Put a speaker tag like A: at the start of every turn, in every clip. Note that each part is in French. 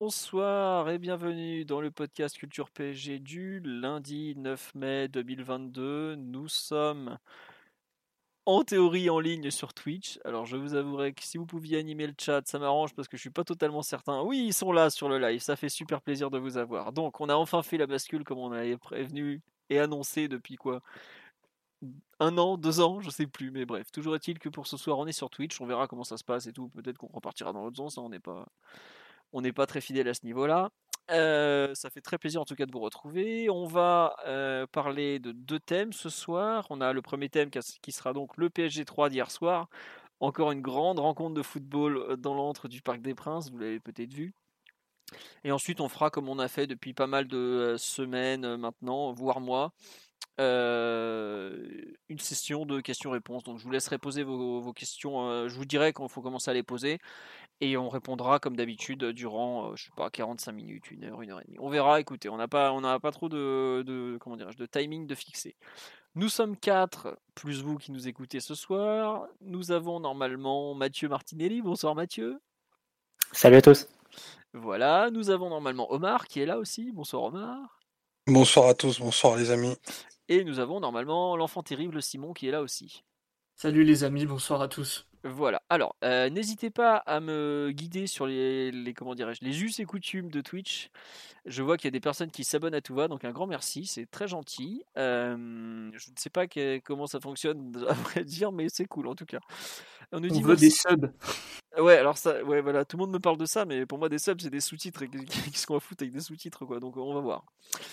A: Bonsoir et bienvenue dans le podcast Culture PSG du lundi 9 mai 2022. Nous sommes en théorie en ligne sur Twitch. Alors je vous avouerai que si vous pouviez animer le chat, ça m'arrange parce que je suis pas totalement certain. Oui, ils sont là sur le live, ça fait super plaisir de vous avoir. Donc on a enfin fait la bascule comme on avait prévenu et annoncé depuis quoi? Un an, deux ans, je sais plus, mais bref. Toujours est-il que pour ce soir, on est sur Twitch, on verra comment ça se passe et tout. Peut-être qu'on repartira dans l'autre sens, hein, on n'est pas, on n'est pas très fidèle à ce niveau-là. Euh, ça fait très plaisir en tout cas de vous retrouver. On va euh, parler de deux thèmes ce soir. On a le premier thème qui sera donc le PSG 3 d'hier soir. Encore une grande rencontre de football euh, dans l'antre du Parc des Princes, vous l'avez peut-être vu. Et ensuite, on fera comme on a fait depuis pas mal de semaines maintenant, voire mois, une session de questions-réponses. Donc je vous laisserai poser vos, questions. je vous dirai quand il faut commencer à les poser. Et on répondra comme d'habitude durant, je sais pas, 45 minutes, une heure, une heure et demie. On verra, écoutez, on n'a pas, on pas trop de, comment de timing de fixer. Nous sommes quatre, plus vous qui nous écoutez ce soir. Nous avons normalement Mathieu Martinelli. Bonsoir Mathieu.
B: Salut à tous.
A: Voilà, nous avons normalement Omar qui est là aussi. Bonsoir Omar.
C: Bonsoir à tous, bonsoir les amis.
A: Et nous avons normalement l'enfant terrible Simon qui est là aussi.
D: Salut les amis, bonsoir à tous.
A: Voilà. Alors, euh, n'hésitez pas à me guider sur les, comment dirais-je, les us et coutumes de Twitch. Je vois qu'il y a des personnes qui s'abonnent à tout va, donc un grand merci, c'est très gentil. Euh, je ne sais pas comment ça fonctionne à vrai dire, mais c'est cool en tout cas.
D: On nous dit veut des subs.
A: Ouais, alors ça, ouais, voilà, tout le monde me parle de ça, mais pour moi des subs c'est des sous-titres. Qu'est-ce qu'on va foutre avec des sous-titres quoi Donc on va voir.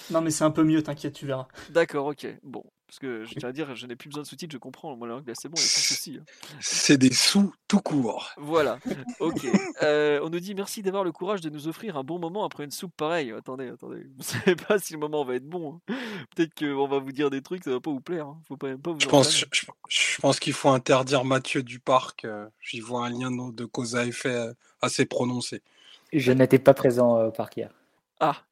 D: Non, mais c'est un peu mieux, t'inquiète, tu verras.
A: D'accord, ok. Bon, parce que je tiens à dire, je n'ai plus besoin de sous-titres, je comprends. Moi, l'anglais, c'est bon, il n'y a pas de souci. Hein.
C: C'est des sous tout court.
A: Voilà, ok. Euh, on nous dit merci d'avoir le courage de nous offrir un bon moment après une soupe pareille. Attendez, attendez. Vous savez pas si le moment va être bon. Hein. Peut-être qu'on va vous dire des trucs, ça va pas vous plaire. Hein. Faut pas, pas vous
C: je, pense, je, pense qu'il faut interdire Mathieu du Parc. Euh, j'y vois un lien de cause à effet euh, assez prononcé.
B: Je n'étais pas présent au parc hier.
A: Ah,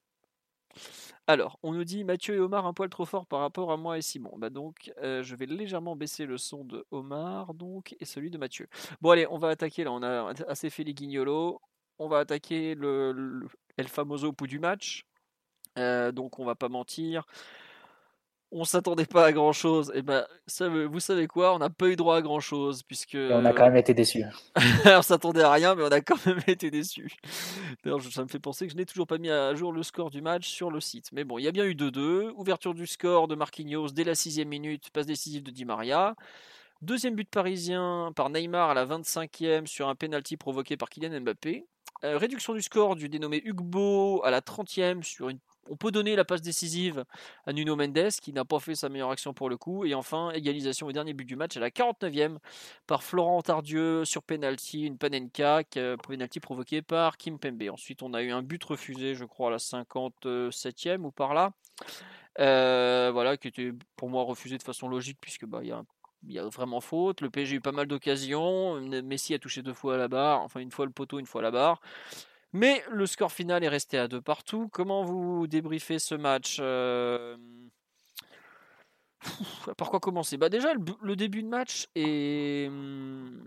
A: alors, on nous dit Mathieu et Omar un poil trop fort par rapport à moi et Simon. Bah donc, euh, je vais légèrement baisser le son de Omar donc et celui de Mathieu. Bon allez, on va attaquer là. On a assez fait les guignolos. On va attaquer le, El Famoso au du match. Euh, donc, on va pas mentir on s'attendait pas à grand chose. Et ben, ça, vous savez quoi On n'a pas eu droit à grand chose puisque.
B: on a quand même été déçus.
A: on s'attendait à rien, mais on a quand même été déçus. D'ailleurs, ça me fait penser que je n'ai toujours pas mis à jour le score du match sur le site. Mais bon, il y a bien eu 2-2. Ouverture du score de Marquinhos dès la sixième minute, passe décisive de Di Maria. Deuxième but parisien par Neymar à la 25e sur un penalty provoqué par Kylian Mbappé. Euh, réduction du score du dénommé Ugbo à la 30e sur une on peut donner la passe décisive à Nuno Mendes qui n'a pas fait sa meilleure action pour le coup. Et enfin, égalisation au dernier but du match à la 49e par Florent Tardieu sur penalty, une panenka, penalty provoqué par Kim Pembe. Ensuite, on a eu un but refusé, je crois, à la 57e ou par là. Euh, voilà, qui était pour moi refusé de façon logique puisque bah, il y a vraiment faute. Le PSG a eu pas mal d'occasions. Messi a touché deux fois à la barre. Enfin, une fois le poteau, une fois la barre. Mais le score final est resté à deux partout. Comment vous débriefez ce match euh, Par quoi commencer? Bah Déjà, le, début de match et, hum,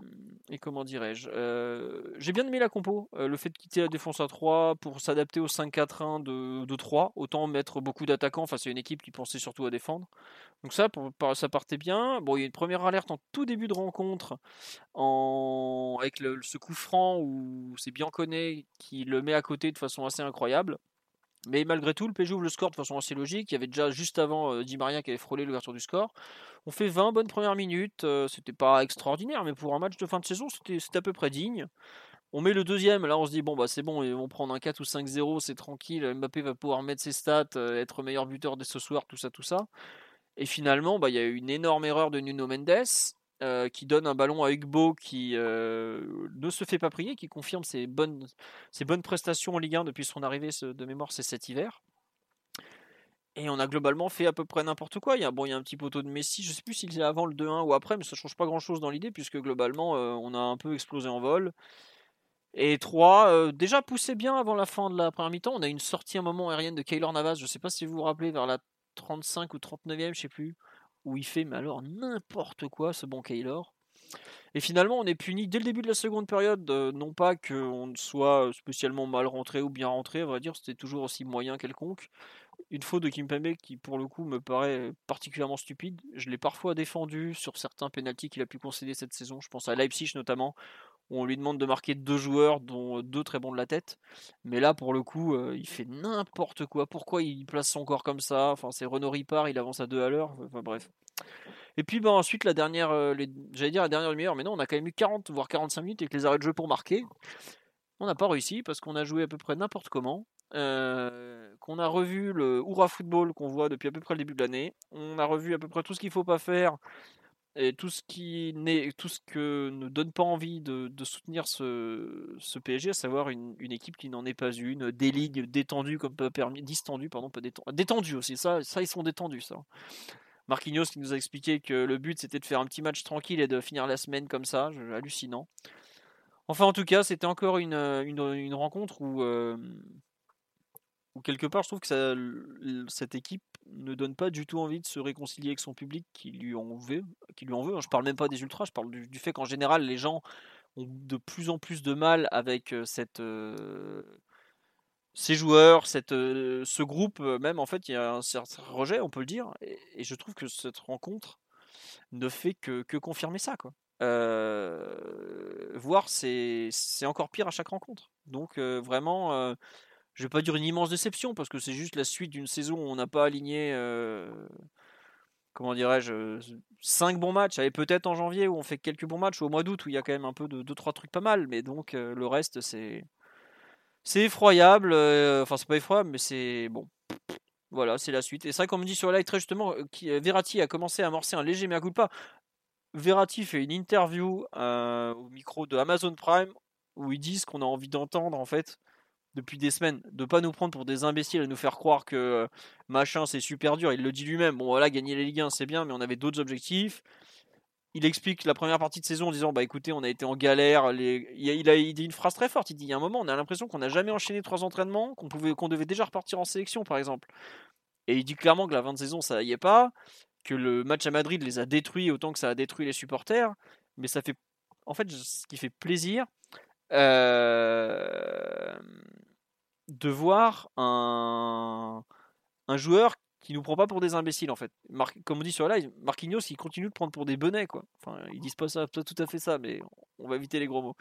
A: et comment dirais-je euh, J'ai bien aimé la compo. Euh, le fait de quitter la défense à 3 pour s'adapter au 5-4-1 de, de 3. Autant mettre beaucoup d'attaquants face à une équipe qui pensait surtout à défendre. Donc ça, ça partait bien. Bon, il y a une première alerte en tout début de rencontre en, avec le, ce coup franc où c'est Bianconet qui le met à côté de façon assez incroyable. Mais malgré tout, le PSG ouvre le score de façon assez logique. Il y avait déjà juste avant euh, Maria qui avait frôlé l'ouverture du score. On fait 20 bonnes premières minutes. Euh, c'était pas extraordinaire, mais pour un match de fin de saison, c'était à peu près digne. On met le deuxième, là on se dit bon bah c'est bon, ils vont prendre un 4 ou 5-0, c'est tranquille, Mbappé va pouvoir mettre ses stats, euh, être meilleur buteur dès ce soir, tout ça, tout ça. Et finalement, bah, il y a eu une énorme erreur de Nuno Mendes. Qui donne un ballon à Hugo qui ne se fait pas prier, qui confirme ses bonnes, prestations en Ligue 1 depuis son arrivée de mémoire, c'est cet hiver. Et on a globalement fait à peu près n'importe quoi. Il y a, bon, il y a un petit poteau de Messi, je sais plus s'il est avant le 2-1 ou après, mais ça change pas grand chose dans l'idée, puisque globalement, on a un peu explosé en vol. Et 3, déjà poussé bien avant la fin de la première mi-temps. On a une sortie un moment aérienne de Kaylor Navas, je sais pas si vous vous rappelez, vers la 35 ou 39e, je sais plus, où il fait, mais alors n'importe quoi ce bon Kaylor. Et finalement, on est puni dès le début de la seconde période, non pas qu'on soit spécialement mal rentré ou bien rentré, à vrai dire, c'était toujours aussi moyen quelconque, une faute de Kimpembe qui pour le coup me paraît particulièrement stupide. Je l'ai parfois défendu sur certains pénalties qu'il a pu concéder cette saison. Je pense à Leipzig notamment, on lui demande de marquer deux joueurs, dont deux très bons de la tête. Mais là, pour le coup, euh, il fait n'importe quoi. Pourquoi il place son corps comme ça? Enfin, c'est Renault Ripard, il avance à deux à l'heure. Enfin bref. Et puis bah, ensuite, la dernière, euh, j'allais dire la dernière demi-heure, mais non, on a quand même eu 40 voire 45 minutes avec les arrêts de jeu pour marquer. On n'a pas réussi parce qu'on a joué à peu près n'importe comment. Euh, qu'on a revu le Oura Football qu'on voit depuis à peu près le début de l'année. On a revu à peu près tout ce qu'il faut pas faire et tout ce qui n'est tout ce que ne donne pas envie de, soutenir ce, PSG, à savoir une, équipe qui n'en est pas une, des ligues détendues comme pas permis, distendues pardon, pas détendues, détendues aussi. Ça, ça ils sont détendus ça. Marquinhos qui nous a expliqué que le but c'était de faire un petit match tranquille et de finir la semaine comme ça, hallucinant. Enfin en tout cas c'était encore une, une, rencontre où euh, quelque part, je trouve que cette équipe ne donne pas du tout envie de se réconcilier avec son public qui lui en veut. Qui lui en veut. Je parle même pas des ultras, je parle du, fait qu'en général, les gens ont de plus en plus de mal avec ces joueurs, ce groupe. Même, en fait, il y a un certain rejet, on peut le dire. Et, je trouve que cette rencontre ne fait que, que confirmer ça. Quoi. voir, c'est encore pire à chaque rencontre. Donc, vraiment je vais pas dire une immense déception parce que c'est juste la suite d'une saison où on n'a pas aligné, euh, comment dirais-je, 5 bons matchs. Allez, peut-être en janvier où on fait quelques bons matchs ou au mois d'août où il y a quand même un peu de 2-3 trucs pas mal, mais donc euh, le reste c'est c'est effroyable. Euh, enfin, c'est pas effroyable, mais c'est bon. Voilà, c'est la suite. Et c'est vrai qu'on me dit sur live très justement, qui, Verratti a commencé à amorcer un léger mea culpa. Verratti fait une interview au micro de Amazon Prime où ils disent qu'on a envie d'entendre en fait depuis des semaines, de pas nous prendre pour des imbéciles et nous faire croire que euh, machin c'est super dur. Il le dit lui-même. Bon voilà, gagner les Ligue 1 c'est bien, mais on avait d'autres objectifs. Il explique la première partie de saison en disant bah écoutez on a été en galère. Il, a, dit une phrase très forte. Il dit il y a un moment on a l'impression qu'on n'a jamais enchaîné trois entraînements, qu'on pouvait qu'on devait déjà repartir en sélection par exemple. Et il dit clairement que la fin de saison ça y est pas, que le match à Madrid les a détruits autant que ça a détruit les supporters. Mais ça fait en fait ce qui fait plaisir. Euh de voir un, un joueur qui nous prend pas pour des imbéciles en fait. comme on dit sur la live, Marquinhos il continue de prendre pour des benets quoi. Enfin ils disent pas ça, tout à fait ça, mais on va éviter les gros mots.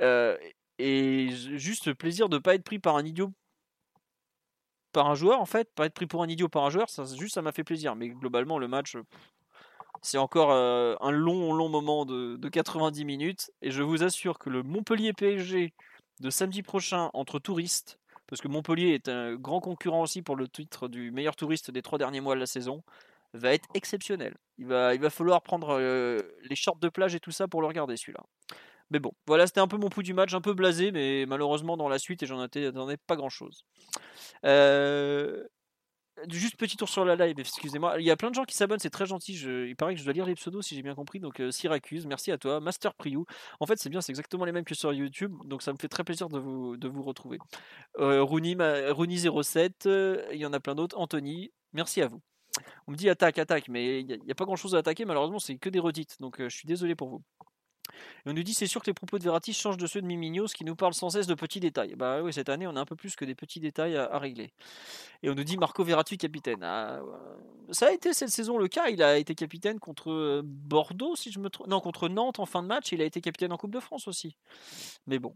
A: Euh, et juste le plaisir de pas être pris par un idiot, par un joueur en fait, pas être pris pour un idiot par un joueur, ça juste ça m'a fait plaisir. Mais globalement le match, c'est encore euh, un long long moment de, de 90 minutes et je vous assure que le Montpellier PSG de samedi prochain entre touristes, parce que Montpellier est un grand concurrent aussi pour le titre du meilleur touriste des trois derniers mois de la saison, va être exceptionnel. Il va, falloir prendre euh, les shorts de plage et tout ça pour le regarder celui-là. Mais bon, voilà, c'était un peu mon pouls du match, un peu blasé, mais malheureusement dans la suite, et j'en ai pas grand-chose. Euh, Juste petit tour sur la live, excusez-moi. Il y a plein de gens qui s'abonnent, c'est très gentil. Il paraît que je dois lire les pseudos si j'ai bien compris. Donc euh, Syracuse, merci à toi. Master Priou. En fait, c'est bien, c'est exactement les mêmes que sur YouTube. Donc ça me fait très plaisir de vous, de vous retrouver. Euh, Rooney07, euh, il y en a plein d'autres. Anthony, merci à vous. On me dit attaque, attaque, mais il n'y a, pas grand chose à attaquer. Malheureusement, c'est que des redites. Donc euh, je suis désolé pour vous. On nous dit c'est sûr que les propos de Verratti changent de ceux de Mimignos qui nous parlent sans cesse de petits détails. Bah oui, cette année on a un peu plus que des petits détails à, régler. Et on nous dit Marco Verratti capitaine. Ah, ça a été cette saison le cas. Il a été capitaine contre euh, Bordeaux, si je me trompe. Non, contre Nantes en fin de match. Il a été capitaine en Coupe de France aussi. Mais bon,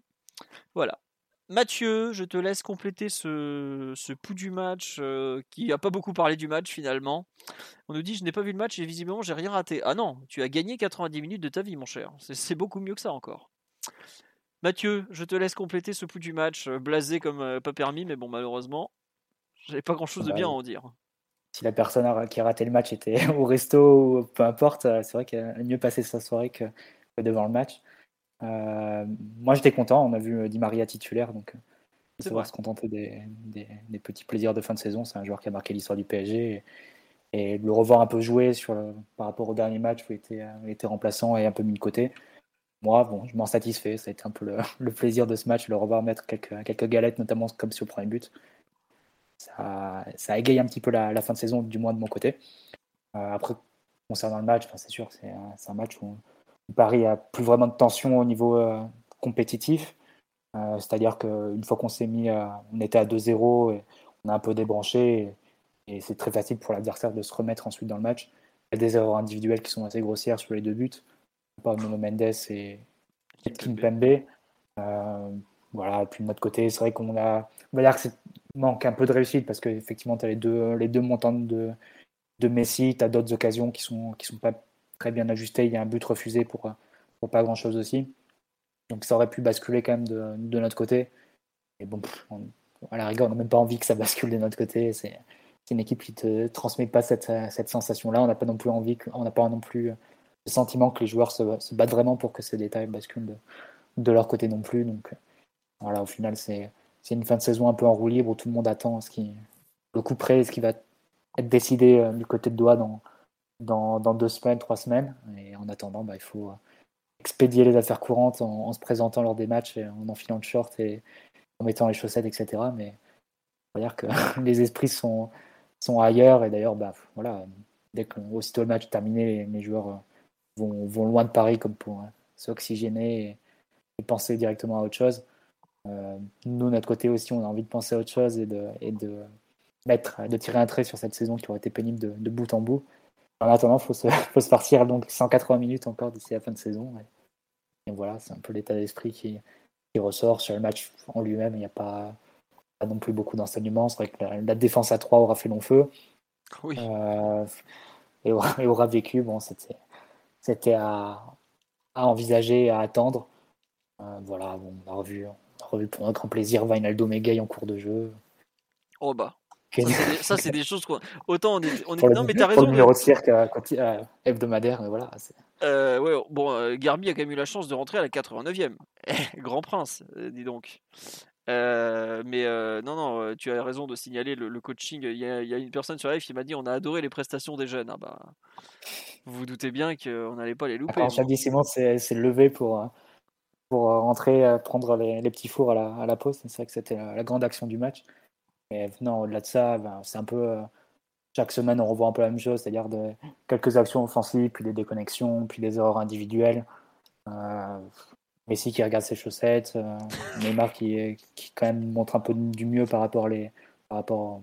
A: voilà. Mathieu, je te laisse compléter ce, ce pouls du match euh, qui n'a pas beaucoup parlé du match finalement. On nous dit je n'ai pas vu le match et visiblement j'ai rien raté. Ah non, tu as gagné 90 minutes de ta vie mon cher. C'est beaucoup mieux que ça encore. Mathieu, je te laisse compléter ce pouls du match, euh, blasé comme euh, pas permis, mais bon malheureusement, j'avais pas grand chose de bien à en dire.
B: si la personne qui a raté le match était au resto ou peu importe, c'est vrai qu'elle a mieux passé sa soirée que, devant le match. Moi, j'étais content. On a vu Di Maria titulaire, donc il faut se contenter des, des, petits plaisirs de fin de saison. C'est un joueur qui a marqué l'histoire du PSG. Et, le revoir un peu jouer sur par rapport au dernier match où il était, il était remplaçant et un peu mis de côté, moi, bon, je m'en satisfais. Ça a été un peu le, plaisir de ce match, le revoir mettre quelques, quelques galettes, notamment comme sur le premier but. Ça, ça égaye un petit peu la, fin de saison, du moins de mon côté. Euh, après, concernant le match, c'est sûr, c'est un, match où, Paris a plus vraiment de tension au niveau euh, compétitif. Euh, c'est-à-dire qu'une fois qu'on s'est mis, on était à 2-0 et on a un peu débranché. Et, et c'est très facile pour l'adversaire de se remettre ensuite dans le match. Il y a des erreurs individuelles qui sont assez grossières sur les deux buts par Nuno Mendes et, Kimpembe. Euh, voilà, et puis de notre côté, c'est vrai qu'on a. On va dire que c'est manque un peu de réussite parce qu'effectivement, tu as les deux, les deux montants de, de Messi, tu as d'autres occasions qui sont, qui sont pas très bien ajustées. Il y a un but refusé pour, pour pas grand chose aussi. Donc ça aurait pu basculer quand même de, de notre côté. Et bon, à la rigueur, on n'a même pas envie que ça bascule de notre côté. C'est une équipe qui te transmet pas cette, cette sensation-là. On n'a pas non plus envie, on n'a pas non plus le sentiment que les joueurs se, battent vraiment pour que ces détails basculent de, leur côté non plus. Donc voilà, au final, c'est une fin de saison un peu en roue libre où tout le monde attend ce qui, le coup près, ce qui va être décidé euh, du côté de Doha dans, deux semaines, trois semaines. Et en attendant, bah, il faut euh, expédier les affaires courantes en, se présentant lors des matchs, en enfilant le short et en mettant les chaussettes, etc. Mais on va dire que les esprits sont, sont ailleurs. Et d'ailleurs, bah, voilà, dès qu'aussitôt le match est terminé, les joueurs euh, vont, loin de Paris comme pour hein, s'oxygéner et, penser directement à autre chose. Nous, notre côté aussi, on a envie de penser à autre chose et de, mettre, de tirer un trait sur cette saison qui aurait été pénible de, bout en bout. En attendant, il faut se, faut se partir donc 180 minutes encore d'ici la fin de saison. Et, voilà, c'est un peu l'état d'esprit qui, qui, ressort sur le match en lui-même. Il n'y a pas, pas, non plus beaucoup d'enseignements. C'est vrai que la, défense à 3 aura fait long feu.
A: Oui.
B: Euh, et, aura, et, aura, vécu. Bon, c'était c'était à, envisager, à attendre. Euh, voilà, on a revu, revu pour un grand plaisir Vinaldo Megay en cours de jeu.
A: Oh bah. Ça, c'est des, choses quoi. Autant on est. On est... non, mais t'as raison.
B: Le numéro de cirque euh, euh, hebdomadaire, mais voilà.
A: ouais, bon, Garbi a quand même eu la chance de rentrer à la 89e. Grand prince, dis donc. mais non, non, tu as raison de signaler le, coaching. Il y, a, une personne sur live qui m'a dit on a adoré les prestations des jeunes. Ah bah, vous vous doutez bien qu'on n'allait pas les louper.
B: Quand Xavi Simon s'est levé pour, pour rentrer, prendre les, petits fours à la, à la pause. C'est vrai que c'était la, grande action du match. Mais non, au-delà de ça, ben, c'est un peu. chaque semaine, on revoit un peu la même chose, c'est-à-dire quelques actions offensives, puis des déconnexions, puis des erreurs individuelles. Messi qui regarde ses chaussettes, euh, Neymar qui, qui quand même montre un peu du mieux par rapport, les, par rapport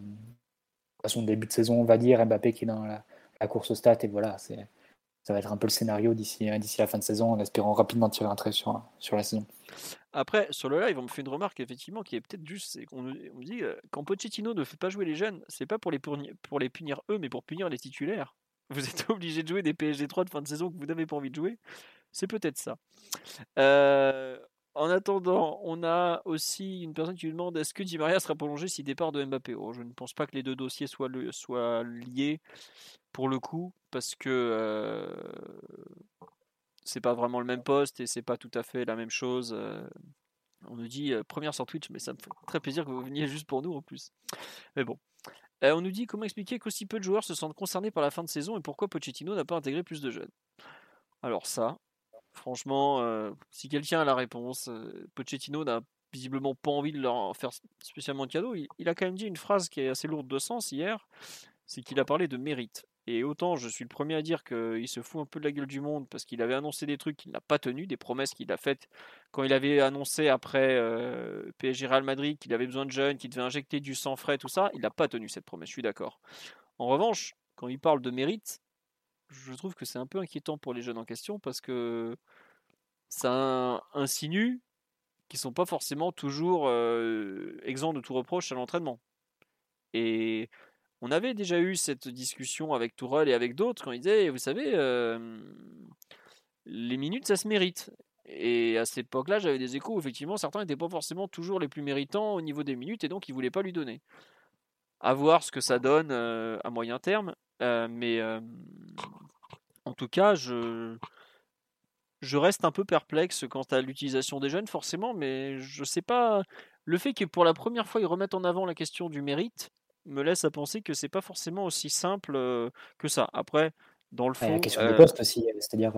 B: à son début de saison, on va dire, Mbappé qui est dans la, course au stade, et voilà, c'est, ça va être un peu le scénario d'ici, d'ici la fin de saison, en espérant rapidement tirer un trait sur, sur la saison.
A: Après, sur le live, on me fait une remarque effectivement qui est peut-être juste, c'est qu'on me dit euh, quand Pochettino ne fait pas jouer les jeunes, c'est pas pour les, punir, pour les punir eux, mais pour punir les titulaires. Vous êtes obligé de jouer des PSG 3 de fin de saison que vous n'avez pas envie de jouer. C'est peut-être ça. Euh, en attendant, on a aussi une personne qui nous demande est-ce que Di Maria sera prolongé si départ de Mbappé? Oh, Je ne pense pas que les deux dossiers soient, liés pour le coup, parce que euh, c'est pas vraiment le même poste et c'est pas tout à fait la même chose. Euh. on nous dit première sur Twitch, mais ça me fait très plaisir que vous veniez juste pour nous en plus. Mais bon. on nous dit comment expliquer qu'aussi peu de joueurs se sentent concernés par la fin de saison et pourquoi Pochettino n'a pas intégré plus de jeunes? Alors ça, Franchement, euh, si quelqu'un a la réponse, euh, Pochettino n'a visiblement pas envie de leur faire spécialement de cadeau. Il, a quand même dit une phrase qui est assez lourde de sens hier, c'est qu'il a parlé de mérite. Et autant je suis le premier à dire qu'il se fout un peu de la gueule du monde parce qu'il avait annoncé des trucs qu'il n'a pas tenus, des promesses qu'il a faites quand il avait annoncé après euh, PSG Real Madrid qu'il avait besoin de jeunes, qu'il devait injecter du sang frais, tout ça, il n'a pas tenu cette promesse, je suis d'accord. En revanche, quand il parle de mérite, je trouve que c'est un peu inquiétant pour les jeunes en question parce que ça insinue qu'ils sont pas forcément toujours euh, exempts de tout reproche à l'entraînement. Et on avait déjà eu cette discussion avec Tourelle et avec d'autres quand ils disaient, vous savez, les minutes, ça se mérite. Et à cette époque-là, j'avais des échos où effectivement certains n'étaient pas forcément toujours les plus méritants au niveau des minutes et donc ils voulaient pas lui donner. à voir ce que ça donne à moyen terme. Mais en tout cas, je, je reste un peu perplexe quant à l'utilisation des jeunes, forcément, mais je sais pas. Le fait que pour la première fois ils remettent en avant la question du mérite me laisse à penser que c'est pas forcément aussi simple que ça. Après, dans le fond.
B: la question du poste aussi, c'est-à-dire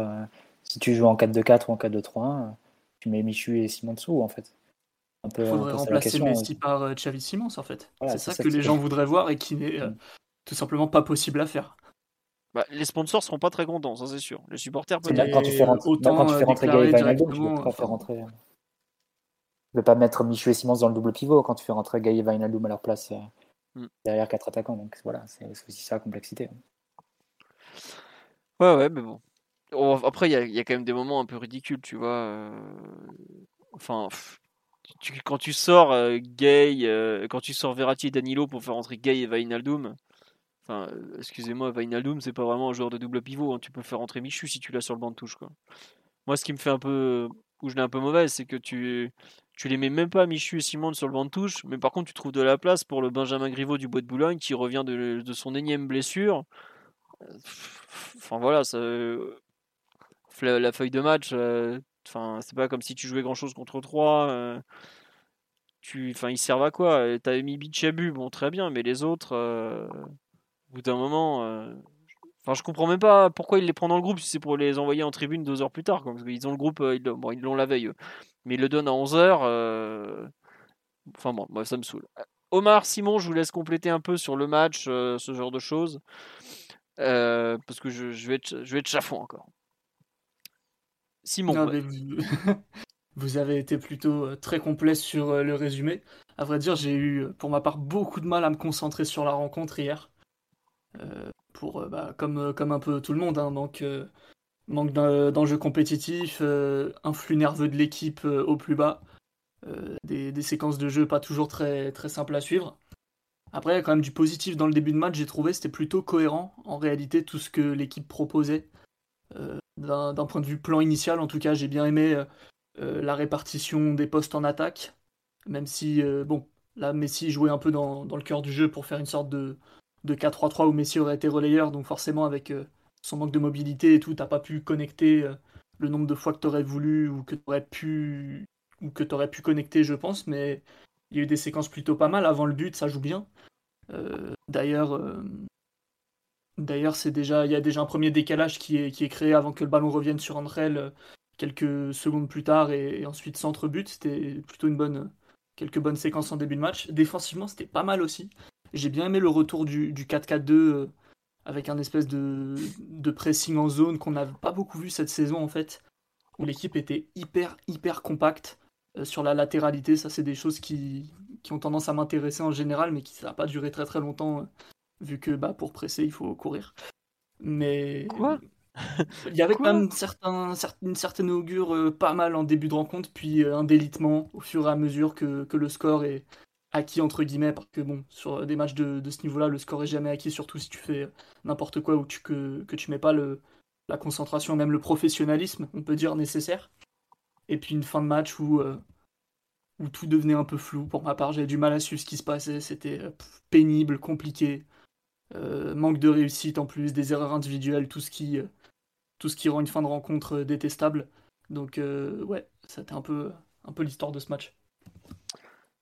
B: si tu joues en 4-2-4 ou en 4-2-3-1, tu mets Michu et Simon dessous en fait.
D: Il faudrait remplacer Messi par Xavi Simons en fait. c'est ça, que les gens voudraient voir et qui n'est mmh. Tout simplement pas possible à faire.
A: Bah, les sponsors seront pas très contents, ça c'est sûr. Les supporters
B: peut-être. Quand tu fais rentrer, quand tu fais rentrer Gaël Wijnaldum, tu peux pas faire rentrer. Peux pas mettre Michu et Simons dans le double pivot quand tu fais rentrer Gaël Wijnaldum à leur place euh, mm. derrière quatre attaquants. Donc voilà, c'est aussi ça la complexité.
A: Ouais, ouais, mais bon. Après, il y, y, a quand même des moments un peu ridicules, tu vois. Euh, enfin, quand tu sors euh, Gay, quand tu sors Verratti et Danilo pour faire rentrer Gay et Wijnaldum, Euh, excusez-moi, Vainaldum, c'est pas vraiment un joueur de double pivot. Hein. Tu peux faire rentrer Michu si tu l'as sur le banc de touche. Quoi. Moi, ce qui me fait un peu. où je l'ai un peu mauvaise, c'est que tu. Tu les mets même pas Michu et Simon sur le banc de touche, mais par contre, tu trouves de la place pour le Benjamin Griveaux du Bois de Boulogne qui revient de, son énième blessure. Enfin voilà, ça, la, feuille de match, euh, c'est pas comme si tu jouais grand chose contre 3. Euh, tu, enfin, ils servent à quoi? T'as mis Bichabu, bon, très bien, mais les autres, au bout d'un moment, euh, enfin, je comprends même pas pourquoi il les prend dans le groupe si c'est pour les envoyer en tribune deux heures plus tard. Parce qu'ils ont le groupe, euh, ils, bon, l'ont la veille, mais ils le donnent à 11 heures. Euh, enfin bon, moi, ça me saoule. Omar, Simon, je vous laisse compléter un peu sur le match, ce genre de choses. parce que je, vais être, je vais être chafouin encore. Simon.
D: vous... avez été plutôt très complet sur le résumé. À vrai dire, j'ai eu pour ma part beaucoup de mal à me concentrer sur la rencontre hier. Euh, pour, euh, bah, comme, euh, comme un peu tout le monde, hein, manque, manque d'enjeux compétitifs, un flux nerveux de l'équipe au plus bas, des, séquences de jeu pas toujours très, très simples à suivre. Après, il y a quand même du positif dans le début de match, j'ai trouvé c'était plutôt cohérent en réalité tout ce que l'équipe proposait. D'un point de vue plan initial, en tout cas, j'ai bien aimé la répartition des postes en attaque, même si, bon, là, Messi jouait un peu dans, le cœur du jeu pour faire une sorte de, de 4-3-3 où Messi aurait été relayeur, donc forcément avec euh, son manque de mobilité et tout, t'as pas pu connecter euh, le nombre de fois que t'aurais voulu ou que t'aurais pu ou que t'aurais pu connecter, je pense, mais il y a eu des séquences plutôt pas mal. Avant le but, ça joue bien. Euh, d'ailleurs, d'ailleurs, c'est déjà, il y a déjà un premier décalage qui est, qui est créé avant que le ballon revienne sur Andrel quelques secondes plus tard et, et ensuite centre but. C'était plutôt une bonne, quelques bonnes séquences en début de match. Défensivement, c'était pas mal aussi. J'ai bien aimé le retour du, 4-4-2 euh, avec un espèce de, pressing en zone qu'on n'a pas beaucoup vu cette saison en fait, où l'équipe était hyper hyper compacte euh, sur la latéralité. Ça, c'est des choses qui, ont tendance à m'intéresser en général, mais qui ça n'a pas duré très très longtemps, euh, vu que bah, pour presser, il faut courir. Mais.
A: Quoi?
D: il y avait quand même certains, une certaine augure pas mal en début de rencontre, puis un délitement au fur et à mesure que, que le score est, acquis entre guillemets parce que bon sur des matchs de, ce niveau-là le score est jamais acquis surtout si tu fais n'importe quoi ou que, que tu mets pas le, la concentration même le professionnalisme on peut dire nécessaire. Et puis une fin de match où euh, où tout devenait un peu flou. Pour ma part j'avais du mal à suivre ce qui se passait. C'était euh, pénible compliqué. Euh, manque de réussite en plus des erreurs individuelles tout ce qui tout ce qui rend une fin de rencontre détestable. Donc ouais c'était un peu un peu l'histoire de ce match.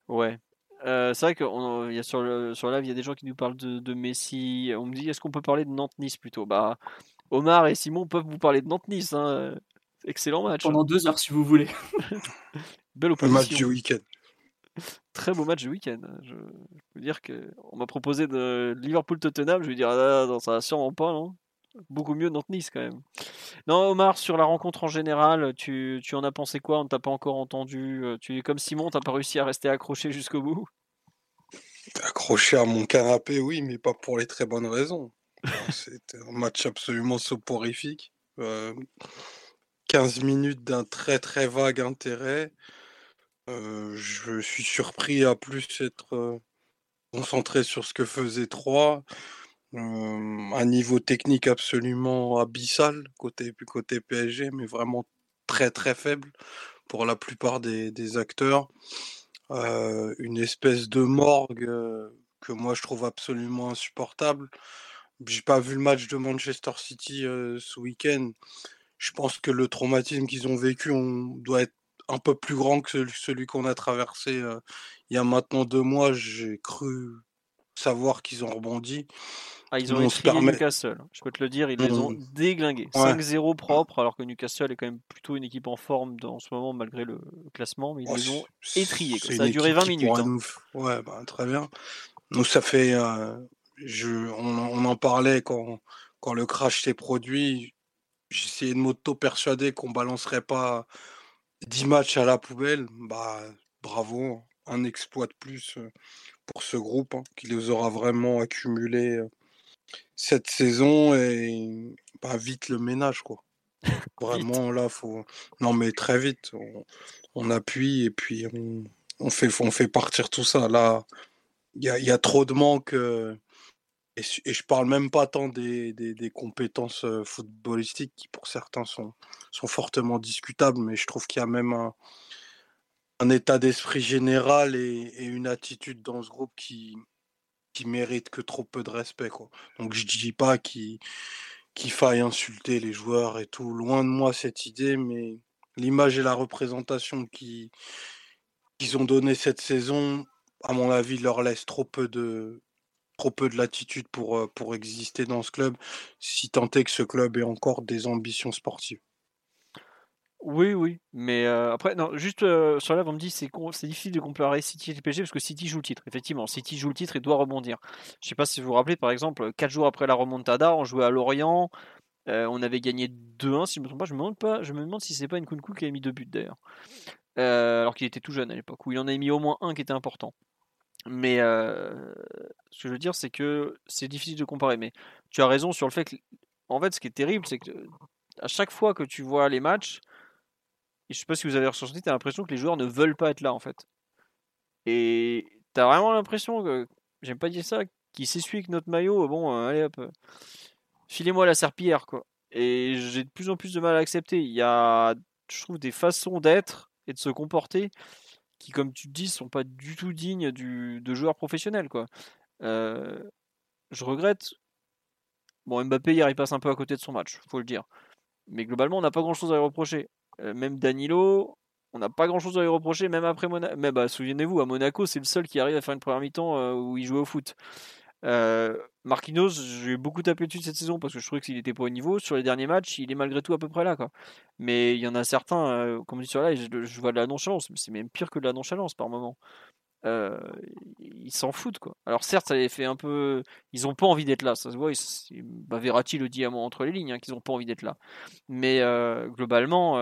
A: Ouais, euh, c'est vrai que y a sur, le, sur live, il y a des gens qui nous parlent de, Messi. On me dit, est-ce qu'on peut parler de Nantes-Nice plutôt? Bah, Omar et Simon peuvent vous parler de Nantes-Nice. Hein. Excellent match.
D: Pendant deux heures, si vous voulez.
A: Belle opposition.
C: match du week-end.
A: Très beau match du week-end. Je, veux dire que on m'a proposé de Liverpool-Tottenham. Je vais dire, ah, non, ça va sûrement pas, non? Beaucoup mieux Nantes-Nice quand même. Non, Omar, sur la rencontre en général, tu, tu en as pensé quoi? On ne t'a pas encore entendu. Euh, tu es comme Simon, t'as pas réussi à rester accroché jusqu'au bout?
C: Accroché à mon canapé, oui, mais pas pour les très bonnes raisons. C'était un match absolument soporifique. 15 euh, minutes d'un très très vague intérêt. Euh, je suis surpris à plus être concentré sur ce que faisait 3 un niveau technique absolument abyssal côté, côté PSG, mais vraiment très très faible pour la plupart des, acteurs. une espèce de morgue que moi je trouve absolument insupportable. J'ai pas vu le match de Manchester City ce week-end. Je pense que le traumatisme qu'ils ont vécu doit être un peu plus grand que celui qu'on a traversé il y a maintenant deux mois. J'ai cru savoir qu'ils ont rebondi.
A: Ah, ils ont étrié Newcastle, je peux te le dire, ils les ont mmh. déglingués. 5-0 propre, alors que Newcastle est quand même plutôt une équipe en forme en ce moment malgré le classement, mais ils les ont étriés. Ça a duré 20 minutes. Hein.
C: Ouais, bah, très bien. Nous, ça fait. je... on, en parlait quand, quand le crash s'est produit. J'essayais de m'auto-persuader qu'on balancerait pas 10 matchs à la poubelle. Bah, bravo, un exploit de plus pour ce groupe hein, qui les aura vraiment accumulés cette saison et bah, vite le ménage quoi. Vraiment là faut non mais très vite on, appuie et puis on, fait on fait partir tout ça là il y a, trop de manque et, je parle même pas tant des, des, compétences footballistiques qui pour certains sont, sont fortement discutables mais je trouve qu'il y a même un, un état d'esprit général et, une attitude dans ce groupe qui, qui mérite que trop peu de respect. Donc je dis pas qu'il faille insulter les joueurs et tout. Loin de moi cette idée, mais l'image et la représentation qu'ils ont donné cette saison, à mon avis, leur laisse trop peu de trop peu de latitude euh, pour exister dans ce club, si tant est que ce club ait encore des ambitions sportives.
A: Oui, oui, mais euh, après, non, juste euh, sur là, on me dit c'est c'est difficile de comparer City et PSG parce que City joue le titre. Effectivement, City joue le titre et doit rebondir. Je sais pas si vous vous rappelez, par exemple, 4 jours après la remontada, on jouait à Lorient, euh, on avait gagné 2-1, si je me trompe pas. Je me demande pas, je me demande si c'est pas Nkunku qui a mis deux buts d'ailleurs, alors qu'il était tout jeune à l'époque, où il en a mis au moins un qui était important. Mais ce que je veux dire, c'est que c'est difficile de comparer. Mais tu as raison sur le fait que, en fait, ce qui est terrible, c'est que à chaque fois que tu vois les matchs, et je sais pas si vous avez ressenti, tu as l'impression que les joueurs ne veulent pas être là en fait. Et tu as vraiment l'impression que, j'aime pas dire ça, qu'ils s'essuient avec notre maillot, bon, euh, allez hop, euh, filez-moi la serpillière quoi. Et j'ai de plus en plus de mal à accepter. Il y a, je trouve, des façons d'être et de se comporter qui, comme tu te dis, sont pas du tout dignes de joueurs professionnels quoi. Euh, je regrette. Bon, Mbappé hier il passe un peu à côté de son match, faut le dire. Mais globalement, on n'a pas grand chose à lui reprocher. Euh, même Danilo, on n'a pas grand chose à lui reprocher, même après Monaco. Mais bah, souvenez-vous, à Monaco, c'est le seul qui arrive à faire une première mi-temps euh, où il jouait au foot. Euh, Marquinhos, j'ai beaucoup tapé dessus cette saison parce que je trouvais qu'il était pas au niveau. Sur les derniers matchs, il est malgré tout à peu près là. Mais il y en a certains, comme je dis sur là, je, vois de la nonchalance. C'est même pire que de la nonchalance par moment. Ils s'en foutent quoi. Alors certes, ça les fait un peu. Ils ont pas envie d'être là. Ça se voit. Bah, Verratti le dit à moi entre les lignes hein, qu'ils ont pas envie d'être là. Mais globalement,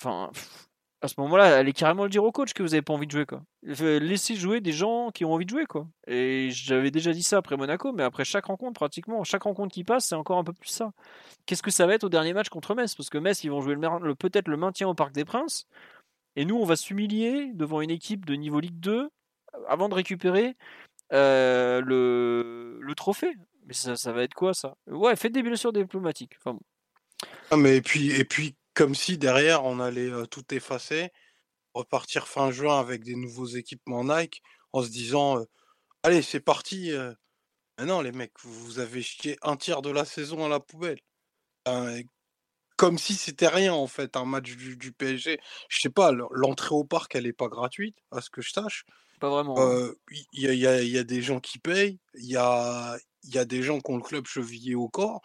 A: enfin, à ce moment-là, allez carrément le dire au coach que vous avez pas envie de jouer quoi. Laissez jouer des gens qui ont envie de jouer quoi. Et j'avais déjà dit ça après Monaco, mais après chaque rencontre pratiquement, chaque rencontre qui passe, c'est encore un peu plus ça. Qu'est-ce que ça va être au dernier match contre Metz? Parce que Metz, ils vont jouer peut-être le maintien au Parc des Princes. Et nous, on va s'humilier devant une équipe de niveau Ligue 2 avant de récupérer euh, le, trophée. Mais ça, ça, va être quoi ça? Ouais, faites des blessures diplomatiques. Enfin,
C: ah, mais et puis, et puis, comme si derrière, on allait euh, tout effacer, repartir fin juin avec des nouveaux équipements Nike en se disant euh, Allez, c'est parti. Mais non, les mecs, vous avez jeté un tiers de la saison à la poubelle comme si c'était rien en fait, un match du, PSG. Je sais pas, l'entrée au parc, elle est pas gratuite, à ce que je sache.
A: Pas vraiment.
C: Hein. Il y, a, des gens qui payent, il y a, y a des gens qui ont le club chevillé au corps.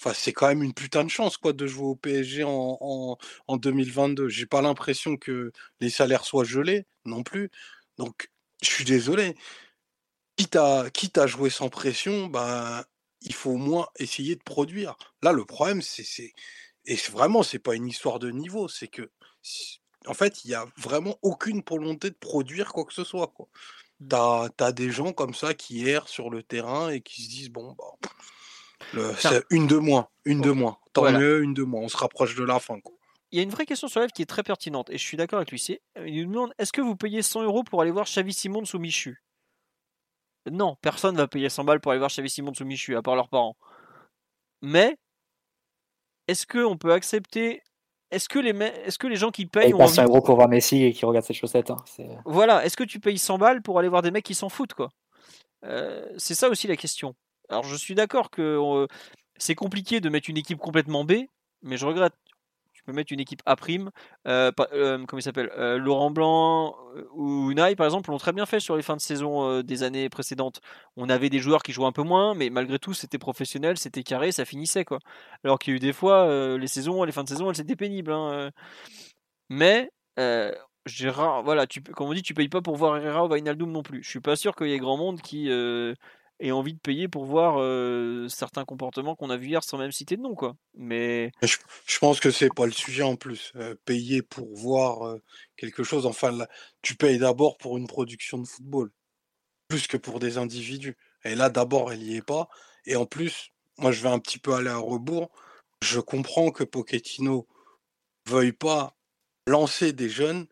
C: Enfin, c'est quand même une putain de chance quoi de jouer au PSG en, en, en 2022. J'ai pas l'impression que les salaires soient gelés non plus. Donc, je suis désolé. Quitte à, quitte à jouer sans pression, bah, il faut au moins essayer de produire. Là, le problème, c'est et vraiment, c'est pas une histoire de niveau, c'est que, en fait, il y a vraiment aucune volonté de produire quoi que ce soit. Quoi. Mmh. T'as as des gens comme ça qui errent sur le terrain et qui se disent bon, bah, c'est une de moins, une de moins. Tant mieux, une de moins. On se rapproche de la fin. Quoi.
A: Il y a une vraie question sur live qui est très pertinente et je suis d'accord avec lui. Il nous demande est-ce que vous payez 100 euros pour aller voir Xavi Simon sous Michu? Non, personne va payer 100 balles pour aller voir Xavi Simon sous Michu, à part leurs parents. Mais est-ce qu'on peut accepter est-ce que les est-ce que les gens qui payent
B: ils passent un gros pour voir Messi et qui regardent ses chaussettes. hein, c'est-
A: Voilà, est-ce que tu payes 100 balles pour aller voir des mecs qui s'en foutent quoi? Euh, C'est ça aussi la question. Alors je suis d'accord que euh, c'est compliqué de mettre une équipe complètement B, mais je regrette. Mettre une équipe A prime. Euh, euh, comment il s'appelle Euh, Laurent Blanc euh, ou Unai par exemple l'ont très bien fait sur les fins de saison des années précédentes. On avait des joueurs qui jouaient un peu moins, mais malgré tout c'était professionnel, c'était carré, ça finissait quoi. Alors qu'il y a eu des fois les saisons, les fins de saison, elles c'était pénible. hein. Mais rare- voilà, comme on dit, tu payes pas pour voir Herrera ou Wijnaldum non plus. Je suis pas sûr qu'il y ait grand monde qui ait envie de payer pour voir euh, certains comportements qu'on a vu hier sans même citer de nom, quoi. Mais
C: Je, je pense que c'est pas le sujet en plus. Euh, payer pour voir euh, quelque chose, enfin, là, tu payes d'abord pour une production de football, plus que pour des individus. Et là, d'abord, elle y est pas. Et en plus, moi, je vais un petit peu aller à rebours. Je comprends que Pochettino veuille pas lancer des jeunes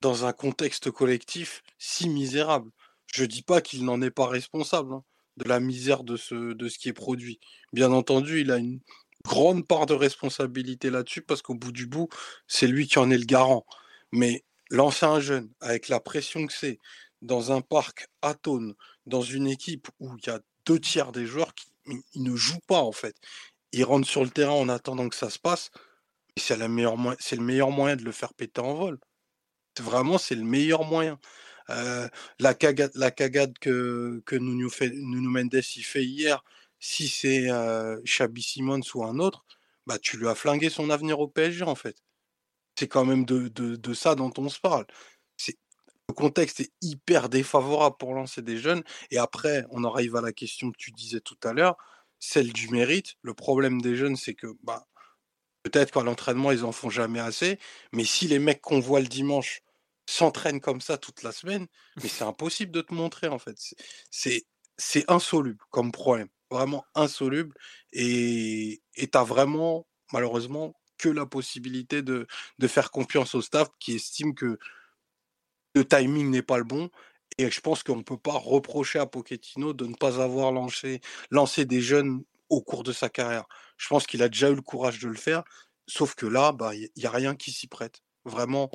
C: dans un contexte collectif si misérable. Je dis pas qu'il n'en est pas responsable hein, de la misère de ce, de ce qui est produit. Bien entendu, il a une grande part de responsabilité là-dessus parce qu'au bout du bout, c'est lui qui en est le garant. Mais lancer un jeune avec la pression que c'est dans un parc atone, dans une équipe où il y a deux tiers des joueurs qui ne jouent pas en fait. Ils rentrent sur le terrain en attendant que ça se passe. C'est le meilleur moyen de le faire péter en vol. Vraiment, c'est le meilleur moyen. Euh, la cagade, la cagade que, que Nuno, fait, Mendes il fait hier, si c'est euh, Simons ou un autre, bah tu lui as flingué son avenir au PSG en fait. C'est quand même de, ça dont on se parle. Le contexte est hyper défavorable pour lancer des jeunes. Et après, on arrive à la question que tu disais tout à l'heure, celle du mérite. Le problème des jeunes, c'est que bah, peut-être qu'à l'entraînement, ils en font jamais assez. Mais si les mecs qu'on voit le dimanche s'entraînent comme ça toute la semaine, mais c'est impossible de te montrer en fait. C'est insoluble comme problème, vraiment insoluble. Et tu as vraiment, malheureusement, que la possibilité de, de faire confiance au staff qui estime que le timing n'est pas le bon. Et je pense qu'on ne peut pas reprocher à Pochettino de ne pas avoir lancé, lancé des jeunes au cours de sa carrière. Je pense qu'il a déjà eu le courage de le faire, sauf que là, bah, il n'y a rien qui s'y prête. Vraiment,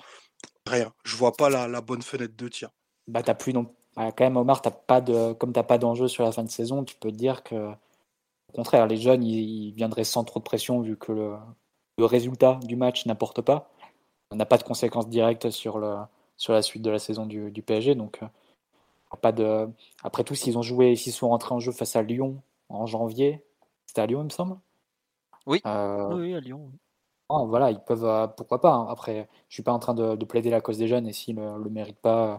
C: rien. Je vois pas la, la bonne fenêtre de tir.
B: Bah, t'as plus non... bah, quand même, Omar, t'as pas de... comme tu n'as pas d'enjeu sur la fin de saison, tu peux te dire que, au contraire, les jeunes, ils, ils viendraient sans trop de pression vu que le, le résultat du match n'importe pas. On n'a pas de conséquences directes sur, le... sur la suite de la saison du, du PSG. Donc, euh, pas de... après tout, s'ils ont joué, s'ils sont rentrés en jeu face à Lyon en janvier, c'était à Lyon, il me semble?
A: Oui.
B: Euh,
A: oui, à Lyon. oui.
B: Ah, voilà, ils peuvent, euh, pourquoi pas. hein. Après, je suis pas en train de, de plaider la cause des jeunes et s'ils ne le méritent pas, euh,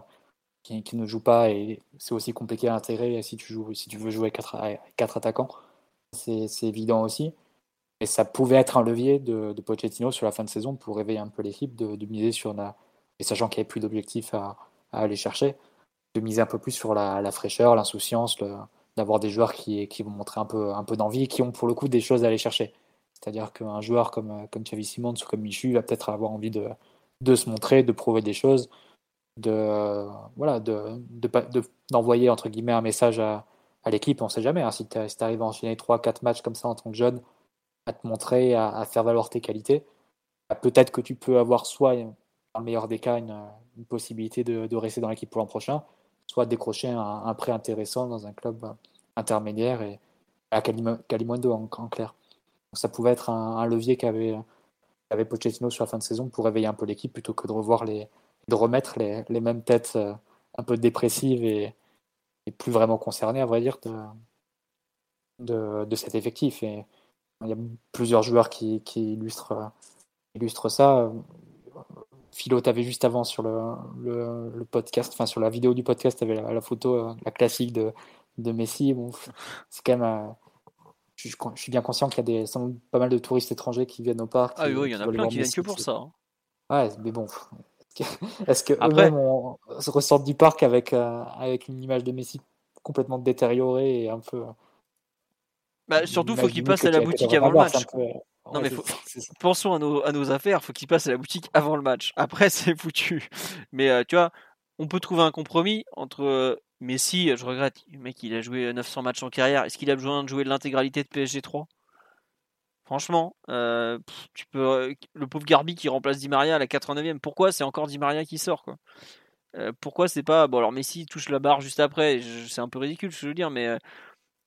B: qui, qui ne jouent pas et c'est aussi compliqué à intégrer si tu joues, si tu veux jouer quatre, à- quatre attaquants, c'est évident aussi. Et ça pouvait être un levier de, Pochettino sur la fin de saison pour réveiller un peu l'équipe, de, de miser sur la, et sachant qu'il n'y avait plus d'objectifs à, aller chercher, de miser un peu plus sur la, fraîcheur, l'insouciance, d'avoir des joueurs qui, vont montrer un peu, un peu d'envie qui ont pour le coup des choses à aller chercher. C'est-à-dire qu'un joueur comme, euh, comme Xavi Simons ou comme Michu va peut-être avoir envie de, de se montrer, de prouver des choses, de euh, voilà, de, d'envoyer entre guillemets un message à, à l'équipe. On ne sait jamais hein, si tu arrives à enchaîner 3-4 matchs comme ça en tant que jeune, à te montrer, à, faire valoir tes qualités. bah, Peut-être que tu peux avoir soit, dans le meilleur des cas, une, possibilité de, rester dans l'équipe pour l'an prochain, soit décrocher un, prêt intéressant dans un club euh, intermédiaire et à Calimo- Calimondo en clair. Ça pouvait être un, levier qu'avait qu'avait Pochettino sur la fin de saison pour réveiller un peu l'équipe plutôt que de revoir les de remettre les, les mêmes têtes euh, un peu dépressives et, et plus vraiment concernées à vrai dire de, de, de cet effectif. Et il y a plusieurs joueurs qui, illustrent, illustrent ça. Philo t'avais juste avant sur le, le, podcast enfin sur la vidéo du podcast t'avais la, la photo euh, la classique de, de Messi. Bon, c'est quand même euh, je, suis bien conscient qu'il y a des, sans pas mal de touristes étrangers qui viennent au parc.
A: Ah oui, il y en a plein qui viennent que pour ça. hein.
B: Ouais, mais bon. Est-ce que
A: Après-
B: ont- se ressortent du parc avec, euh, avec une image de Messi complètement détériorée et un peu.
A: Bah, surtout, faut qu'il passe à la boutique avant le match.
B: peu-
A: Non, mais faut-. Pensons à nos, à nos affaires, faut qu'il passe à la boutique avant le match. Après, c'est foutu. Mais euh, tu vois, on peut trouver un compromis entre euh, Messi, je regrette, le mec il a joué 900 matchs en carrière, est-ce qu'il a besoin de jouer l'intégralité de PSG 3 Franchement, euh, tu peux, euh, le pauvre Garbi qui remplace Di Maria à la 89e, pourquoi c'est encore Di Maria qui sort quoi? Euh, Pourquoi c'est pas. Bon, alors Messi touche la barre juste après, c'est un peu ridicule, je veux dire, mais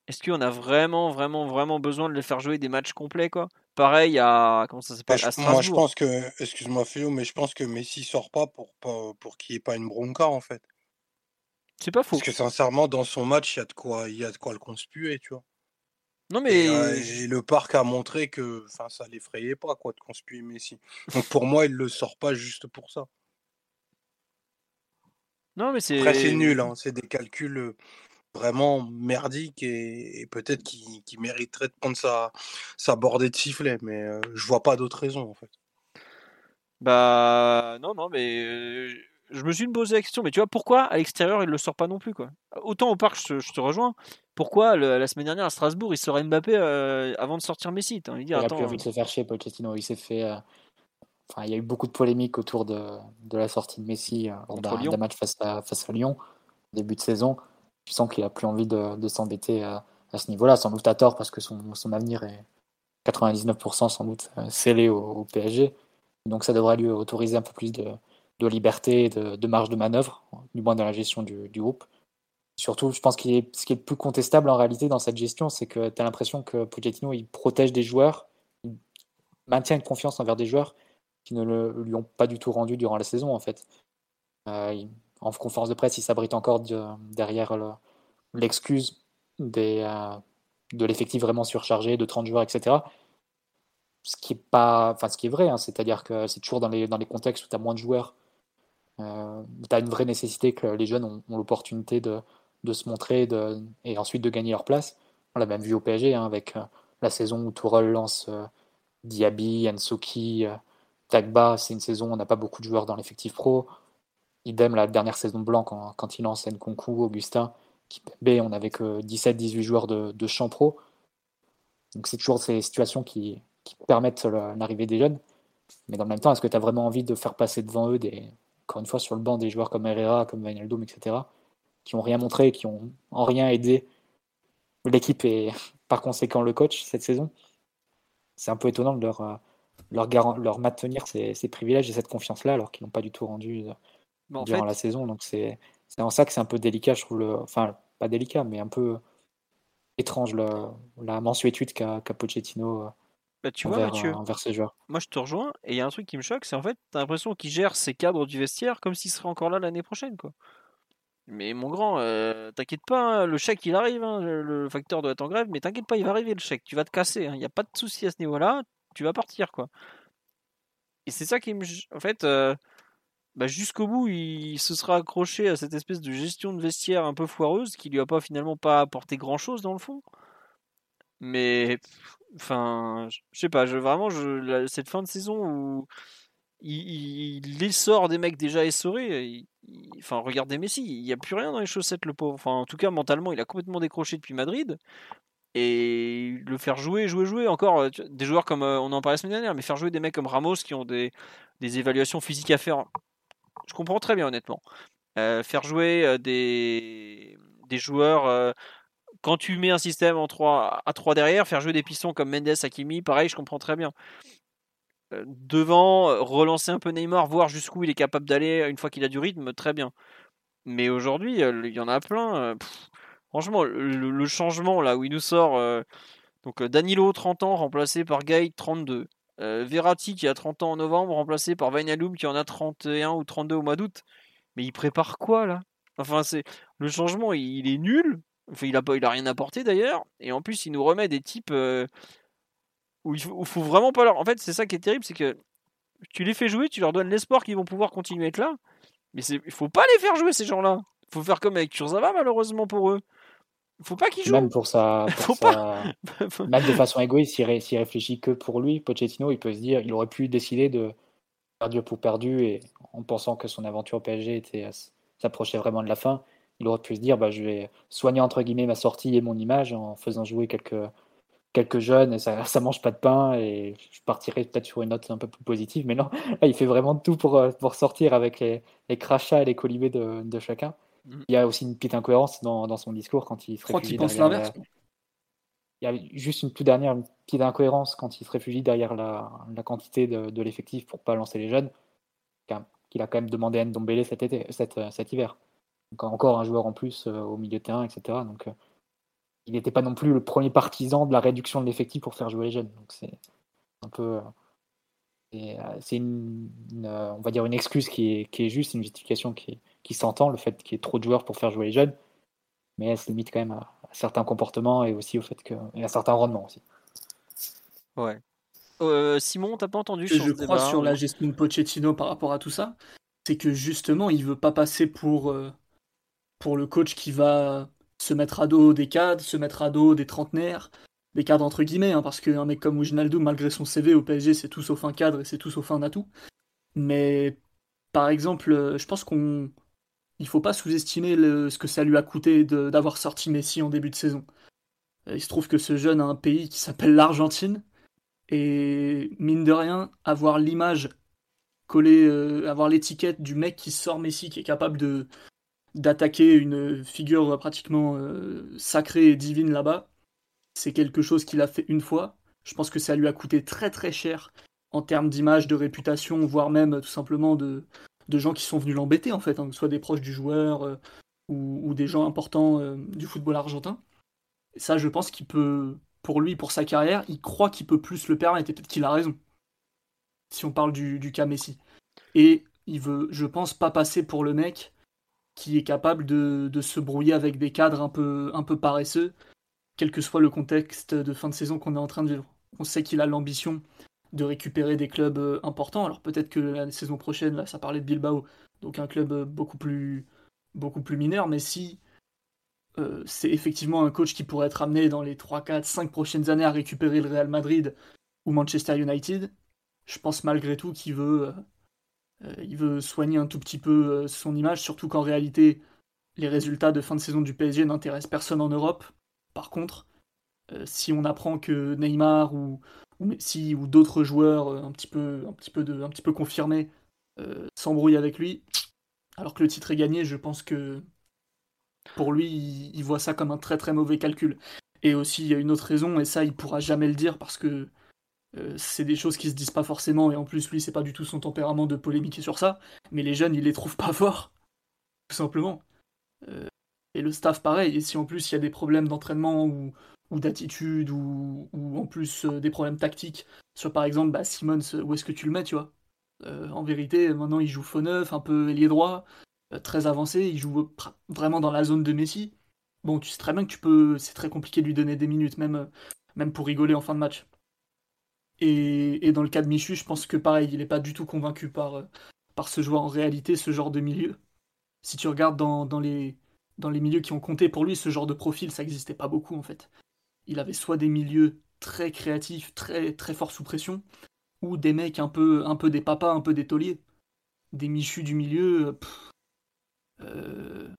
A: est-ce qu'on a vraiment, vraiment, vraiment besoin de les faire jouer des matchs complets quoi? Pareil à. Comment ça s'appelle?
C: Moi, je pense que. Excuse-moi, Philo, mais je pense que Messi sort pas pour, pour, pour qu'il n'y ait pas une bronca en fait.
A: C'est pas faux.
C: Parce que sincèrement, dans son match, il y a de quoi, il y a de quoi le conspuer, tu vois.
A: Non, mais.
C: Et, le parc a montré que ça l'effrayait pas quoi, de conspuer Messi. Donc pour moi, il le sort pas juste pour ça.
A: Non, mais c'est.
C: Après, c'est nul, hein. c'est des calculs vraiment merdiques et, peut-être qui, qui mériterait de prendre sa, sa bordée de sifflet, mais je vois pas d'autres raisons en fait.
A: Bah non, non, mais je me suis posé la question, mais tu vois, pourquoi à l'extérieur il le sort pas non plus quoi? Autant au parc, je, te rejoins. Pourquoi la semaine dernière à Strasbourg il sort Mbappé euh, avant de sortir Messi?
B: Il a plus envie de se faire chier, Pochettino. Il s'est fait. Euh, enfin, il y a eu beaucoup de polémiques autour de, de la sortie de Messi euh, lors d'un match face à, face à Lyon, début de saison. Tu sens qu'il a plus envie de, de s'embêter à, ce niveau-là, sans doute à tort parce que son, son avenir est 99% sans doute scellé au, au PSG. Donc ça devrait lui autoriser un peu plus de, de liberté, de, de, marge de manœuvre, du moins dans la gestion du, groupe. Surtout, je pense que ce qui est le plus contestable en réalité dans cette gestion, c'est que tu as l'impression que Pochettino il protège des joueurs, il maintient une confiance envers des joueurs qui ne le, lui ont pas du tout rendu durant la saison en fait. Euh, en conférence de presse, il s'abrite encore derrière l'excuse euh, de l'effectif vraiment surchargé, de 30 joueurs, etc ce qui est pas enfin ce qui est vrai hein, c'est-à-dire que c'est toujours dans les dans les contextes où tu as moins de joueurs euh, tu as une vraie nécessité que les jeunes ont, l'opportunité de, se montrer et ensuite de gagner leur place. On l'a même vu au PSG hein, avec euh, la saison où Tourelle lance euh, Diaby, Ensoki, Tagba. C'est une saison où on n'a pas beaucoup de joueurs dans l'effectif pro. Idem la dernière saison blanc quand, il lance Nkunku, Augustin, B, on n'avait que 17-18 joueurs de, de champ pro. Donc c'est toujours ces situations qui, qui permettent l'arrivée des jeunes. Mais dans le même temps, est-ce que tu as vraiment envie de faire passer devant eux des, encore une fois, sur le banc des joueurs comme Herrera, comme Wijnaldum, etc., qui n'ont rien montré, qui ont en rien aidé l'équipe et par conséquent le coach cette saison. C'est un peu étonnant de leur, euh, leur, leur maintenir ces, ces, privilèges et cette confiance-là alors qu'ils n'ont pas du tout rendu euh, durant la saison. Donc c'est en ça que c'est un peu délicat, je trouve. Le, enfin, pas délicat, mais un peu étrange le, la mensuétude qu'a Pochettino euh,
A: bah, tu vois, Mathieu, moi je te rejoins, et il y a un truc qui me choque, c'est en fait, t'as l'impression qu'il gère ses cadres du vestiaire comme s'il serait encore là l'année prochaine, quoi. Mais mon grand, euh, t'inquiète pas, hein, le chèque il arrive, hein, le, facteur doit être en grève, mais t'inquiète pas, il va arriver le chèque, tu vas te casser, il hein, n'y a pas de souci à ce niveau-là, tu vas partir, quoi. Et c'est ça qui me. En fait, euh, bah, jusqu'au bout, il se sera accroché à cette espèce de gestion de vestiaire un peu foireuse qui lui a pas finalement pas apporté grand-chose dans le fond. Mais Enfin, je sais pas, je, vraiment, je, cette fin de saison où il, il, essore des mecs déjà essorés, enfin, regardez Messi, il n'y a plus rien dans les chaussettes, le pauvre. Enfin, en tout cas, mentalement, il a complètement décroché depuis Madrid. Et le faire jouer, jouer, jouer, encore, des joueurs comme, euh, on en parlait la semaine dernière, mais faire jouer des mecs comme Ramos qui ont des, des évaluations physiques à faire, je comprends très bien, honnêtement. Euh, faire jouer euh, des, des joueurs quand tu mets un système en 3, à 3 derrière, faire jouer des pistons comme Mendes, Hakimi, pareil, je comprends très bien. Euh, devant, euh, relancer un peu Neymar, voir jusqu'où il est capable d'aller une fois qu'il a du rythme, très bien. Mais aujourd'hui, euh, il y en a plein. franchement, le, changement là où il nous sort. donc Danilo, 30 ans, remplacé par Gaï, 32. Verratti qui a 30 ans en novembre, remplacé par Vainaloum qui en a 31 ou 32 au mois d'août. Mais il prépare quoi là? Enfin, c'est le changement, il est nul il, a, il a rien apporté d'ailleurs. Et en plus, il nous remet des types euh, où il faut, faut, vraiment pas leur. En fait, c'est ça qui est terrible, c'est que tu les fais jouer, tu leur donnes l'espoir qu'ils vont pouvoir continuer à être là. Mais il faut pas les faire jouer ces gens-là. Il faut faire comme avec Kurzawa, malheureusement pour eux. Il faut pas qu'ils jouent.
B: Même pour ça, même de façon égoïste, s'il, ré... réfléchit que pour lui, Pochettino, il peut se dire, il aurait pu décider de perdu pour perdu et en pensant que son aventure au PSG était s'approchait vraiment de la fin il aurait pu se dire bah, je vais soigner entre guillemets ma sortie et mon image en faisant jouer quelques, quelques jeunes et ça, ça mange pas de pain et je partirai peut-être sur une note un peu plus positive. Mais non, il fait vraiment tout pour, euh, pour sortir avec les, les crachats et les colibés de, de, chacun. Mm. Il y a aussi une petite incohérence dans, dans son discours quand il
D: se pense l'inverse?
B: il y a juste une toute dernière petite incohérence quand il se réfugie derrière la, quantité de, l'effectif pour pas lancer les jeunes, qu'il a quand même demandé à Ndombele cet, été, cet, cet hiver. Donc, encore un joueur en plus au milieu de terrain, etc. Donc il n'était pas non plus le premier partisan de la réduction de l'effectif pour faire jouer les jeunes. Donc c'est un peu. C'est une, on va dire une excuse qui est, qui est juste, une justification qui, qui s'entend, le fait qu'il y ait trop de joueurs pour faire jouer les jeunes, mais elle se limite quand même à, certains comportements et aussi au fait que et à certains rendements aussi.
A: Ouais. Euh, Simon, t'as pas entendu
D: Je crois sur la gestion de Pochettino par rapport à tout ça, c'est que justement il veut pas passer pour euh, pour le coach qui va se mettre à dos des cadres, se mettre à dos des trentenaires, des cadres entre guillemets, hein, parce qu'un mec comme Wijnaldum, malgré son CV au PSG, c'est tout sauf un cadre et c'est tout sauf un atout. Mais par exemple, euh, je pense qu'on il faut pas sous-estimer ce que ça lui a coûté d'avoir sorti Messi en début de saison. Euh, il se trouve que ce jeune a un pays qui s'appelle l'Argentine, et mine de rien, avoir l'image collée, euh, avoir l'étiquette du mec qui sort Messi, qui est capable de d'attaquer une figure pratiquement sacrée et divine là-bas, c'est quelque chose qu'il a fait une fois. Je pense que ça lui a coûté très très cher en termes d'image, de réputation, voire même tout simplement de, de gens qui sont venus l'embêter en fait, hein, que ce soit des proches du joueur euh, ou, des gens importants euh, du football argentin. ça, je pense qu'il peut, pour lui, pour sa carrière, il croit qu'il peut plus le permettre et peut-être qu'il a raison. Si on parle du, du cas Messi. Et il veut, je pense, pas passer pour le mec qui est capable de, se brouiller avec des cadres un peu, paresseux quel que soit le contexte de fin de saison qu'on est en train de vivre. On sait qu'il a l'ambition de récupérer des clubs euh, importants. Alors peut-être que la saison prochaine, ça parlait de Bilbao, donc un club euh, beaucoup plus, beaucoup mineur, mais si euh, c'est effectivement un coach qui pourrait être amené dans les 3, 4, 5 prochaines années à récupérer le Real Madrid ou Manchester United, je pense malgré tout qu'il veut, il veut soigner un tout petit peu son image, surtout qu'en réalité, les résultats de fin de saison du PSG n'intéressent personne en Europe. Par contre, euh, si on apprend que Neymar ou, Messi ou d'autres joueurs euh, un petit peu, un petit peu, de, un petit peu confirmés euh, s'embrouillent avec lui, alors que le titre est gagné, je pense que pour lui, il, voit ça comme un très très mauvais calcul. Et aussi, il y a une autre raison, et ça, il pourra jamais le dire parce que c'est des choses qui se disent pas forcément, et en plus, lui, c'est pas du tout son tempérament de polémiquer sur ça, mais les jeunes, il les trouve pas forts, tout simplement. Et le staff, pareil. Et si en plus il y a des problèmes d'entraînement ou, d'attitude ou, en plus euh, des problèmes tactiques sur par exemple bah, Simmons, où est-ce que tu le mets, tu vois? Euh, En vérité, maintenant il joue faux neuf, un peu ailier droit, euh, très avancé, il joue vraiment dans la zone de Messi. Bon, tu sais très bien que tu peux, c'est très compliqué de lui donner des minutes, même pour rigoler en fin de match. Et, dans le cas de Michu, je pense que pareil, il n'est pas du tout convaincu par, par ce joueur en réalité, ce genre de milieu. Si tu regardes dans, les, dans les milieux qui ont compté pour lui, ce genre de profil, ça n'existait pas beaucoup en fait. Il avait soit des milieux très créatifs, très très forts sous pression, ou des mecs un peu, un peu des papas, un peu des tauliers. Des michus du milieu. Euh,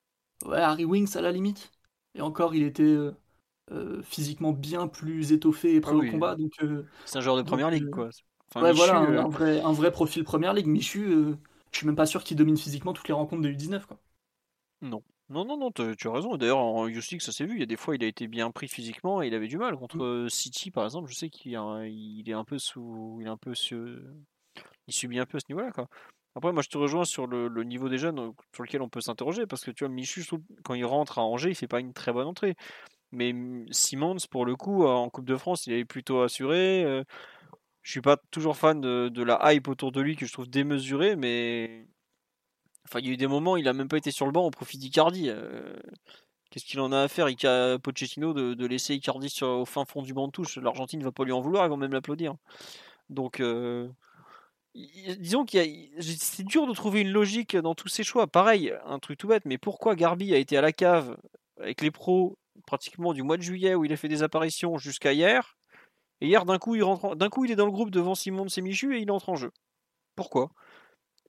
D: ouais, Harry Winks à la limite. Et encore, il était euh, euh, physiquement bien plus étoffé et prêt ah au combat. Donc,
A: c'est un joueur de première ligue, quoi.
D: ouais, voilà, un, vrai, un vrai profil première ligue. Michu, je suis même pas sûr qu'il domine physiquement toutes les rencontres de U19, quoi.
A: Non. Non, non, non, tu as raison. D'ailleurs, en Youth ça s'est vu. Il y a des fois, il a été bien pris physiquement et il avait du mal. Contre mmh. City, par exemple, je sais qu'il il est un peu sous. Il est un peu Il subit un peu ce niveau-là, quoi. Après, moi, je te rejoins sur le, niveau des jeunes sur lequel on peut s'interroger parce que tu vois, Michu, quand il rentre à Angers, il fait pas une très bonne entrée. Mais Simons, pour le coup, en Coupe de France, il est plutôt assuré. Euh, je suis pas toujours fan de, la hype autour de lui que je trouve démesurée, mais Enfin, il y a eu des moments, il a même pas été sur le banc au profit d'Icardi. Euh, qu'est-ce qu'il en a à faire, Ica Pochettino, de, laisser Icardi au fin fond du banc de touche L'Argentine ne va pas lui en vouloir, ils vont même l'applaudir. Donc, euh, disons qu'il c'est dur de trouver une logique dans tous ces choix. Pareil, un truc tout bête, mais pourquoi Garbi a été à la cave avec les pros pratiquement du mois de juillet où il a fait des apparitions jusqu'à hier et hier d'un coup il est dans le groupe devant Simon de Michu et il entre en jeu. Pourquoi?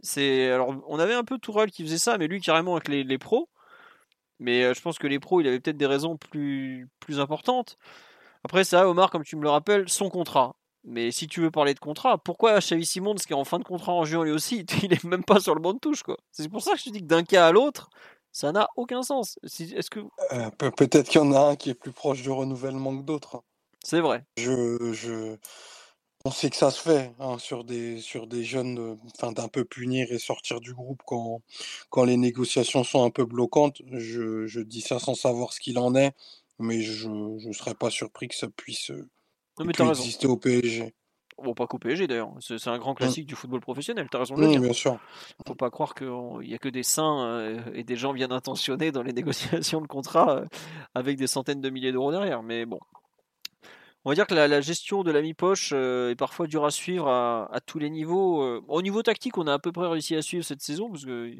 A: C'est alors on avait un peu Tourelle qui faisait ça, mais lui carrément avec les, pros. Mais euh, je pense que les pros, il avait peut-être des raisons plus plus importantes. Après ça, Omar, comme tu me le rappelles, son contrat. Mais si tu veux parler de contrat, pourquoi Xavi Simons, qui est en fin de contrat en juin lui aussi, il est même pas sur le banc de touche quoi? C'est pour ça que je te dis que d'un cas à l'autre, ça n'a aucun sens. Est-ce que
C: euh, peut-être qu'il y en a un qui est plus proche du renouvellement que d'autres.
A: C'est vrai.
C: Je, je, on sait que ça se fait hein, sur des sur des jeunes, euh, enfin d'un peu punir et sortir du groupe quand quand les négociations sont un peu bloquantes. Je, je dis ça sans savoir ce qu'il en est, mais je ne serais pas surpris que ça puisse, euh,
A: Non, mais
C: puisse exister au PSG.
A: Bon, pas qu'au PSG d'ailleurs. C'est un grand
C: Mm.
A: classique du football professionnel. T'as raison de le dire.
C: bien sûr.
A: Faut pas croire qu'il n'y a que des saints euh, et des gens bien intentionnés dans les négociations de contrats euh, avec des centaines de milliers d'euros derrière. Mais bon. On va dire que la, la gestion de la mi-poche euh, est parfois dure à suivre à, à tous les niveaux. Euh, Au niveau tactique, on a à peu près réussi à suivre cette saison parce que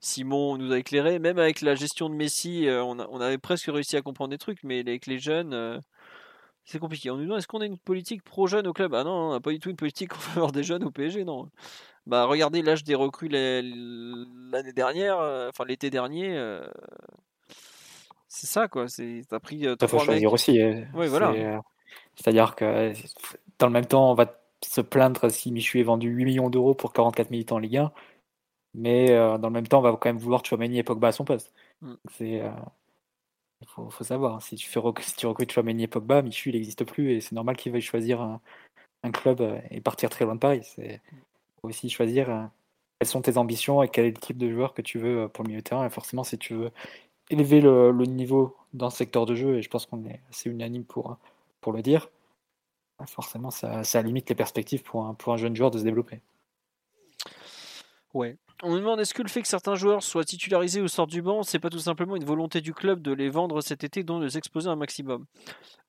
A: Simon nous a éclairé. Même avec la gestion de Messi, on, a- on avait presque réussi à comprendre des trucs, mais avec les jeunes, c'est compliqué. On nous demande est-ce qu'on a une politique pro-jeune au club? Ah non, on n'a pas du tout une politique en faveur des jeunes au PSG, non. Bah regardez l'âge des recrues la- l'année dernière, euh, enfin l'été dernier. euh, c'est ça quoi. C'est t'as pris euh,
B: Ça faut choisir aussi. euh,
A: Oui, voilà.
B: c'est, euh, C'est-à-dire que euh, dans le même temps, on va se plaindre si Michu est vendu 8 millions d'euros pour 44 militants en Ligue 1, mais euh, dans le même temps, on va quand même vouloir Chouameni et Pogba à son poste.
A: Mm.
B: C'est, euh, faut, faut savoir. Si tu, fais tu recrutes Chouameni et Pogba, Michu il n'existe plus et c'est normal qu'il veuille choisir un, club euh, et partir très loin de Paris. C'est faut aussi choisir euh, quelles sont tes ambitions et quel est le type de joueur que tu veux euh, pour le milieu de terrain. Et forcément, si tu veux élever le, le niveau dans ce secteur de jeu, et je pense qu'on est assez unanime pour, le dire, bah, forcément, ça, ça limite les perspectives pour un, pour un jeune joueur de se développer.
A: Ouais. On me demande est-ce que le fait que certains joueurs soient titularisés ou sortent du banc, c'est pas tout simplement une volonté du club de les vendre cet été, donc de les exposer un maximum?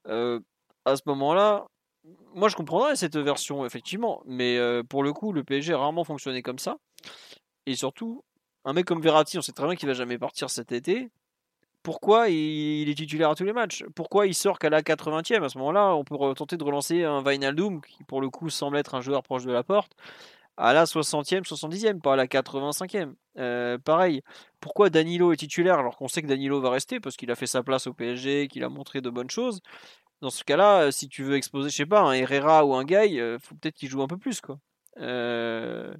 A: Euh, à ce moment-là, moi je comprendrais cette version effectivement, mais euh, pour le coup, le PSG a rarement fonctionné comme ça. Et surtout, un mec comme Verratti, on sait très bien qu'il va jamais partir cet été. Pourquoi il, est titulaire à tous les matchs? Pourquoi il sort qu'à la 80e À ce moment-là, on peut tenter de relancer un Wijnaldum, qui pour le coup semble être un joueur proche de la porte, à la 60e, 70e, pas à la 85e. Euh, pareil, pourquoi Danilo est titulaire alors qu'on sait que Danilo va rester parce qu'il a fait sa place au PSG, qu'il a montré de bonnes choses? Dans ce cas-là, euh, si tu veux exposer, je sais pas, un Herrera ou un Guy, euh, faut peut-être qu'il joue un peu plus, quoi. Euh,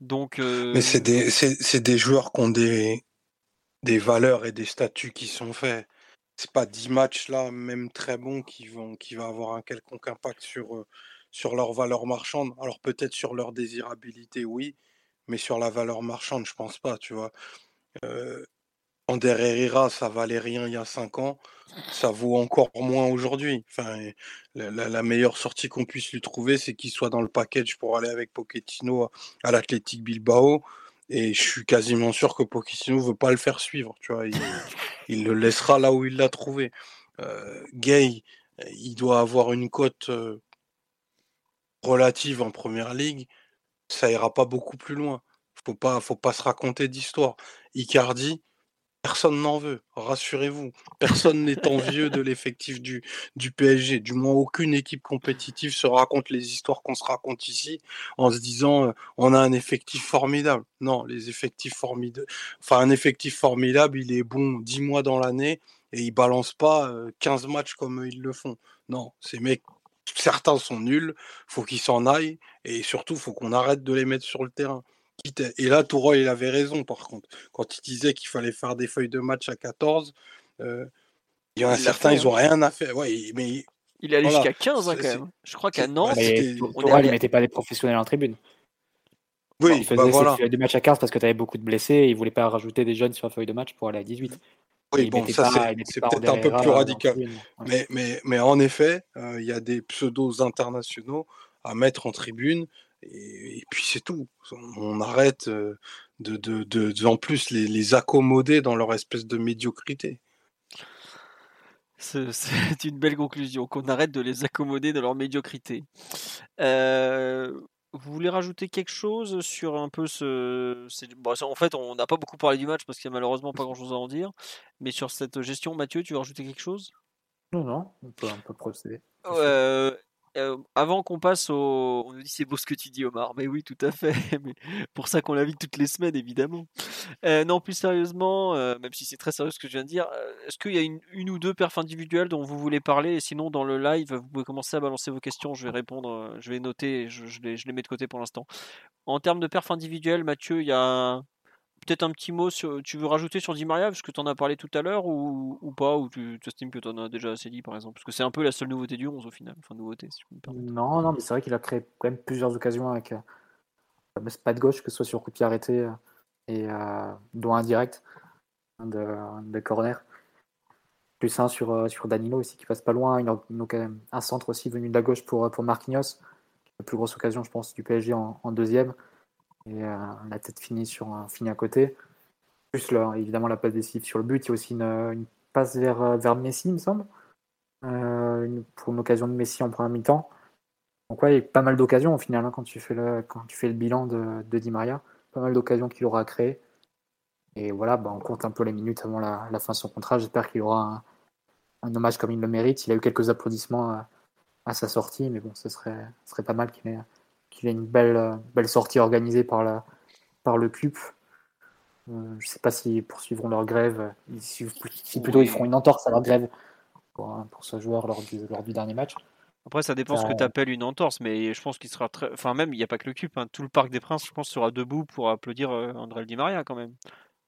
A: donc,
C: Mais c'est des, joueurs qui ont des, des valeurs et des statuts qui sont faits. C'est pas 10 matchs là, même très bons, qui vont, qui va avoir un quelconque impact sur, sur leur valeur marchande. Alors peut-être sur leur désirabilité, oui, mais sur la valeur marchande, je pense pas, tu vois. Euh, ça valait rien il y a 5 ans, ça vaut encore moins aujourd'hui. Enfin, la, meilleure sortie qu'on puisse lui trouver, c'est qu'il soit dans le package pour aller avec Pochettino à, l'Athletic Bilbao. Et je suis quasiment sûr que Pochettino veut pas le faire suivre, tu vois. Il, il le laissera là où il l'a trouvé. Gay, il doit avoir une cote relative en première ligue. Ça ira pas beaucoup plus loin. Faut pas, faut pas se raconter d'histoire. Icardi, personne n'en veut. Rassurez-vous. Personne n'est envieux de l'effectif du, du PSG. Du moins, aucune équipe compétitive se raconte les histoires qu'on se raconte ici en se disant euh, on a un effectif formidable. Non, les effectifs formidables. Enfin, un effectif formidable, il est bon 10 mois dans l'année et il balance pas euh, 15 matchs comme ils le font. Non, ces mecs, certains sont nuls, faut qu'ils s'en aillent et surtout, faut qu'on arrête de les mettre sur le terrain. Et là, Touroi, il avait raison par contre. Quand il disait qu'il fallait faire des feuilles de match à 14, euh, il y en a
A: Il
C: certains,
A: fait,
C: ils ont rien à faire. Ouais, mais
A: il est allé
C: voilà.
A: jusqu'à 15 hein, quand même. Je crois qu'à Nantes,
B: Mais
C: c'était-
B: Tou-
A: on est
B: Tourelle,
A: allé-
B: il mettait pas les professionnels en tribune.
C: oui,
B: il faisait
C: bah
B: ses
C: voilà.
B: feuilles de match à 15 parce que tu avais beaucoup de blessés et il voulait pas rajouter des jeunes sur la feuille de match pour aller à 18.
C: Oui,
B: il
C: bon, ça c'est peut-être un peu plus radical.
B: Ouais.
C: Mais, mais, mais en effet, euh, il y a des pseudos internationaux à mettre en tribune. Et, et puis c'est tout. On, on arrête euh, de, de, de, de- en plus les, les accommoder dans leur espèce de médiocrité.
A: C'est c'est une belle conclusion, qu'on arrête de les accommoder dans leur médiocrité. Euh, vous voulez rajouter quelque chose sur un peu ce... bon, en fait, on n'a pas beaucoup parlé du match parce qu'il n'y a malheureusement pas grand-chose à en dire. Mais sur cette gestion, Mathieu, tu veux rajouter quelque chose?
B: Non, non, on peut, on peut procéder.
A: Euh, euh, avant qu'on passe au. On nous dit c'est beau ce que tu dis, Omar. Mais oui, tout à fait. Mais pour ça qu'on l'invite toutes les semaines, évidemment. Euh, non, plus sérieusement, euh, même si c'est très sérieux ce que je viens de dire, est-ce qu'il y a une, ou deux perfs individuelles dont vous voulez parler? Et sinon, dans le live, vous pouvez commencer à balancer vos questions. Je vais répondre, je vais noter, je les, je les mets de côté pour l'instant. En termes de perfs individuels, Mathieu, il y a peut-être un petit mot sur. Tu veux rajouter sur Di Maria parce que tu en as parlé tout à l'heure ou, pas Ou tu estimes que tu en as déjà assez dit par exemple? Parce que c'est un peu la seule nouveauté du 11 au final. Enfin, nouveauté.
B: Non, non, mais c'est vrai qu'il a créé quand même plusieurs occasions avec euh, pas de gauche, que ce soit sur coup de arrêté euh, et euh, dont un de, corner. Plus un sur, euh, sur Danilo aussi qui passe pas loin. Une, une, un centre aussi venu de la gauche pour, pour Marquinhos. La plus grosse occasion, je pense, du PSG en deuxième. Et euh, la tête finie, sur, finie à côté. Plus évidemment la passe décisive sur le but. Il y a aussi une, passe vers, euh, vers Messi, il me semble. Euh, pour une occasion de Messi en première mi-temps. Donc ouais, il y a pas mal d'occasions au final hein, quand, tu fais le, quand tu fais le bilan de, de Di Maria. Pas mal d'occasions qu'il aura créées. Et voilà, bah, on compte un peu les minutes avant la, fin de son contrat. J'espère qu'il aura un, un, hommage comme il le mérite. Il a eu quelques applaudissements à, sa sortie, mais bon, ce serait, ce serait pas mal qu'il ait, qu'il ait une belle, belle sortie organisée par, la, par le club. Euh, je ne sais pas s'ils poursuivront leur grève, si, plutôt ils feront une entorse à leur grève pour, pour ce joueur lors du, lors du dernier match.
A: Après, ça dépend euh... ce que tu appelles une entorse, mais je pense qu'il sera très. Enfin, même, il n'y a pas que le CUP, hein. tout le Parc des Princes, je pense, sera debout pour applaudir euh, André Di Maria quand même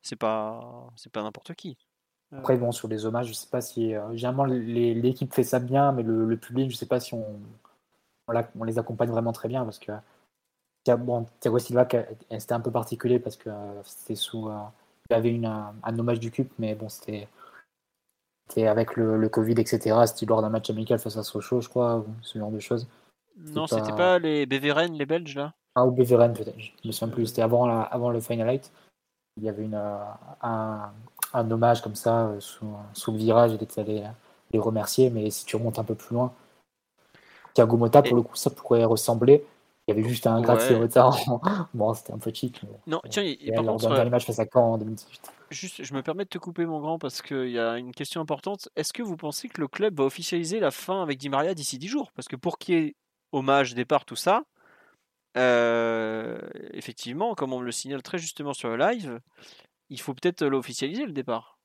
A: c'est pas c'est pas n'importe qui.
B: Après bon sur les hommages, je sais pas si euh, généralement l'équipe fait ça bien, mais le, le, public, je sais pas si on on, les accompagne vraiment très bien parce que bon Thiago Silva c'était un peu particulier parce que euh, c'était sous euh, il avait une, un, hommage du CUP, mais bon c'était c'était avec le, le, Covid etc. C'était lors d'un match amical face à Sochaux, je crois, ou ce genre de choses.
A: Non, c'était pas... pas les Beveren, les Belges là?
B: Ah ou Beveren peut-être, je me souviens plus. C'était avant la, avant le Final Eight il y avait une, un, un, hommage comme ça sous, sous le virage, il était allé les remercier, mais si tu remontes un peu plus loin, Thiago Motta, pour Et... le coup, ça pourrait ressembler. Il y avait juste un gratte ouais. retard. bon, c'était un peu cheap. Mais...
A: Non, tiens, et,
B: et par contre, dernier match face à Caen en 2018.
A: Juste, je me permets de te couper, mon grand, parce qu'il y a une question importante. Est-ce que vous pensez que le club va officialiser la fin avec Di Maria d'ici 10 jours? Parce que pour qu'il y ait hommage, départ, tout ça, euh, effectivement, comme on me le signale très justement sur le live, il faut peut-être l'officialiser le départ.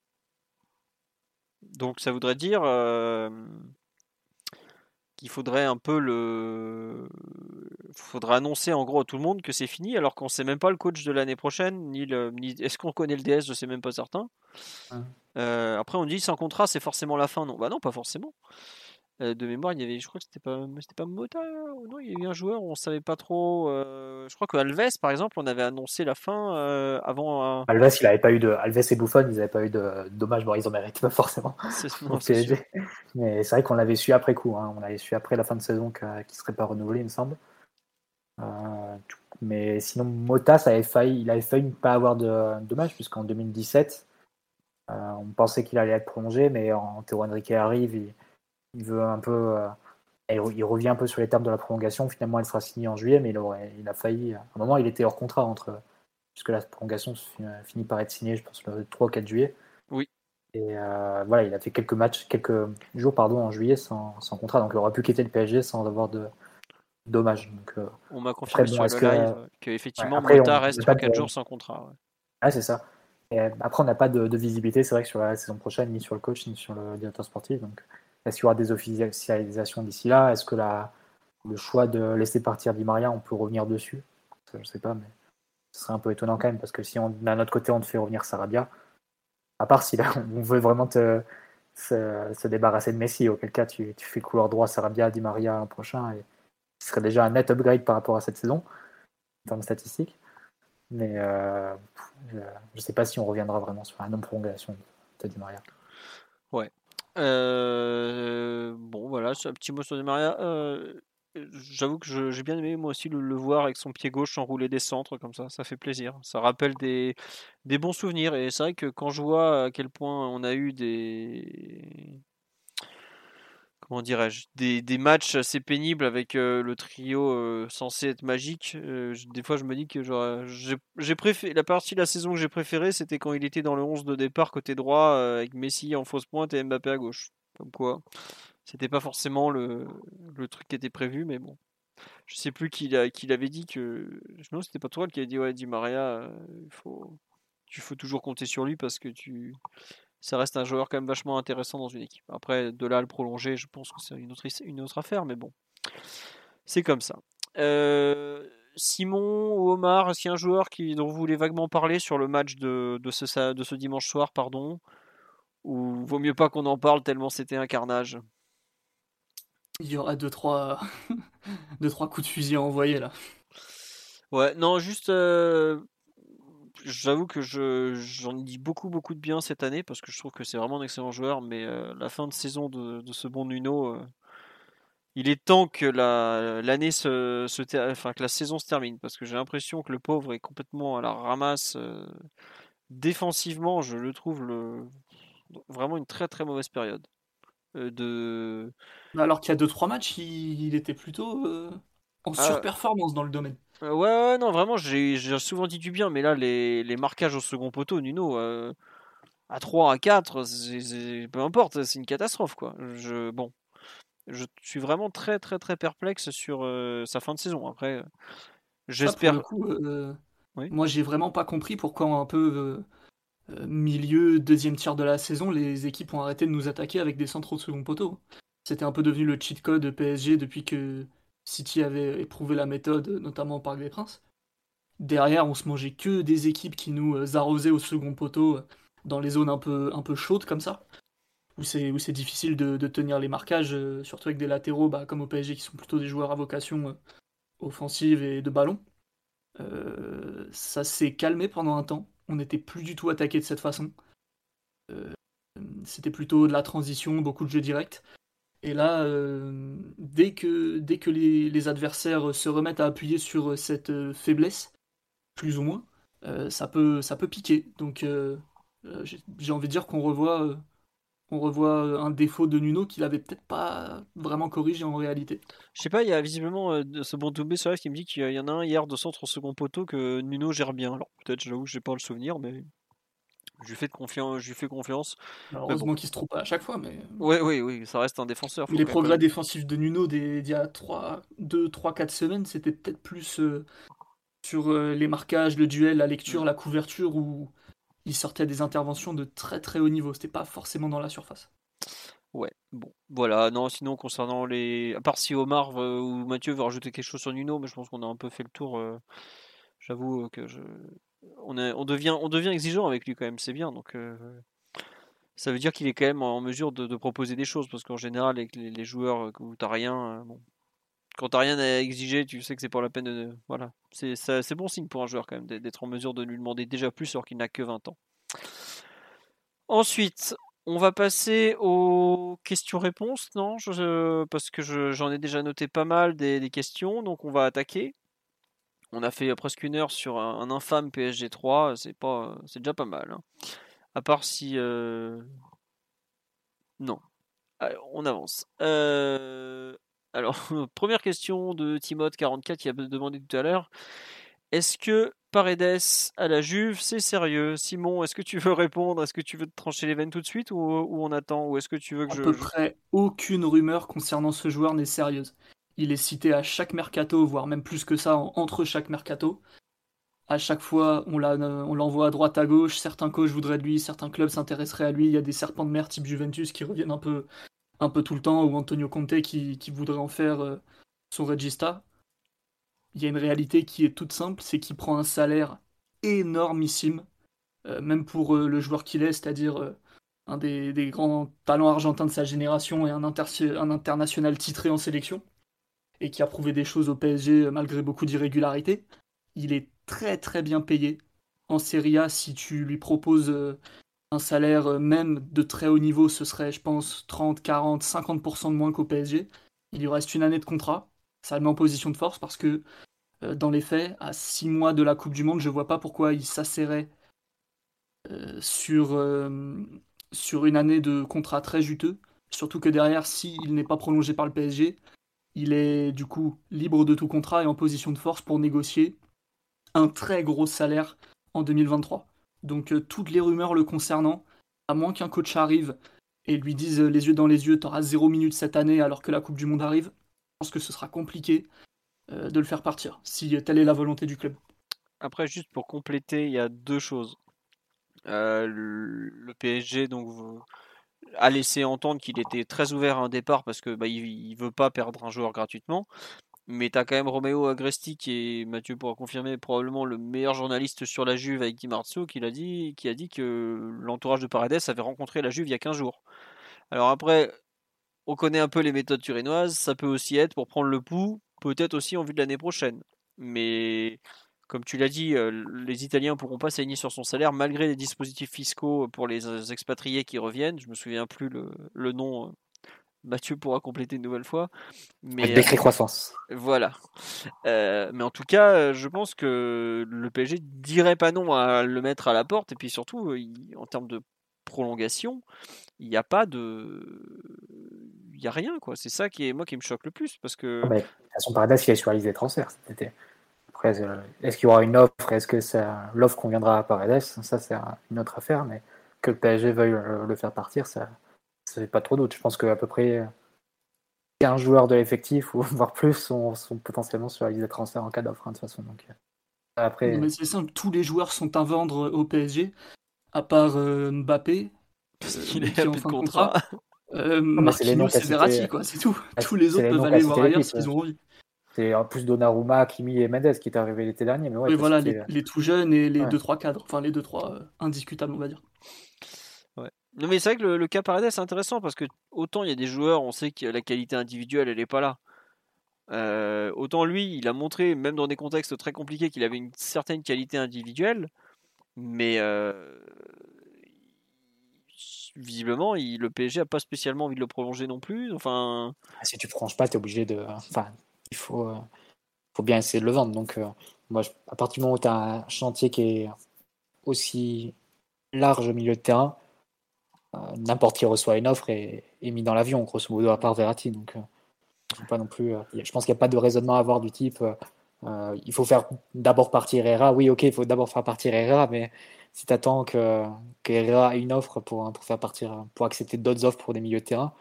A: Donc ça voudrait dire euh, qu'il faudrait un peu le. faudrait annoncer en gros à tout le monde que c'est fini, alors qu'on sait même pas le coach de l'année prochaine, ni le. Ni... Est-ce qu'on connaît le DS Je sais même pas certain. Euh, après on dit sans contrat c'est forcément la fin. Non, bah non, pas forcément. Euh, de mémoire, il y avait, je crois que c'était pas, c'était pas Mota, non, il y a eu un joueur on savait pas trop. Euh, je crois que Alves, par exemple, on avait annoncé la fin euh, avant.
B: Alves, il avait pas eu de, Alves et Buffon, ils n'avaient pas eu de dommage, bon, ils en méritaient pas forcément.
A: Non,
B: Mais c'est vrai qu'on l'avait su après coup, hein. on l'avait su après la fin de saison qu'il ne serait pas renouvelé, il me semble. mais sinon, Mota, ça avait failli, il avait failli ne pas avoir de dommage, puisqu'en 2017, on pensait qu'il allait être prolongé, mais en Théo Henrique arrive. Il, il veut un peu. Euh, il revient un peu sur les termes de la prolongation. Finalement, elle sera signée en juillet, mais il, aurait, il a failli. À un moment, il était hors contrat entre. Puisque la prolongation finit par être signée, je pense, le 3 ou 4 juillet.
A: Oui.
B: Et euh, voilà, il a fait quelques matchs, quelques jours pardon, en juillet sans, sans contrat. Donc, il aurait pu quitter le PSG sans avoir de dommage. Donc, euh,
A: on m'a confirmé bon, sur le live qu'effectivement, ouais, Mota reste 3-4 de... jours sans contrat. Ouais.
B: Ah, c'est ça. Et après, on n'a pas de, de visibilité, c'est vrai que sur la saison prochaine, ni sur le coach, ni sur le directeur sportif. Donc, est-ce qu'il y aura des officialisations d'ici là? Est-ce que la, le choix de laisser partir Di Maria, on peut revenir dessus? Je ne sais pas, mais ce serait un peu étonnant quand même, parce que si on, d'un autre côté on te fait revenir Sarabia, à part si là, on veut vraiment te, se, se, débarrasser de Messi, auquel cas tu, tu fais couloir droit Sarabia, Di Maria un prochain, et ce serait déjà un net upgrade par rapport à cette saison, en termes statistiques. Mais euh, je ne sais pas si on reviendra vraiment sur un non-prolongation de Di Maria.
A: Ouais, euh, bon, voilà, un petit mot sur Di Maria. Euh, J'avoue que j'ai bien aimé moi aussi le, voir avec son pied gauche enrouler des centres comme ça, ça fait plaisir. Ça rappelle des, des bons souvenirs et c'est vrai que quand je vois à quel point on a eu des comment dirais-je des, matchs assez pénibles avec le trio censé être magique. Des fois, je me dis que j'ai préféré la partie de la saison que j'ai préférée, c'était quand il était dans le 11 de départ côté droit avec Messi en fausse pointe et Mbappé à gauche. Comme quoi, c'était pas forcément le, truc qui était prévu, mais bon. Je sais plus qui, a, qui l'avait dit que. Non, c'était pas toi qui a dit ouais, dit Maria, il tu faut toujours compter sur lui parce que tu ça reste un joueur quand même vachement intéressant dans une équipe. Après, de là à le prolonger, je pense que c'est une autre, une autre affaire, mais bon, c'est comme ça. Euh, Simon ou Omar, est-ce qu'il y a un joueur qui, dont vous voulez vaguement parler sur le match de, de, ce, de ce dimanche soir, pardon? Ou vaut mieux pas qu'on en parle tellement c'était un carnage?
D: Il y aura deux trois, deux, trois coups de fusil à envoyer là.
A: Ouais, non, juste. Euh, j'avoue que je, j'en dis beaucoup, beaucoup de bien cette année parce que je trouve que c'est vraiment un excellent joueur, mais euh, la fin de saison de, de ce bon Nuno, euh, il est temps que la, l'année se, se enfin, que la saison se termine parce que j'ai l'impression que le pauvre est complètement à la ramasse. défensivement, je le trouve le, vraiment une très très mauvaise période. de...
D: Alors qu'il y a 2-3 matchs, il, était plutôt en ah. surperformance dans le domaine.
A: Euh, ouais, non, vraiment, j'ai souvent dit du bien, mais là, les, les marquages au second poteau, Nuno, euh, à 3, à 4, peu importe, c'est une catastrophe, quoi. Je, bon, je suis vraiment très, très, très perplexe sur euh, sa fin de saison. Après, j'espère.
D: Oui. Moi, j'ai vraiment pas compris pourquoi un peu milieu, deuxième tiers de la saison, les équipes ont arrêté de nous attaquer avec des centres au second poteau. C'était un peu devenu le cheat code PSG depuis que City avait éprouvé la méthode, notamment au Parc des Princes. Derrière, on se mangeait que des équipes qui nous euh, arrosaient au second poteau euh, dans les zones un peu, chaudes comme ça, où c'est, où c'est difficile de, tenir les marquages, euh, surtout avec des latéraux bah, comme au PSG qui sont plutôt des joueurs à vocation offensive et de ballon. ça s'est calmé pendant un temps. On n'était plus du tout attaqué de cette façon. c'était plutôt de la transition, beaucoup de jeux directs. Et là, euh, dès que, dès que les, adversaires se remettent à appuyer sur cette euh, faiblesse, plus ou moins, euh, ça, peut, ça peut piquer. Donc j'ai envie de dire qu'on revoit, revoit un défaut de Nuno qu'il n'avait peut-être pas vraiment corrigé en réalité.
A: Je sais pas, il y a visiblement ce bon sur qui me dit qu'il y en a un hier de centre au second poteau que Nuno gère bien. Alors peut-être, j'avoue j'ai pas le souvenir, mais je lui fais, confiance, je lui fais confiance.
D: heureusement qu'il se trompe pas à chaque fois, mais.
A: Oui, oui, oui, ça reste un défenseur.
D: Les progrès défensifs de Nuno d'il y a 3, 2, 3, 4 semaines, c'était peut-être plus euh, sur euh, les marquages, le duel, la lecture, mm. la couverture, où il sortait des interventions de très très haut niveau. C'était pas forcément dans la surface.
A: Ouais, bon, voilà. Non, sinon, concernant les. À part si Omar ou Mathieu veut rajouter quelque chose sur Nuno, mais je pense qu'on a un peu fait le tour. Euh, j'avoue que je on, devient, exigeant avec lui quand même, c'est bien. Donc euh, ça veut dire qu'il est quand même en mesure de, proposer des choses parce qu'en général avec les, joueurs où t'as rien, euh, quand t'as rien à exiger, tu sais que c'est pas la peine de, voilà, c'est bon signe pour un joueur quand même d'être en mesure de lui demander déjà plus alors qu'il n'a que 20 ans. Ensuite, on va passer aux questions-réponses, non? Parce que j'en ai déjà noté pas mal des, questions, donc on va attaquer. On a fait presque une heure sur un, infâme PSG 3, c'est pas, c'est déjà pas mal. Hein. À part si, euh, non, on avance. Euh, alors, première question de Timoth44 qui a demandé tout à l'heure. Est-ce que Paredes à la Juve, c'est sérieux? Simon, est-ce que tu veux répondre? Est-ce que tu veux te trancher les veines tout de suite ou, on attend? Ou est-ce que tu veux que
D: à
A: je.
D: À peu près aucune rumeur concernant ce joueur n'est sérieuse. Il est cité à chaque mercato, voire même plus que ça, entre chaque mercato. À chaque fois, on l'envoie à droite, à gauche. Certains coachs voudraient de lui, certains clubs s'intéresseraient à lui. Il y a des serpents de mer type Juventus qui reviennent un peu, un peu tout le temps, ou Antonio Conte qui, voudrait en faire euh, son regista. Il y a une réalité qui est toute simple, c'est qu'il prend un salaire énormissime, euh, même pour euh, le joueur qu'il est, c'est-à-dire un des, grands talents argentins de sa génération et un international titré en sélection et qui a prouvé des choses au PSG malgré beaucoup d'irrégularités. Il est très très bien payé. En Serie A, si tu lui proposes euh, un salaire euh, même de très haut niveau, ce serait, je pense, 30, 40, 50% de moins qu'au PSG. Il lui reste une année de contrat. Ça le met en position de force parce que, euh, dans les faits, à 6 mois de la Coupe du Monde, je ne vois pas pourquoi il s'asserrait sur, sur une année de contrat très juteux. Surtout que derrière, s'il n'est pas prolongé par le PSG, il est du coup libre de tout contrat et en position de force pour négocier un très gros salaire en 2023. Donc euh, toutes les rumeurs le concernant, à moins qu'un coach arrive et lui dise euh, les yeux dans les yeux, tu auras zéro minute cette année alors que la Coupe du Monde arrive, je pense que ce sera compliqué euh, de le faire partir, si telle est la volonté du club.
A: Après, juste pour compléter, il y a deux choses. le PSG, donc a laissé entendre qu'il était très ouvert à un départ parce que bah, veut pas perdre un joueur gratuitement. Mais tu as quand même Roméo Agresti qui est, Mathieu pourra confirmer, probablement le meilleur journaliste sur la Juve avec Di qui, a dit, qui a dit que l'entourage de Paredes avait rencontré la Juve il y a 15 jours. Alors après, on connaît un peu les méthodes turinoises, ça peut aussi être pour prendre le pouls, peut-être aussi en vue de l'année prochaine. Mais comme tu l'as dit, euh, les Italiens pourront pas s'aligner sur son salaire malgré les dispositifs fiscaux pour les expatriés qui reviennent. Je me souviens plus le, nom. Euh, Mathieu pourra compléter une nouvelle fois.
B: Mais décret croissance.
A: Voilà. Euh, mais en tout cas, je pense que le PSG dirait pas non à le mettre à la porte. Et puis surtout, en termes de prolongation, il n'y a pas de il y a rien quoi c'est ça qui est moi qui me choque le plus parce que
B: toute façon Paradis il a sur la liste des transferts cet après euh, est-ce qu'il y aura une offre? Est-ce que ça l'offre conviendra à Paredes? Ça c'est une autre affaire mais que le PSG veuille euh, le faire partir ça ça fait pas trop doute. Je pense qu'à peu près 15 joueurs de l'effectif ou voire plus sont, potentiellement sur la liste des transferts en cas d'offre hein, de toute façon. Donc euh,
D: après mais c'est simple. Tous les joueurs sont à vendre au PSG à part Mbappé
A: parce qu'il est en fin de contrat.
D: Euh, Marquinhos et Verratti, quoi, c'est tout. Tous les autres peuvent aller voir ailleurs s'ils ont envie.
B: C'est en plus Donnarumma, Kimi et Mendes qui est arrivé l'été dernier. Mais ouais,
D: voilà, les, les, tout jeunes et les 2-3 cadres. Enfin, les 2-3 euh, indiscutables, on va dire.
A: Ouais. Non, mais c'est vrai que le, cas Paredes c'est intéressant parce que autant il y a des joueurs, on sait que la qualité individuelle, elle n'est pas là. Euh, autant lui, il a montré, même dans des contextes très compliqués, qu'il avait une certaine qualité individuelle, mais euh, visiblement, il, le PSG a pas spécialement envie de le prolonger non plus. Enfin,
B: ah, si tu prolonges pas, tu es obligé de. Enfin, il faut, euh, faut bien essayer de le vendre. Donc, euh, moi, à partir du moment où tu as un chantier qui est aussi large au milieu de terrain, euh, n'importe qui reçoit une offre et est mis dans l'avion, grosso modo, à part Verratti. Donc, pas non plus. je pense qu'il n'y a pas de raisonnement à avoir du type. il faut faire d'abord partir Herrera. Oui, ok, il faut d'abord faire partir Herrera, mais si tu attends que, que ait une offre pour, pour, faire partir, pour accepter d'autres offres pour des milieux de terrain,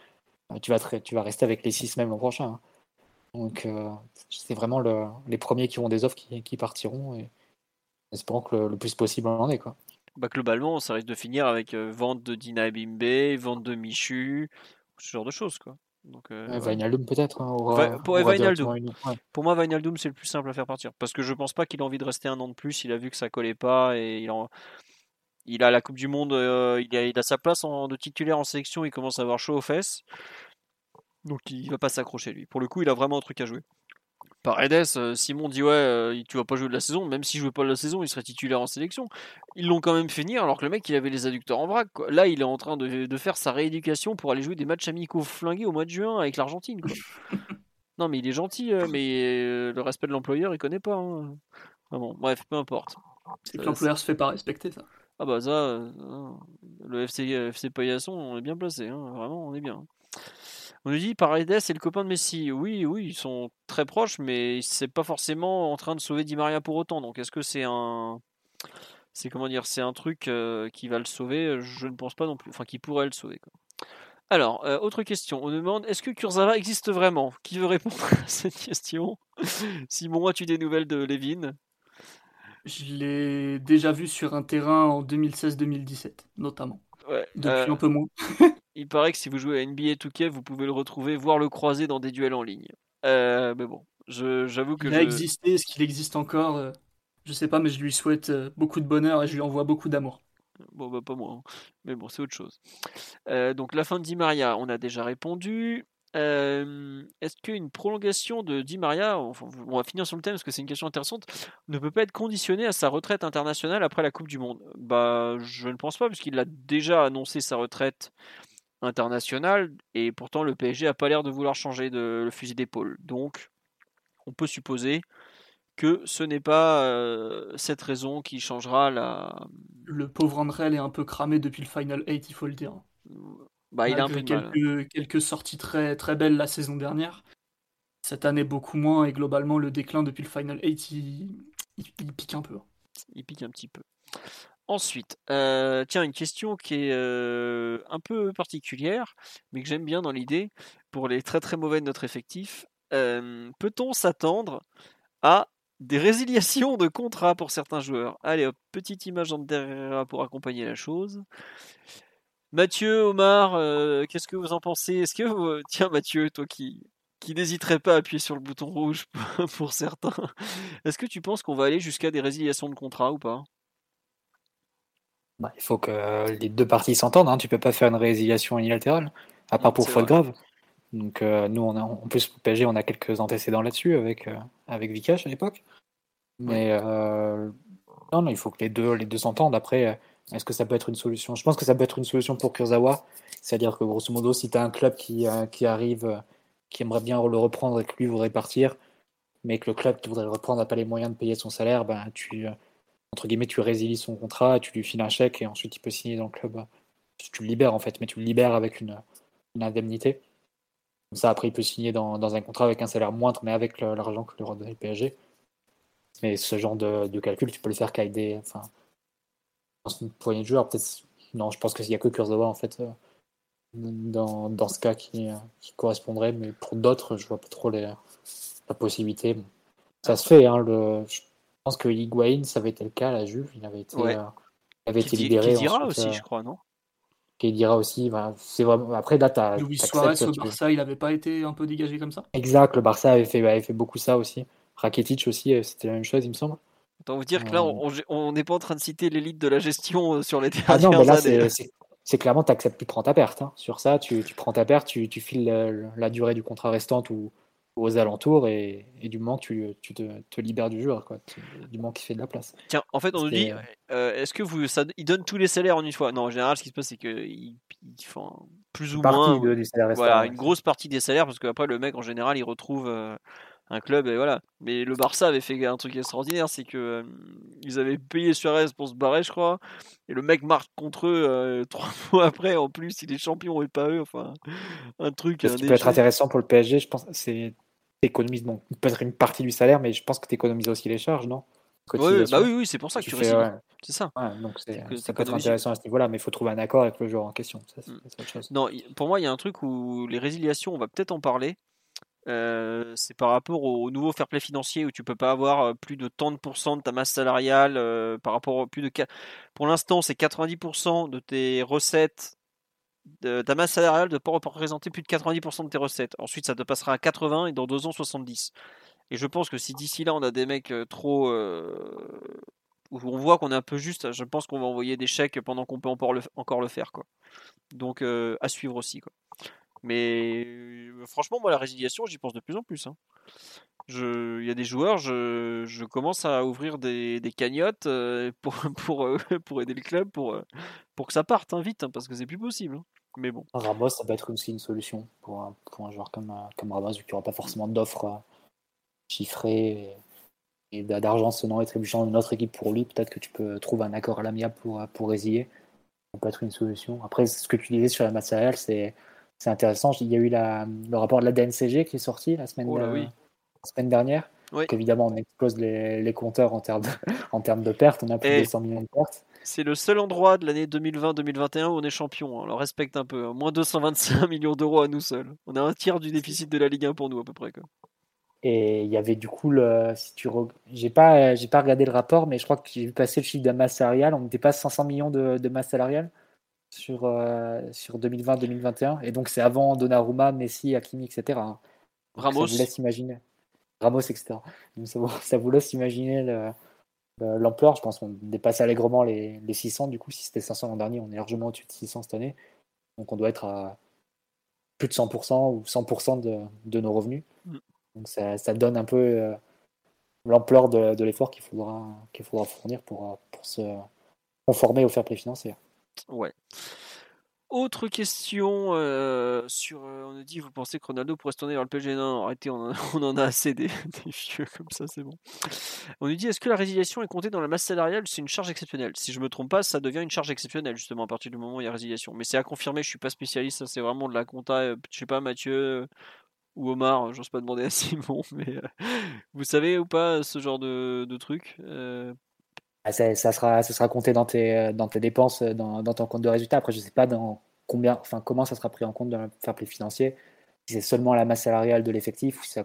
B: tu vas, tu vas rester avec les 6 même l'an prochain. Hein. Donc euh, c'est vraiment le, les premiers qui auront des offres qui, qui partiront et espérons que le, plus possible en est. Quoi.
A: Bah, globalement, ça risque de finir avec euh, vente de Dina Bimbe, vente de Michu, ce genre de choses. Quoi.
B: Donc, euh, peut-être.
A: Hein, pour, pour moi, Vinaldum c'est le plus simple à faire partir. Parce que je pense pas qu'il a envie de rester un an de plus. Il a vu que ça collait pas et il, il a la Coupe du Monde. Euh, il, a, il, a, sa place en, de titulaire en sélection. Il commence à avoir chaud aux fesses. Donc il va pas s'accrocher lui. Pour le coup, il a vraiment un truc à jouer. Paredes, euh, Simon dit ouais, euh, tu vas pas jouer de la saison, même si je jouais pas de la saison, il serait titulaire en sélection. Ils l'ont quand même venir alors que le mec il avait les adducteurs en vrac. Là, il est en train de, faire sa rééducation pour aller jouer des matchs amicaux flingués au mois de juin avec l'Argentine. non, mais il est gentil, euh, mais le respect de l'employeur, il connaît pas. Hein. bon, bref, peu importe.
D: C'est que l'employeur se fait pas respecter, ça.
A: Ah bah ça, le FC, FC Paillasson, on est bien placé, hein. vraiment, on est bien. On nous dit Paredes c'est le copain de Messi. Oui, oui, ils sont très proches, mais c'est pas forcément en train de sauver Di Maria pour autant. Donc est-ce que c'est un, c'est comment dire, c'est un truc euh, qui va le sauver? Je ne pense pas non plus. Enfin, qui pourrait le sauver. Alors, euh, autre question. On demande est-ce que Kurzawa existe vraiment? Qui veut répondre à cette question? Simon, as-tu des nouvelles de Levin?
D: Je l'ai déjà vu sur un terrain en 2016-2017, notamment. Depuis euh, un peu moins.
A: il paraît que si vous jouez à NBA 2K, vous pouvez le retrouver, voire le croiser dans des duels en ligne. Euh, mais bon, j'avoue que.
D: Il a existé, est-ce qu'il existe encore euh, Je sais pas, mais je lui souhaite euh, beaucoup de bonheur et je lui envoie beaucoup d'amour.
A: Bon, bah pas moi, hein. mais bon, c'est autre chose. donc la fin de Di Maria, on a déjà répondu. Est-ce qu'une prolongation de Di Maria, on va finir sur le thème parce que c'est une question intéressante, ne peut pas être conditionnée à sa retraite internationale après la Coupe du Monde? Bah, je ne pense pas, puisqu'il a déjà annoncé sa retraite international et pourtant le PSG a pas l'air de vouloir changer de le fusil d'épaule. Donc on peut supposer que ce n'est pas euh, cette raison qui changera la.
D: Le pauvre André est un peu cramé depuis le Final 8, il faut le dire.
A: Bah, il a un peu
D: quelques, quelques sorties très, très belles la saison dernière. Cette année, beaucoup moins, et globalement, le déclin depuis le Final 8, il, il pique un peu.
A: Il pique un petit peu. Ensuite, euh, tiens, une question qui est euh, un peu particulière, mais que j'aime bien dans l'idée, pour les très très mauvais de notre effectif. Euh, peut-on s'attendre à des résiliations de contrats pour certains joueurs? Allez petite image en derrière pour accompagner la chose. Mathieu, Omar, qu'est-ce que vous en pensez? Est-ce que, tiens Mathieu, toi qui, qui n'hésiterait pas à appuyer sur le bouton rouge pour certains. Est-ce que tu penses qu'on va aller jusqu'à des résiliations de contrat ou pas?
B: Bah, Il faut que les deux parties s'entendent. Hein. Tu peux pas faire une résiliation unilatérale, à part pour faute grave. Donc euh, nous, on a, en plus, PSG, on a quelques antécédents là-dessus avec, euh, avec Vikash à l'époque. Mais euh, non, non, il faut que les deux les deux s'entendent. Après, est-ce que ça peut être une solution? Je pense que ça peut être une solution pour Kurzawa. C'est-à-dire que grosso modo, si tu as un club qui, qui arrive, qui aimerait bien le reprendre et que lui voudrait partir, mais que le club qui voudrait le reprendre n'a pas les moyens de payer son salaire, ben, tu, entre guillemets, tu résilies son contrat, tu lui files un chèque et ensuite il peut signer dans le club. Tu le libères en fait, mais tu le libères avec une, indemnité ça, après, il peut signer dans, un contrat avec un salaire moindre, mais avec l'argent que lui redonne le PSG. Mais ce genre de, calcul, tu peux le faire qu'avec des. Enfin, dans une poignée de joueurs, peut-être. Non, je pense qu'il n'y a que Kurzawa, en fait, euh, dans, dans ce cas qui, qui, correspondrait. Mais pour d'autres, je vois pas trop les, la possibilité. Ça se fait, hein, le, pense que Higuain, ça avait été le cas à la Juve. Il avait été, euh, il avait été libéré.
A: Qui aussi, euh, je crois, non?
B: Qui dira aussi, bah, c'est vraiment... après là, t'as.
D: Luis Suarez au Barça, il n'avait pas été un peu dégagé comme ça?
B: Exact, le Barça avait fait, avait fait beaucoup ça aussi. Rakitic aussi, euh, c'était la même chose, il me semble.
A: Autant vous dire que là, euh. on n'est pas en train de citer l'élite de la gestion sur les dernières
B: ah non, mais là. C'est clairement, tu acceptes de prendre ta perte. Hein. Sur ça, tu, tu, prends ta perte, tu, tu files la, durée du contrat restante ou, aux alentours et, du moment que tu, tu te, te, libères du joueur, quoi, du moment qu'il fait de la place.
A: Tiens, en fait, on nous dit, euh, est-ce que vous, ça, ils donnent tous les salaires en une fois? Non, en général, ce qui se passe, c'est qu'ils font plus ou moins, voilà, une grosse partie des salaires, parce qu'après le mec, en général, il retrouve euh, un club et voilà. Mais le Barça avait fait un truc extraordinaire, c'est que euh, ils avaient payé Suarez pour se barrer, je crois, et le mec marque contre eux trois mois après. En plus, il est champion et pas eux. Enfin, un truc.
B: Ce qui peut être intéressant pour le PSG, je pense, c'est économises bon, peut-être une partie du salaire, mais je pense que tu économises aussi les charges, non?
A: Oui, bah oui, oui, c'est pour ça que tu, fais. C'est ça.
B: donc ça peut être intéressant à ce niveau-là, mais il faut trouver un accord avec le joueur en question.
A: Mm. Non, pour moi, il y a un truc où les résiliations, on va peut-être en parler. Euh, c'est par rapport au nouveau fair play financier où tu peux pas avoir euh, plus de tant de de ta masse salariale euh, par rapport à plus de pour l'instant c'est 90% de tes recettes ta masse salariale ne pas représenter plus de 90% de tes recettes. Ensuite, ça te passera à 80 et dans deux ans, 70. Et je pense que si d'ici là, on a des mecs euh, trop. Euh, où on voit qu'on est un peu juste, je pense qu'on va envoyer des chèques pendant qu'on peut encore le, encore le faire. Quoi. Donc, euh, à suivre aussi. Quoi. Mais franchement, moi, la résiliation, j'y pense de plus en plus. Hein. Il y a des joueurs, je, je commence à ouvrir des, des cagnottes pour, pour, pour aider le club, pour, pour que ça parte hein, vite, hein, parce que c'est plus possible. Mais bon.
B: Ramos, ça peut être aussi une solution pour un, pour un joueur comme, euh, comme Ramos, vu qu'il n'y aura pas forcément d'offres euh, chiffrées et, d'argent sonnant et trébuchant d'une autre équipe pour lui. Peut-être que tu peux trouver un accord à l'amiable pour, euh, pour résilier. Ça peut être une solution. Après, ce que tu disais sur la masse salariale, c'est intéressant. Il y a eu la, le rapport de la DNCG qui est sorti la semaine,
A: oh
B: la semaine dernière. Donc évidemment, on explose les, les compteurs en termes de, en termes de pertes. On a plus de 100 millions de pertes.
A: C'est le seul endroit de l'année 2020-2021 où on est champion. On le respecte un peu. Hein. Moins 225 millions d'euros à nous seuls. On a un tiers du déficit de la Ligue 1 pour nous à peu près.
B: Et il y avait du coup, le, si tu j'ai pas, j'ai pas regardé le rapport, mais je crois que j'ai vu passer le chiffre de masse salariale. On n'était pas 500 millions de, masse salariale? Sur, euh, sur 2020-2021. Et donc c'est avant Donnarumma, Messi, Hakimi, etc. Hein.
A: Ramos.
B: Ça vous laisse imaginer. Ramos, etc. ça, vous, ça vous laisse imaginer le, l'ampleur, je pense qu'on dépasse allègrement les, 600. Du coup, si c'était 500 l'an dernier, on est largement au-dessus de 600 cette année. Donc on doit être à plus de 100% ou 100% de, nos revenus. Mm. Donc ça, donne un peu euh, l'ampleur de, l'effort qu'il faudra, qu'il faudra fournir pour, pour se conformer au fair play financier.
A: Ouais. Autre question euh, sur. Euh, on a dit, vous pensez que Ronaldo pourrait se tourner vers le PSG Non, arrêtez, on en, a, assez des, vieux comme ça, c'est bon. On nous dit, est-ce que la résiliation est comptée dans la masse salariale C'est une charge exceptionnelle? Si je me trompe pas, ça devient une charge exceptionnelle justement à partir du moment où il y a résiliation. Mais c'est à confirmer. Je suis pas spécialiste. Ça, c'est vraiment de la compta. Euh, je sais pas, Mathieu ou Omar. J'ose pas demander à Simon, mais vous savez ou pas ce genre de, truc
B: ah, ça, sera, ça sera compté dans tes, dans tes dépenses, dans, dans ton compte de résultat. Après, je ne sais pas dans combien, enfin, comment ça sera pris en compte dans le fair financier. Si c'est seulement la masse salariale de l'effectif ou ça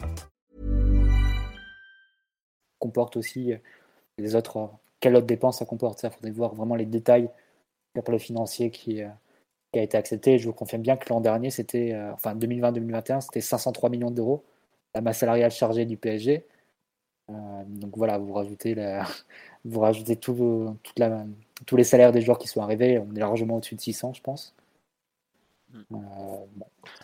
B: comporte aussi euh, les autres, euh, quelle autre dépense ça comporte. Ça, faudrait voir vraiment les détails pour le financier qui, euh, qui, a été accepté. Je vous confirme bien que l'an dernier, c'était, enfin 2020-2021, c'était 503 millions d'euros, la masse salariale chargée du PSG. donc voilà, vous rajoutez, la, vous rajoutez tout, toute la, tous les salaires des joueurs qui sont arrivés, on est largement au-dessus de 600, je pense.
A: Euh,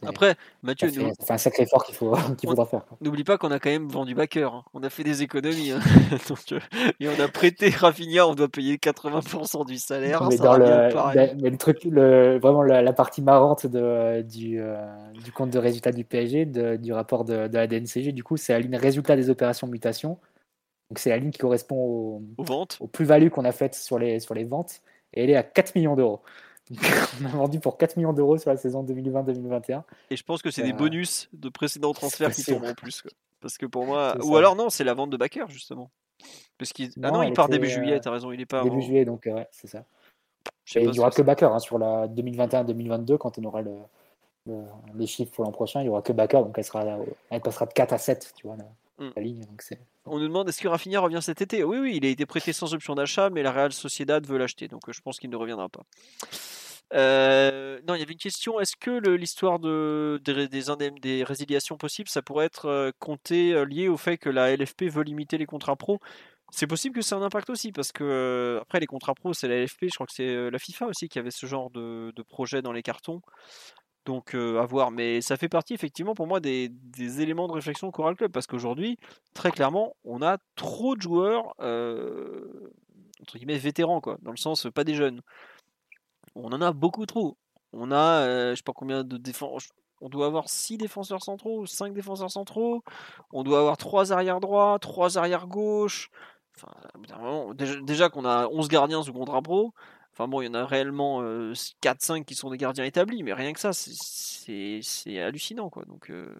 A: Après, Mathieu,
B: c'est un sacré effort qu'il faut, qu'il faudra faire.
A: N'oublie pas qu'on a quand même vendu backer. Hein. On a fait des économies. Hein. Euh, et on a prêté Rafinha, on doit payer 80% du salaire.
B: Mais, dans le, mais le truc, le, vraiment la, partie marrante de, du, euh, du compte de résultat du PSG, du rapport de, de, la DNCG, du coup, c'est la ligne résultat des opérations mutation. Donc c'est la ligne qui correspond au,
A: aux ventes,
B: aux plus-values qu'on a faites sur les, sur les ventes. Et elle est à 4 millions d'euros. On a vendu pour 4 millions d'euros sur la saison 2020-2021.
A: Et je pense que c'est des euh, bonus de précédents transferts qui tombent en plus. Parce que pour moi. Ou alors non, c'est la vente de Backer justement. Parce qu'il... Ah non, il part début juillet, euh, t'as raison, il est pas.
B: Début juillet, donc ouais, c'est ça. Et il n'y aura que Backer hein, sur la 2021-2022 quand on aura le, les chiffres pour l'an prochain. Il n'y aura que Backer, donc elle, sera, elle passera de 4 à 7, tu vois, mm. ligne. Donc
A: on nous demande est-ce que Rafinha revient cet été? Oui, oui, il a été prêté sans option d'achat, mais la Real Sociedad veut l'acheter, donc je pense qu'il ne reviendra pas. Euh, non, il y avait une question. Est-ce que l'histoire de, des, des, résiliations possibles, ça pourrait être euh, compté euh, lié au fait que la LFP veut limiter les contrats pro? C'est possible que ça ait un impact aussi, parce que après les contrats pro, c'est la LFP, je crois que c'est la FIFA aussi qui avait ce genre de, projet dans les cartons. Donc à voir, mais ça fait partie effectivement pour moi des, éléments de réflexion Coral Club, parce qu'aujourd'hui, très clairement, on a trop de joueurs entre guillemets vétérans, quoi, dans le sens pas des jeunes on en a beaucoup trop. On a, euh, je sais pas combien de défenses. On doit avoir 6 défenseurs centraux, 5 défenseurs centraux. On doit avoir 3 arrières droits, 3 arrières gauche. Enfin, déjà, qu'on a 11 gardiens sous contrat pro. Enfin bon, il y en a réellement 4-5 euh, qui sont des gardiens établis, mais rien que ça, c'est hallucinant. quoi. Donc, euh,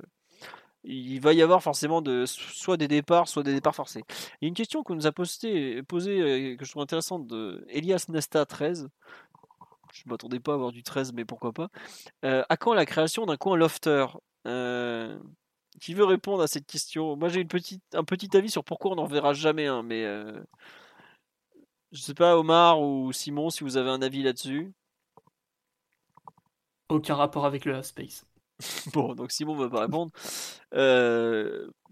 A: il va y avoir forcément de, soit des départs, soit des départs forcés. Il y a une question qu'on nous a posée, posée que je trouve intéressante, de Elias Nesta 13 je ne m'attendais pas à avoir du 13, mais pourquoi pas. Euh, à quand la création d'un coin lofter euh, Qui veut répondre à cette question? Moi, j'ai un petit avis sur pourquoi on n'en verra jamais un, mais euh, je sais pas, Omar ou Simon, si vous avez un avis là-dessus.
D: Aucun rapport avec le space.
A: bon, donc Simon ne va pas répondre.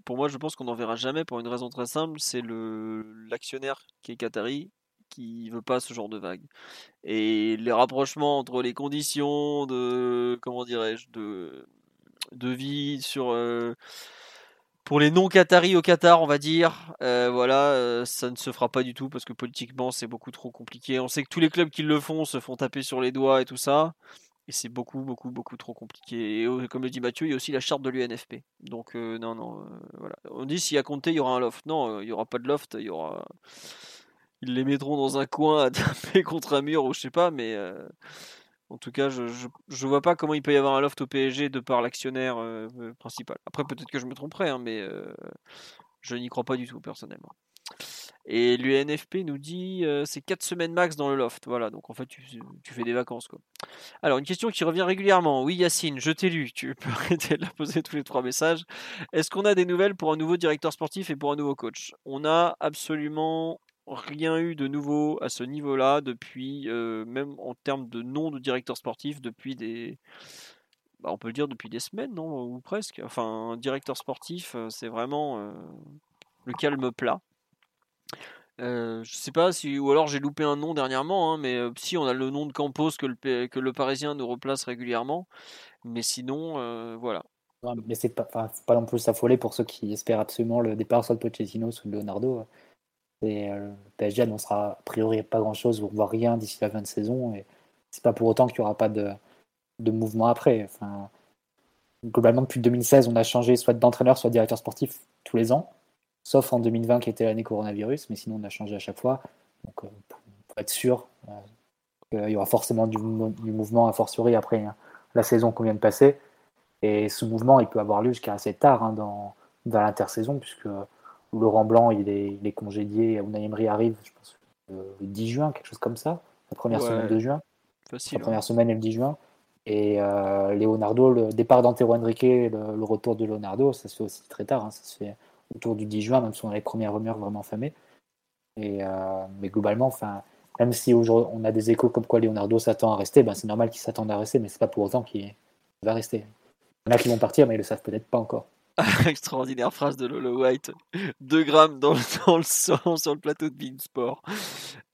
A: pour moi, je pense qu'on n'en verra jamais pour une raison très simple, c'est le l'actionnaire qui est Qatari qui veut pas ce genre de vague. Et les rapprochements entre les conditions de comment dirais-je de de vie sur euh, pour les non-Qataris au Qatar, on va dire, euh, voilà, euh, ça ne se fera pas du tout parce que politiquement c'est beaucoup trop compliqué. On sait que tous les clubs qui le font se font taper sur les doigts et tout ça. Et c'est beaucoup, beaucoup, beaucoup trop compliqué. Et comme le dit Mathieu, il y a aussi la charte de l'UNFP. Donc, non, non. On dit s'il y a compté, il y aura un loft. Non, il n'y aura pas de loft, il ils les mettront dans un coin à taper contre un mur ou je sais pas, mais euh, en tout cas, je, je, vois pas comment il peut y avoir un loft au PSG de par l'actionnaire euh, euh, principal. Après, peut-être que je me tromperai, hein, mais je n'y crois pas du tout personnellement. Et l'UNFP nous dit c'est 4 semaines max dans le loft. Voilà, donc en fait tu, tu, fais des vacances quoi. Alors une question qui revient régulièrement. Oui Yacine, je t'ai lu. Tu peux arrêter de la poser tous les trois messages. Est-ce qu'on a des nouvelles pour un nouveau directeur sportif et pour un nouveau coach? On a absolument rien eu de nouveau à ce niveau-là depuis, euh, même en termes de nom de directeur sportif, depuis des, bah, on peut dire depuis des semaines, non Ou presque. Enfin, directeur sportif, c'est vraiment le calme plat. Euh, je sais pas si, ou alors j'ai loupé un nom dernièrement, hein, mais si on a le nom de Campos que le, que le Parisien nous replace régulièrement, mais sinon, voilà.
B: mais c'est pas, pas non plus s'affoler pour ceux qui espèrent absolument le départ soit de Pochettino, soit de Leonardo. Et, le PSG annoncera a priori pas grand chose, voire rien d'ici la fin de saison, et c'est pas pour autant qu'il n'y aura pas de, de mouvement après. Enfin, globalement, depuis 2016, on a changé soit d'entraîneur, soit de directeur sportif tous les ans sauf en 2020 qui était l'année coronavirus, mais sinon on a changé à chaque fois. Donc euh, pour, être sûr euh, qu'il y aura forcément du, mouvement à fortiori après hein, la saison qu'on vient de passer. Et ce mouvement, il peut avoir lieu jusqu'à assez tard hein, dans, dans l'intersaison, puisque Laurent Blanc, il est, il est congédié, Unai Emery arrive, je pense, le 10 juin, quelque chose comme ça, la première semaine de juin. la première semaine est le 10 juin. Et euh, Leonardo, le départ d'Antero Henrique, le, le, retour de Leonardo, ça se fait aussi très tard. Hein, ça se fait autour du 10 juin, même si on a les premières rumeurs vraiment famées. Et, euh, mais globalement, enfin, même si aujourd'hui on a des échos comme quoi Leonardo s'attend à rester, ben c'est normal qu'il s'attende à rester, mais c'est pas pour autant qu'il va rester. Il y en a qui vont partir, mais ils le savent peut-être pas encore.
A: Extraordinaire phrase de Lolo White. 2 grammes dans, dans, le sang sur le plateau de Beansport.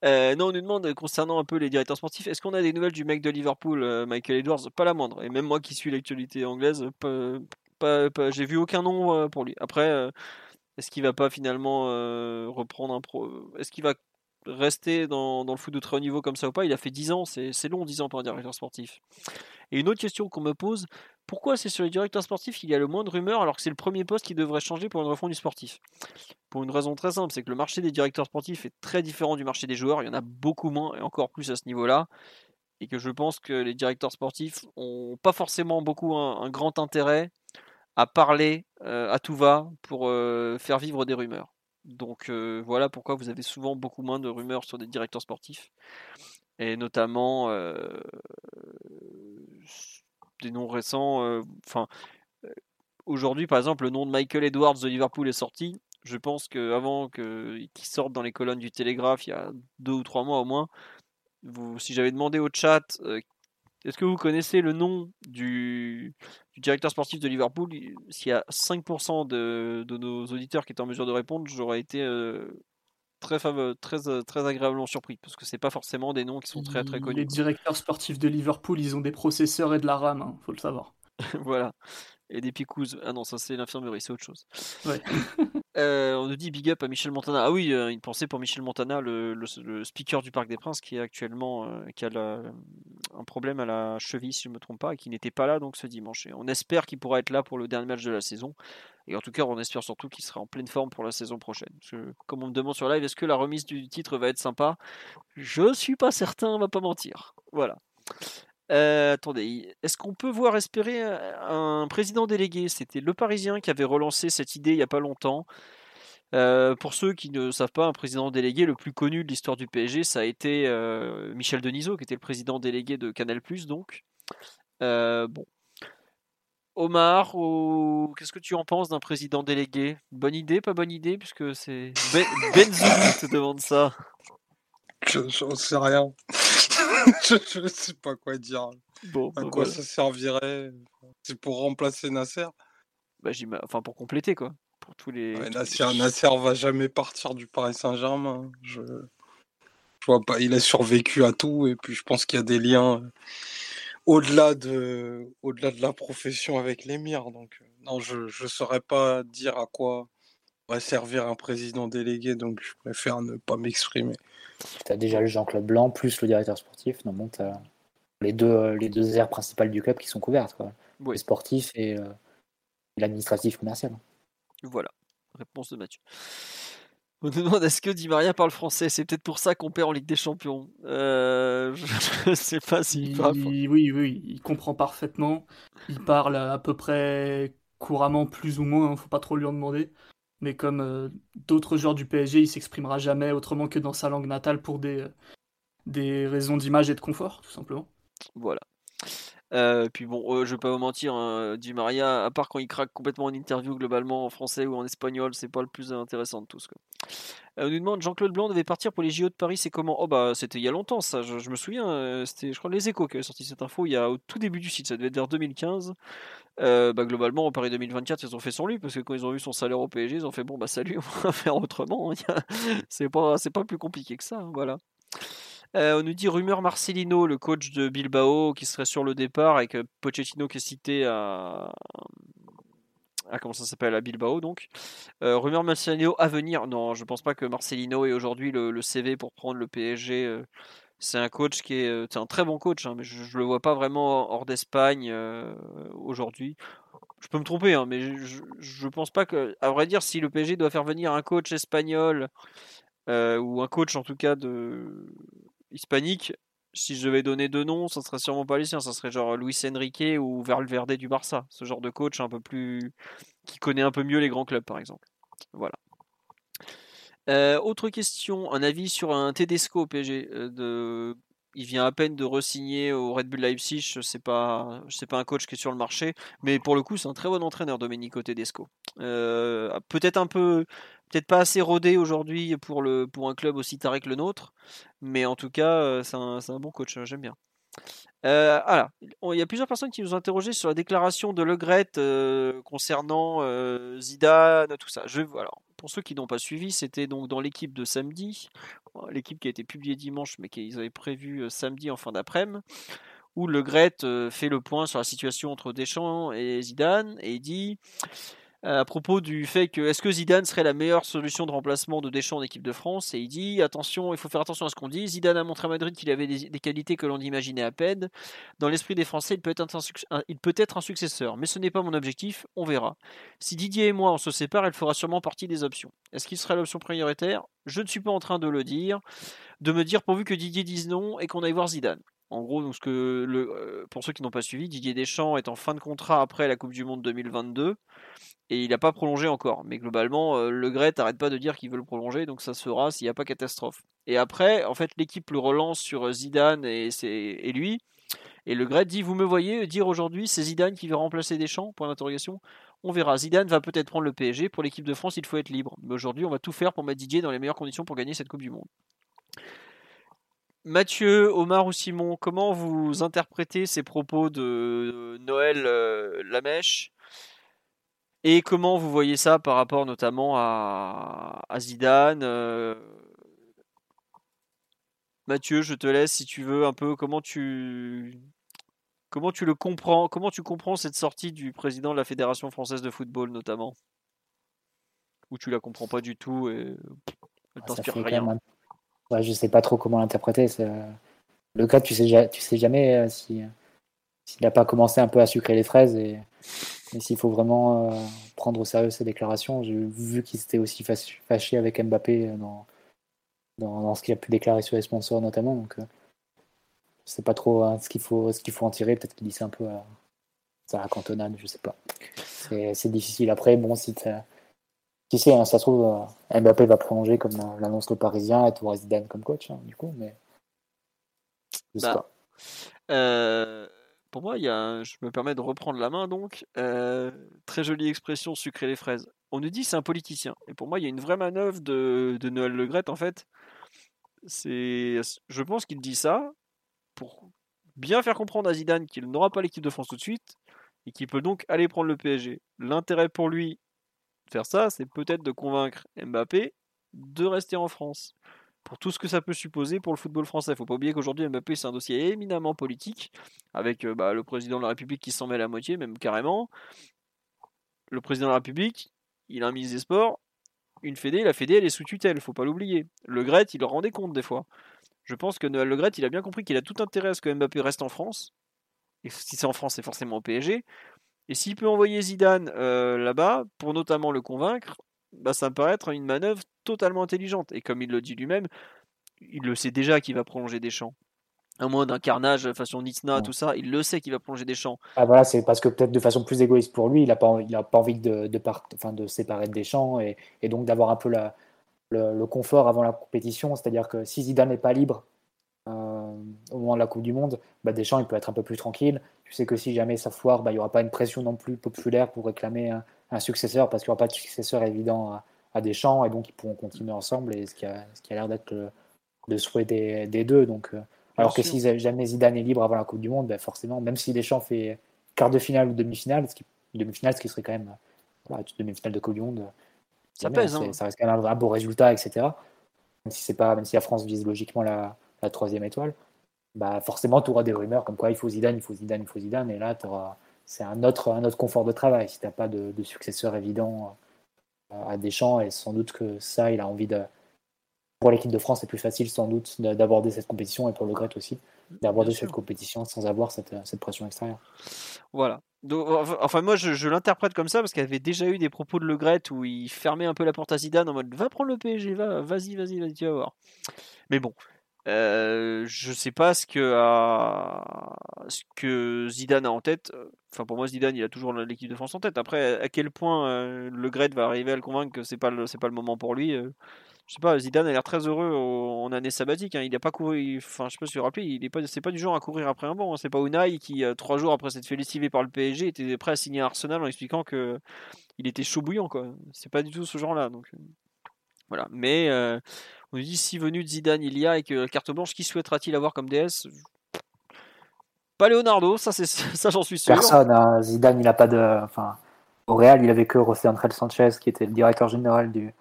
A: Euh, non, on nous demande concernant un peu les directeurs sportifs, est-ce qu'on a des nouvelles du mec de Liverpool, euh, Michael Edwards? Pas la moindre. Et même moi qui suis l'actualité anglaise, j'ai vu aucun nom euh, pour lui. Après, euh, est-ce qu'il va pas finalement reprendre un pro Est-ce qu'il va rester dans, le foot de très haut niveau comme ça ou pas? Il a fait 10 ans, c'est long 10 ans pour un directeur sportif. Et une autre question qu'on me pose, pourquoi c'est sur les directeurs sportifs qu'il y a le moins de rumeurs alors que c'est le premier poste qui devrait changer pour une refonte du sportif? Pour une raison très simple, c'est que le marché des directeurs sportifs est très différent du marché des joueurs, il y en a beaucoup moins et encore plus à ce niveau-là. Et que je pense que les directeurs sportifs ont pas forcément beaucoup un grand intérêt à parler à tout va pour faire vivre des rumeurs. Donc voilà pourquoi vous avez souvent beaucoup moins de rumeurs sur des directeurs sportifs. Et notamment des noms récents. Enfin, aujourd'hui, par exemple, le nom de Michael Edwards de Liverpool est sorti. Je pense qu'avant qu'il sorte dans les colonnes du Télégraphe, il y a deux ou trois mois au moins, si j'avais demandé au chat est-ce que vous connaissez le nom du, directeur sportif de Liverpool? S'il y a 5% de, nos auditeurs qui étaient en mesure de répondre, j'aurais été euh, très, très, euh, très agréablement surpris parce que c'est pas forcément des noms qui sont très très connus.
D: Les directeurs sportifs de Liverpool, ils ont des processeurs et de la RAM, il hein, faut le savoir.
A: voilà. Et des picouses. Ah non, ça c'est l'infirmerie, c'est autre chose. Euh, on nous dit big up à Michel Montana. Ah oui, une pensée pour Michel Montana, le, speaker du Parc des Princes, qui est actuellement qui a un problème à la cheville, si je ne me trompe pas, et qui n'était pas là donc ce dimanche. Et on espère qu'il pourra être là pour le dernier match de la saison. Et en tout cas, on espère surtout qu'il sera en pleine forme pour la saison prochaine. comme on me demande sur live, est-ce que la remise du titre va être sympa? Je suis pas certain, on va pas mentir. Voilà. Euh, attendez, est-ce qu'on peut voir espérer un président délégué? C'était Le Parisien qui avait relancé cette idée il n'y a pas longtemps. Euh, pour ceux qui ne savent pas, un président délégué le plus connu de l'histoire du PSG, ça a été euh, Michel Denisot, qui était le président délégué de Canal+, donc. Euh, bon. Omar, qu'est-ce que tu en penses d'un président délégué? Bonne idée, pas bonne idée, puisque c'est ben... te demande ça.
C: Je sais rien. je ne sais pas quoi dire. Bon, à bah quoi ça servirait? C'est pour remplacer Nasser?
A: Bah, Enfin, pour compléter, quoi pour tous les.
C: Nasser, Nasser va jamais partir du Paris Saint-Germain. Je... je vois pas. Il a survécu à tout et puis je pense qu'il y a des liens euh, au-delà de, au-delà de la profession avec l'émir. Donc euh, non, je ne saurais pas dire à quoi va servir un président délégué, donc je préfère ne pas m'exprimer.
B: Tu as déjà le Jean-Claude Blanc plus le directeur sportif. Non, bon, tu as les deux, les deux aires principales du club qui sont couvertes, quoi. le sportif et euh, l'administratif commercial.
A: Voilà, réponse de Mathieu. On nous demande est-ce que Di Maria parle français? C'est peut-être pour ça qu'on perd en Ligue des Champions. Euh, je ne sais pas s'il parle.
D: Oui, oui, il comprend parfaitement. Il parle à peu près couramment, plus ou moins. ne hein, faut pas trop lui en demander. Mais comme euh, d'autres joueurs du PSG, il s'exprimera jamais autrement que dans sa langue natale pour des, des raisons d'image et de confort, tout simplement.
A: Voilà. Euh, puis bon, euh, je vais pas vous mentir, hein, Di Maria, à part quand il craque complètement en interview globalement en français ou en espagnol, c'est pas le plus intéressant de tous. Euh, on nous demande Jean-Claude Blanc devait partir pour les JO de Paris, c'est comment? Oh bah c'était il y a longtemps ça, je, je me souviens, euh, c'était je crois les Échos qui avaient sorti cette info il y a au tout début du site, ça devait être vers 2015. Euh, bah, globalement en Paris 2024 ils ont fait sans lui parce que quand ils ont vu son salaire au PSG ils ont fait bon bah salut on va faire autrement, c'est pas pas plus compliqué que ça, hein, voilà. Euh, on nous dit rumeur Marcelino, le coach de Bilbao, qui serait sur le départ avec Pochettino qui est cité à, à comment ça s'appelle à Bilbao donc. Euh, rumeur Marcelino à venir. Non, je pense pas que Marcelino est aujourd'hui le, CV pour prendre le PSG. C'est un coach qui est, euh, un très bon coach, hein, mais je, je le vois pas vraiment hors d'Espagne euh, aujourd'hui. Je peux me tromper, hein, mais je, je pense pas que, à vrai dire, si le PSG doit faire venir un coach espagnol euh, ou un coach en tout cas de hispanique, si je devais donner deux noms, ça serait sûrement pas les siens, ça serait genre Luis Enrique ou Valverde du Barça, ce genre de coach un peu plus qui connaît un peu mieux les grands clubs par exemple. Voilà. Autre question, un avis sur un Tedesco au PSG. Il vient à peine de re-signer au Red Bull Leipzig. C'est pas, c'est pas un coach qui est sur le marché, mais pour le coup, c'est un très bon entraîneur, Domenico Tedesco. Euh, peut-être un peu, peut-être pas assez rodé aujourd'hui pour le, pour un club aussi taré que le nôtre, mais en tout cas, c'est un, un bon coach. J'aime bien. Euh, alors, il y a plusieurs personnes qui nous ont interrogé sur la déclaration de Le Gret euh, concernant euh, Zidane, tout ça. Je, alors, pour ceux qui n'ont pas suivi, c'était donc dans l'équipe de samedi, l'équipe qui a été publiée dimanche, mais qu'ils avaient prévu euh, samedi en fin d'après-midi, où Le Gret euh, fait le point sur la situation entre Deschamps et Zidane, et il dit euh, à propos du fait que est-ce que Zidane serait la meilleure solution de remplacement de Deschamps en équipe de France? Et il dit attention il faut faire attention à ce qu'on dit. Zidane a montré à Madrid qu'il avait des, qualités que l'on imaginait à peine. Dans l'esprit des Français il peut être un, il peut être un successeur. Mais ce n'est pas mon objectif. On verra. Si Didier et moi on se sépare elle fera sûrement partie des options. Est-ce qu'il serait l'option prioritaire? Je ne suis pas en train de le dire de me dire pourvu que Didier dise non et qu'on aille voir Zidane en gros, euh, pour ceux qui n'ont pas suivi, Didier Deschamps est en fin de contrat après la Coupe du Monde 2022 et il n'a pas prolongé encore. Mais globalement, euh, Le Gret n'arrête pas de dire qu'il veut le prolonger, donc ça se fera s'il n'y a pas catastrophe. Et après, en fait, l'équipe le relance sur euh, Zidane et, et lui. Et Le Gret dit Vous me voyez dire aujourd'hui, c'est Zidane qui va remplacer Deschamps? Point d'interrogation. On verra. Zidane va peut-être prendre le PSG. Pour l'équipe de France, il faut être libre. Mais aujourd'hui, on va tout faire pour mettre Didier dans les meilleures conditions pour gagner cette Coupe du Monde. Mathieu, Omar ou Simon, comment vous interprétez ces propos de Noël euh, Lamèche et comment vous voyez ça par rapport notamment à, à Zidane euh, Mathieu, je te laisse si tu veux un peu comment tu comment tu le comprends, comment tu comprends cette sortie du président de la Fédération française de football notamment? Ou tu la comprends pas du tout et elle
B: Ça
A: t'inspire rien?
B: même ouais, je sais pas trop comment l'interpréter. euh, Le cas, tu sais, tu sais jamais euh, si s'il n'a pas commencé un peu à sucrer les fraises et, s'il faut vraiment euh, prendre au sérieux ses déclarations. J'ai vu qu'il s'était aussi fâch- fâché avec Mbappé euh, dans, dans, ce qu'il a pu déclarer sur les sponsors notamment. Donc, euh, sais pas trop hein, ce qu'il faut, qu'il faut en tirer. Peut-être qu'il dit ça un peu à, à la cantonade, je sais pas. C'est difficile. Après, bon, si t'as- qui sait, hein, ça se trouve, euh, Mbappé va prolonger comme l'annonce le Parisien et tu auras Zidane comme coach, hein, du coup, mais je sais
A: Bah,
B: pas.
A: Euh, pour moi, il y a un- je me permets de reprendre la main donc. Euh, très jolie expression, sucrer les fraises. On nous dit c'est un politicien. Et pour moi, il y a une vraie manœuvre de, de Noël Le Graët en fait. C'est, je pense qu'il dit ça pour bien faire comprendre à Zidane qu'il n'aura pas l'équipe de France tout de suite et qu'il peut donc aller prendre le PSG. L'intérêt pour lui faire ça, c'est peut-être de convaincre Mbappé de rester en France pour tout ce que ça peut supposer pour le football français. Faut pas oublier qu'aujourd'hui Mbappé c'est un dossier éminemment politique, avec euh, bah, le président de la République qui s'en met la moitié, même carrément. Le président de la République, il a un ministre des Sports, une fédé, la fédé elle est sous tutelle, faut pas l'oublier. Le Gret, il leur rendait compte des fois. Je pense que Noël Le Gret, il a bien compris qu'il a tout intérêt à ce que Mbappé reste en France. Et si c'est en France, c'est forcément au PSG. Et s'il peut envoyer Zidane euh, là-bas, pour notamment le convaincre, bah, ça me paraît être une manœuvre totalement intelligente. Et comme il le dit lui-même, il le sait déjà qu'il va prolonger Deschamps. À moins d'un carnage façon Nitsna,
B: Ouais.
A: tout ça, il le sait qu'il va prolonger Deschamps.
B: Ah voilà, c'est parce que peut-être de façon plus égoïste pour lui, il n'a pas, il a pas envie de, de, part- enfin, de séparer de Deschamps et, et donc d'avoir un peu la, le, le confort avant la compétition. C'est-à-dire que si Zidane n'est pas libre euh, au moment de la Coupe du Monde, bah, Deschamps il peut être un peu plus tranquille. Tu sais que si jamais ça foire, bah, il n'y aura pas une pression non plus populaire pour réclamer un, successeur parce qu'il n'y aura pas de successeur évident à, à, Deschamps et donc ils pourront continuer ensemble et ce qui a, a l'air d'être le, souhait des, des deux. Donc, euh, alors que si jamais Zidane est libre avant la Coupe du Monde, bah, forcément, même si Deschamps fait quart de finale ou demi-finale, ce qui, demi-finale, ce qui serait quand même voilà, demi-finale de Coupe du Monde,
A: ça pèse. Hein.
B: Ça reste quand même un, beau résultat, etc. Même si, c'est pas, même si la France vise logiquement la, la troisième étoile bah forcément, tu auras des rumeurs comme quoi il faut Zidane, il faut Zidane, il faut Zidane. Et là, c'est un autre, un autre confort de travail si tu n'as pas de, successeur évident euh, à Deschamps. Et sans doute que ça, il a envie de. Pour l'équipe de France, c'est plus facile sans doute d'aborder cette compétition et pour le Gret aussi, d'aborder cette compétition sans avoir cette, cette pression extérieure.
A: Voilà. enfin, moi, je, l'interprète comme ça parce qu'il y avait déjà eu des propos de Le Gret où il fermait un peu la porte à Zidane en mode va prendre le PSG, va, vas-y, vas-y, vas-y, tu vas voir. Mais bon, je sais pas ce que, Zidane a en tête. Enfin, pour moi, Zidane, il a toujours l'équipe de France en tête. Après, à quel point le Gret va arriver à le convaincre que c'est pas le, pas le moment pour lui. Je sais pas. Zidane a l'air très heureux en année sabbatique. Hein. Il n'a pas couru. Enfin, je sais pas si vous vous rappelez, il est pas, c'est pas du genre à courir après un banc. Hein. C'est pas Unai qui, trois jours après s'être fait lessiver par le PSG, était prêt à signer Arsenal en expliquant que il était chaud bouillant. Quoi. C'est pas du tout ce genre-là. Donc voilà. Mais on nous dit si venu de Zidane il y a et que carte blanche, qui souhaitera-t-il avoir comme DS Pas Leonardo, ça, c'est, ça j'en suis sûr.
B: Personne. Hein. Zidane, il n'a pas de. Enfin, au Real, il avait que José André Sanchez qui était le directeur général du,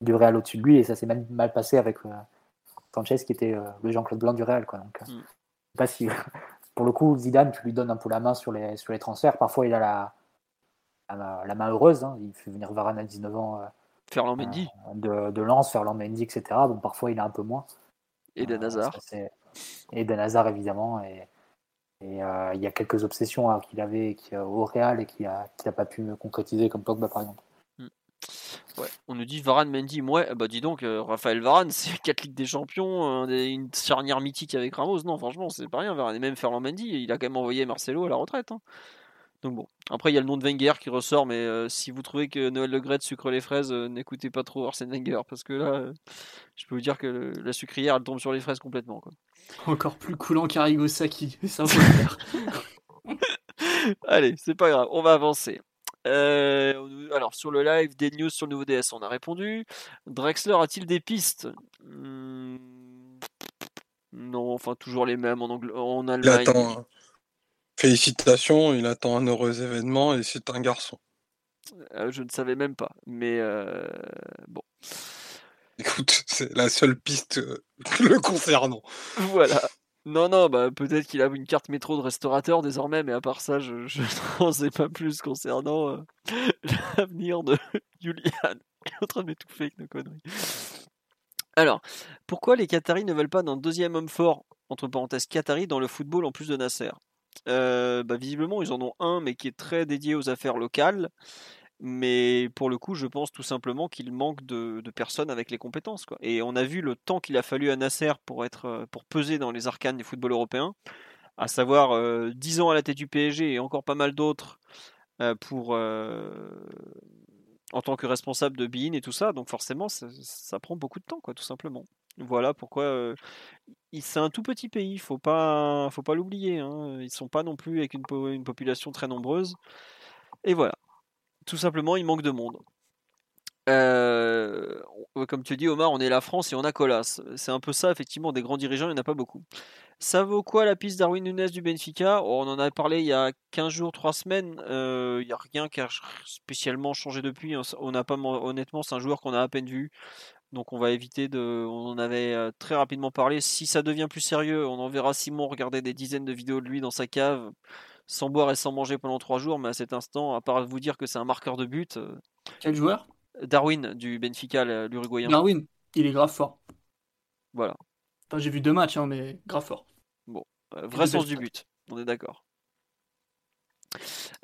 B: du Real au-dessus de lui et ça s'est même mal passé avec euh, Sanchez qui était euh, le Jean-Claude Blanc du Real. Quoi. Donc, euh, mm. pas si. Pour le coup, Zidane, tu lui donnes un peu la main sur les, sur les transferts. Parfois, il a la, la, main heureuse. Hein. Il fait venir Varane à 19 ans
A: Ferland Mendy.
B: Euh, de, de Lens, Ferland Mendy, etc. Bon, parfois il a un peu moins.
A: Et de Hazard.
B: et de Hazard, évidemment. Et, et euh, il y a quelques obsessions hein, qu'il avait au Real et qu'il n'a pas pu concrétiser, comme Pogba par exemple. Hmm.
A: Ouais, on nous dit Varane, Mendy, ouais, bah dis donc, euh, Raphaël Varane, c'est 4 Ligues des Champions, une charnière mythique avec Ramos, non, franchement, c'est pas rien, Varane. Et même Ferland Mendy, il a quand même envoyé Marcelo à la retraite. Hein. Donc bon, après il y a le nom de Wenger qui ressort, mais euh, si vous trouvez que Noël Le Gret sucre les fraises, euh, n'écoutez pas trop Arsène Wenger, parce que là, euh, je peux vous dire que la sucrière, elle tombe sur les fraises complètement. Quoi.
D: Encore plus coulant qu'Arigo Saki, ça
A: Allez, c'est pas grave, on va avancer. alors sur le live, des news sur le nouveau DS, on a répondu. Drexler a-t-il des pistes? Hmm, Non, enfin toujours les mêmes en, en Allemagne.
C: Félicitations, il attend un heureux événement et c'est un garçon.
A: Euh, je ne savais même pas, mais euh, bon.
C: Écoute, c'est la seule piste euh, le concernant.
A: Voilà. Non, non, bah peut-être qu'il a une carte métro de restaurateur désormais, mais à part ça, je, n'en sais pas plus concernant l'avenir de Julian. Il est en train de m'étouffer avec nos conneries. Alors, pourquoi les Qataris ne veulent pas d'un deuxième homme fort, entre parenthèses Qatari, dans le football en plus de Nasser? Bah, visiblement, ils en ont un, mais qui est très dédié aux affaires locales. Mais pour le coup, je pense tout simplement qu'il manque de, personnes avec les compétences. Quoi. Et on a vu le temps qu'il a fallu à Nasser pour, être, pour peser dans les arcanes du football européen, à savoir euh, 10 ans à la tête du PSG et encore pas mal d'autres pour en tant que responsable de BIN et tout ça. Donc forcément, ça, ça, prend beaucoup de temps, quoi, tout simplement. Voilà pourquoi c'est un tout petit pays, faut pas, faut pas l'oublier. Hein. Ils sont pas non plus avec une, population très nombreuse. Et voilà, tout simplement, il manque de monde. comme tu dis, Omar, on est la France et on a Colas. C'est un peu ça, effectivement, des grands dirigeants, il n'y en a pas beaucoup. Ça vaut quoi la piste Darwin Nunes du Benfica? Oh, On en a parlé il y a 15 jours, 3 semaines. Il n'y a rien qui a spécialement changé depuis. Hein. On n'a pas, honnêtement, c'est un joueur qu'on a à peine vu. Donc on va éviter de. On en avait euh, très rapidement parlé. Si ça devient plus sérieux, on enverra Simon regarder des dizaines de vidéos de lui dans sa cave, sans boire et sans manger pendant trois jours. Mais à cet instant, à part vous dire que c'est un marqueur de but. Euh,
D: Quel joueur?
A: Darwin du Benfica, l'Uruguayen.
D: Darwin, il est grave fort.
A: Voilà.
D: Enfin, j'ai vu deux matchs, hein, mais grave fort.
A: Bon, euh, vrai sens du but. On est d'accord.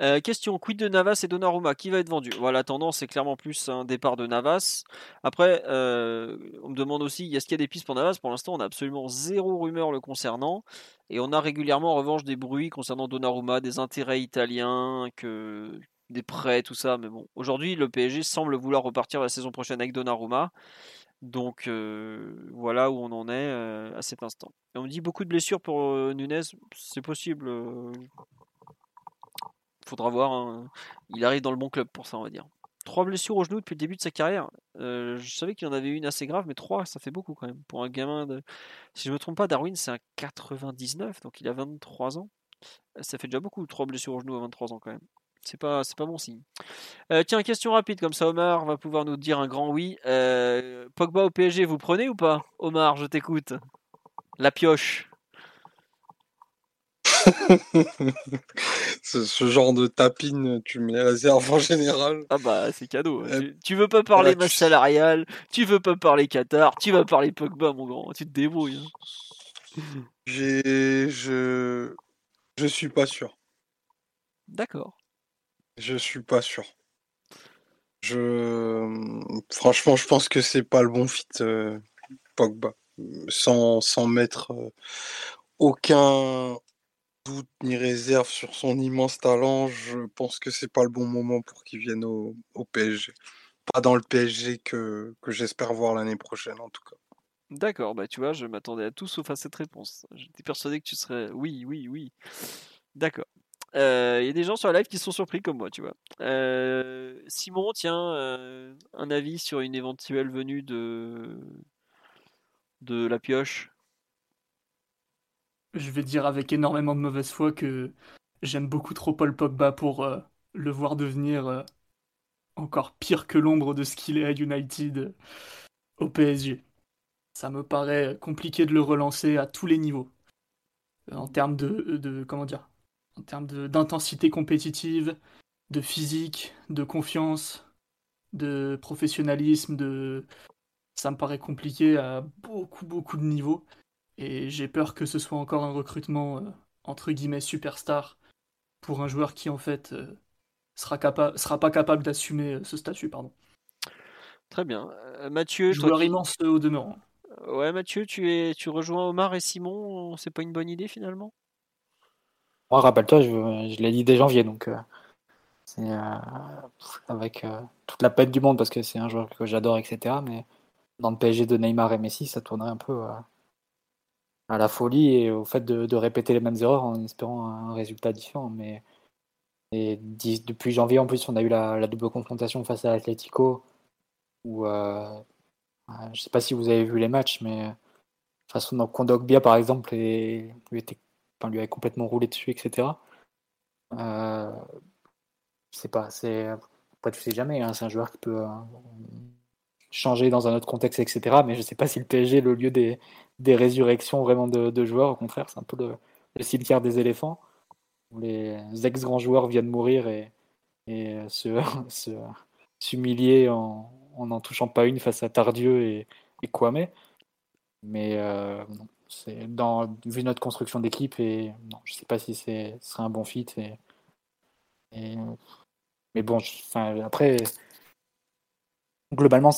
A: Euh, question quid de Navas et Donnarumma? Qui va être vendu? Voilà, la tendance est clairement plus un départ de Navas. Après, euh, on me demande aussi est-ce qu'il y a des pistes pour Navas? Pour l'instant, on a absolument zéro rumeur le concernant. Et on a régulièrement en revanche des bruits concernant Donnarumma, des intérêts italiens, que des prêts, tout ça. Mais bon, aujourd'hui, le PSG semble vouloir repartir la saison prochaine avec Donnarumma. Donc euh, voilà où on en est à cet instant. On me dit beaucoup de blessures pour Nunez, c'est possible. Euh, faudra voir. hein. Il arrive dans le bon club pour ça, on va dire. Trois blessures au genou depuis le début de sa carrière. Euh, je savais qu'il en avait une assez grave, mais trois, ça fait beaucoup quand même. Pour un gamin de. Si je me trompe pas, Darwin, c'est un 99, donc il a 23 ans. Ça fait déjà beaucoup, trois blessures au genou à 23 ans quand même. C'est pas, c'est pas bon signe. Euh, tiens, question rapide, comme ça Omar va pouvoir nous dire un grand oui. Euh, Pogba au PSG, vous prenez ou pas? Omar, je t'écoute. La pioche.
C: ce, ce genre de tapine, tu me les réserves en général.
A: Ah bah c'est cadeau.
C: Euh,
A: Tu, tu veux pas parler masse
C: tu-
A: salariale, tu veux pas parler Qatar, tu vas parler Pogba mon grand, tu te débrouilles. hein.
C: J'ai, je, je suis pas sûr.
A: D'accord.
C: Je suis pas sûr. Je, franchement, je pense que c'est pas le bon fit, euh, Pogba. Sans, sans mettre euh, aucun ni réserve sur son immense talent, je pense que c'est pas le bon moment pour qu'il vienne au, PSG. Pas dans le PSG que, que j'espère voir l'année prochaine, en tout cas.
A: D'accord, bah tu vois, je m'attendais à tout sauf à cette réponse. J'étais persuadé que tu serais oui, oui, oui. D'accord. Euh, Il y a des gens sur la live qui sont surpris comme moi, tu vois. Euh, Simon, tiens, euh, un avis sur une éventuelle venue de de la pioche?
D: Je vais dire avec énormément de mauvaise foi que j'aime beaucoup trop Paul Pogba pour euh, le voir devenir euh, encore pire que l'ombre de ce qu'il est à United euh, au PSG. Ça me paraît compliqué de le relancer à tous les niveaux. En termes de, de comment dire, en termes d'intensité compétitive, de physique, de confiance, de professionnalisme, de ça me paraît compliqué à beaucoup beaucoup de niveaux. Et j'ai peur que ce soit encore un recrutement euh, entre guillemets superstar pour un joueur qui en fait euh, sera capable sera pas capable d'assumer euh, ce statut pardon.
A: Très bien. Euh, Mathieu,
D: Joueur immense euh, au demeurant.
A: Ouais, Mathieu, tu es tu rejoins Omar et Simon, c'est pas une bonne idée finalement?
B: Moi, rappelle-toi, je, je l'ai dit dès janvier, donc euh, c'est euh, avec euh, toute la peine du monde parce que c'est un joueur que j'adore, etc. Mais dans le PSG de Neymar et Messi, ça tournerait un peu euh, à la folie et au fait de, répéter les mêmes erreurs en espérant un résultat différent. Mais depuis janvier, en plus, on a eu la, double confrontation face à Atletico où euh, euh, je sais pas si vous avez vu les matchs, mais toute façon, donc Kondogbia, par exemple, lui, était, enfin, lui avait complètement roulé dessus, etc. Euh, je sais pas, c'est après tu sais jamais, hein, c'est un joueur qui peut euh, changer dans un autre contexte, etc. Mais je sais pas si le PSG le lieu des, des résurrections vraiment de, joueurs. Au contraire, c'est un peu le, cimetière des éléphants où les ex-grands joueurs viennent mourir et, et se, se- s'humilier en en n'en touchant pas une face à Tardieu et, et. Mais euh, c'est dans vu notre construction d'équipe et non, je sais pas si c'est ce serait un bon fit mais bon, après globalement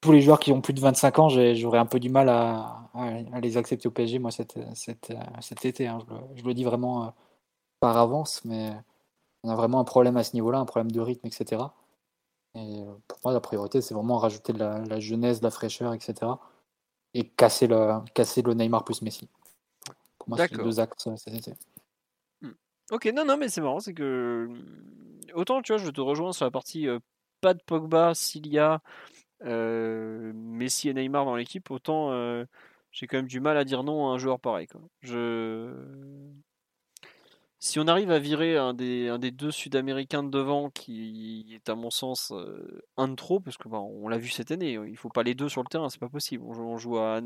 B: tous les joueurs qui ont plus de 25 ans, j'aurais un peu du mal à, les accepter au PSG moi cet, cet, cet été. hein. Je, le, je le dis vraiment euh, par avance, mais on a vraiment un problème à ce niveau-là, un problème de rythme, etc. Et euh, pour moi, la priorité, c'est vraiment rajouter de la, la jeunesse, de la fraîcheur, etc. Et casser le, casser le Neymar plus Messi. Pour moi, c'est les deux axes euh, cet été.
A: Ok, non, non, mais c'est marrant, c'est que autant tu vois, je te rejoins sur la partie euh, pas de Pogba, s'il y a euh, Messi et Neymar dans l'équipe, autant euh, j'ai quand même du mal à dire non à un joueur pareil. Si on arrive à virer un des, deux Sud-Américains de devant, qui est à mon sens euh, un de trop, parce que bah, on l'a vu cette année, il faut pas les deux sur le terrain, c'est pas possible. On joue, à-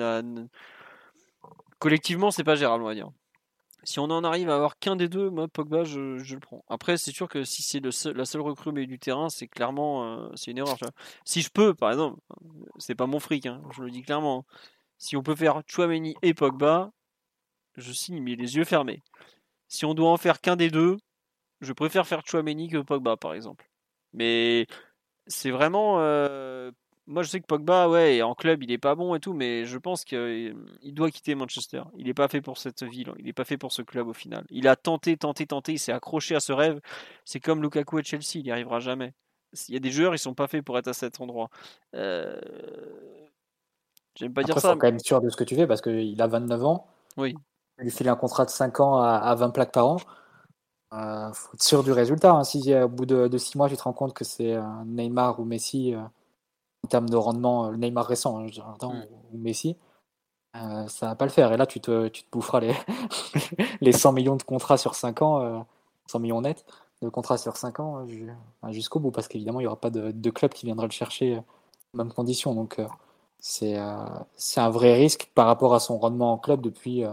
A: collectivement, c'est pas gérable, on va dire. Si on en arrive à avoir qu'un des deux, moi Pogba, je, le prends. Après, c'est sûr que si c'est la seule recrue milieu du terrain, c'est clairement euh, une erreur. Si je peux, par exemple, c'est pas mon fric, hein, je le dis clairement. Si on peut faire Chouameni et Pogba, je signe mais les yeux fermés. Si on doit en faire qu'un des deux, je préfère faire Chouameni que Pogba, par exemple. Mais c'est vraiment. euh, Moi, je sais que Pogba, ouais, en club, il est pas bon et tout, mais je pense qu'il doit quitter Manchester. Il n'est pas fait pour cette ville, il n'est pas fait pour ce club au final. Il a tenté, tenté, tenté, il s'est accroché à ce rêve. C'est comme Lukaku et Chelsea, il n'y arrivera jamais. Il y a des joueurs, ils sont pas faits pour être à cet endroit. Euh, J'aime pas
B: Après,
A: dire
B: faut
A: ça.
B: quand même être sûr de ce que tu fais parce qu'il a 29 ans.
A: Oui.
B: Il lui file un contrat de 5 ans à, à 20 plaques par an. Euh, faut être sûr du résultat. hein. Si euh, au bout de, 6 mois, tu te rends compte que c'est euh, Neymar ou Messi, euh, en termes de rendement, euh, Neymar récent, hein, je dirais, attends,
A: Mm.
B: ou Messi, euh, ça va pas le faire. Et là, tu te, tu te boufferas les, les 100 millions de contrats sur 5 ans, euh, 100 millions net de contrats sur 5 ans euh, jusqu'au bout, parce qu'évidemment, il n'y aura pas de, de club qui viendra le chercher euh, aux mêmes conditions. Donc, euh, c'est un vrai risque par rapport à son rendement en club depuis euh,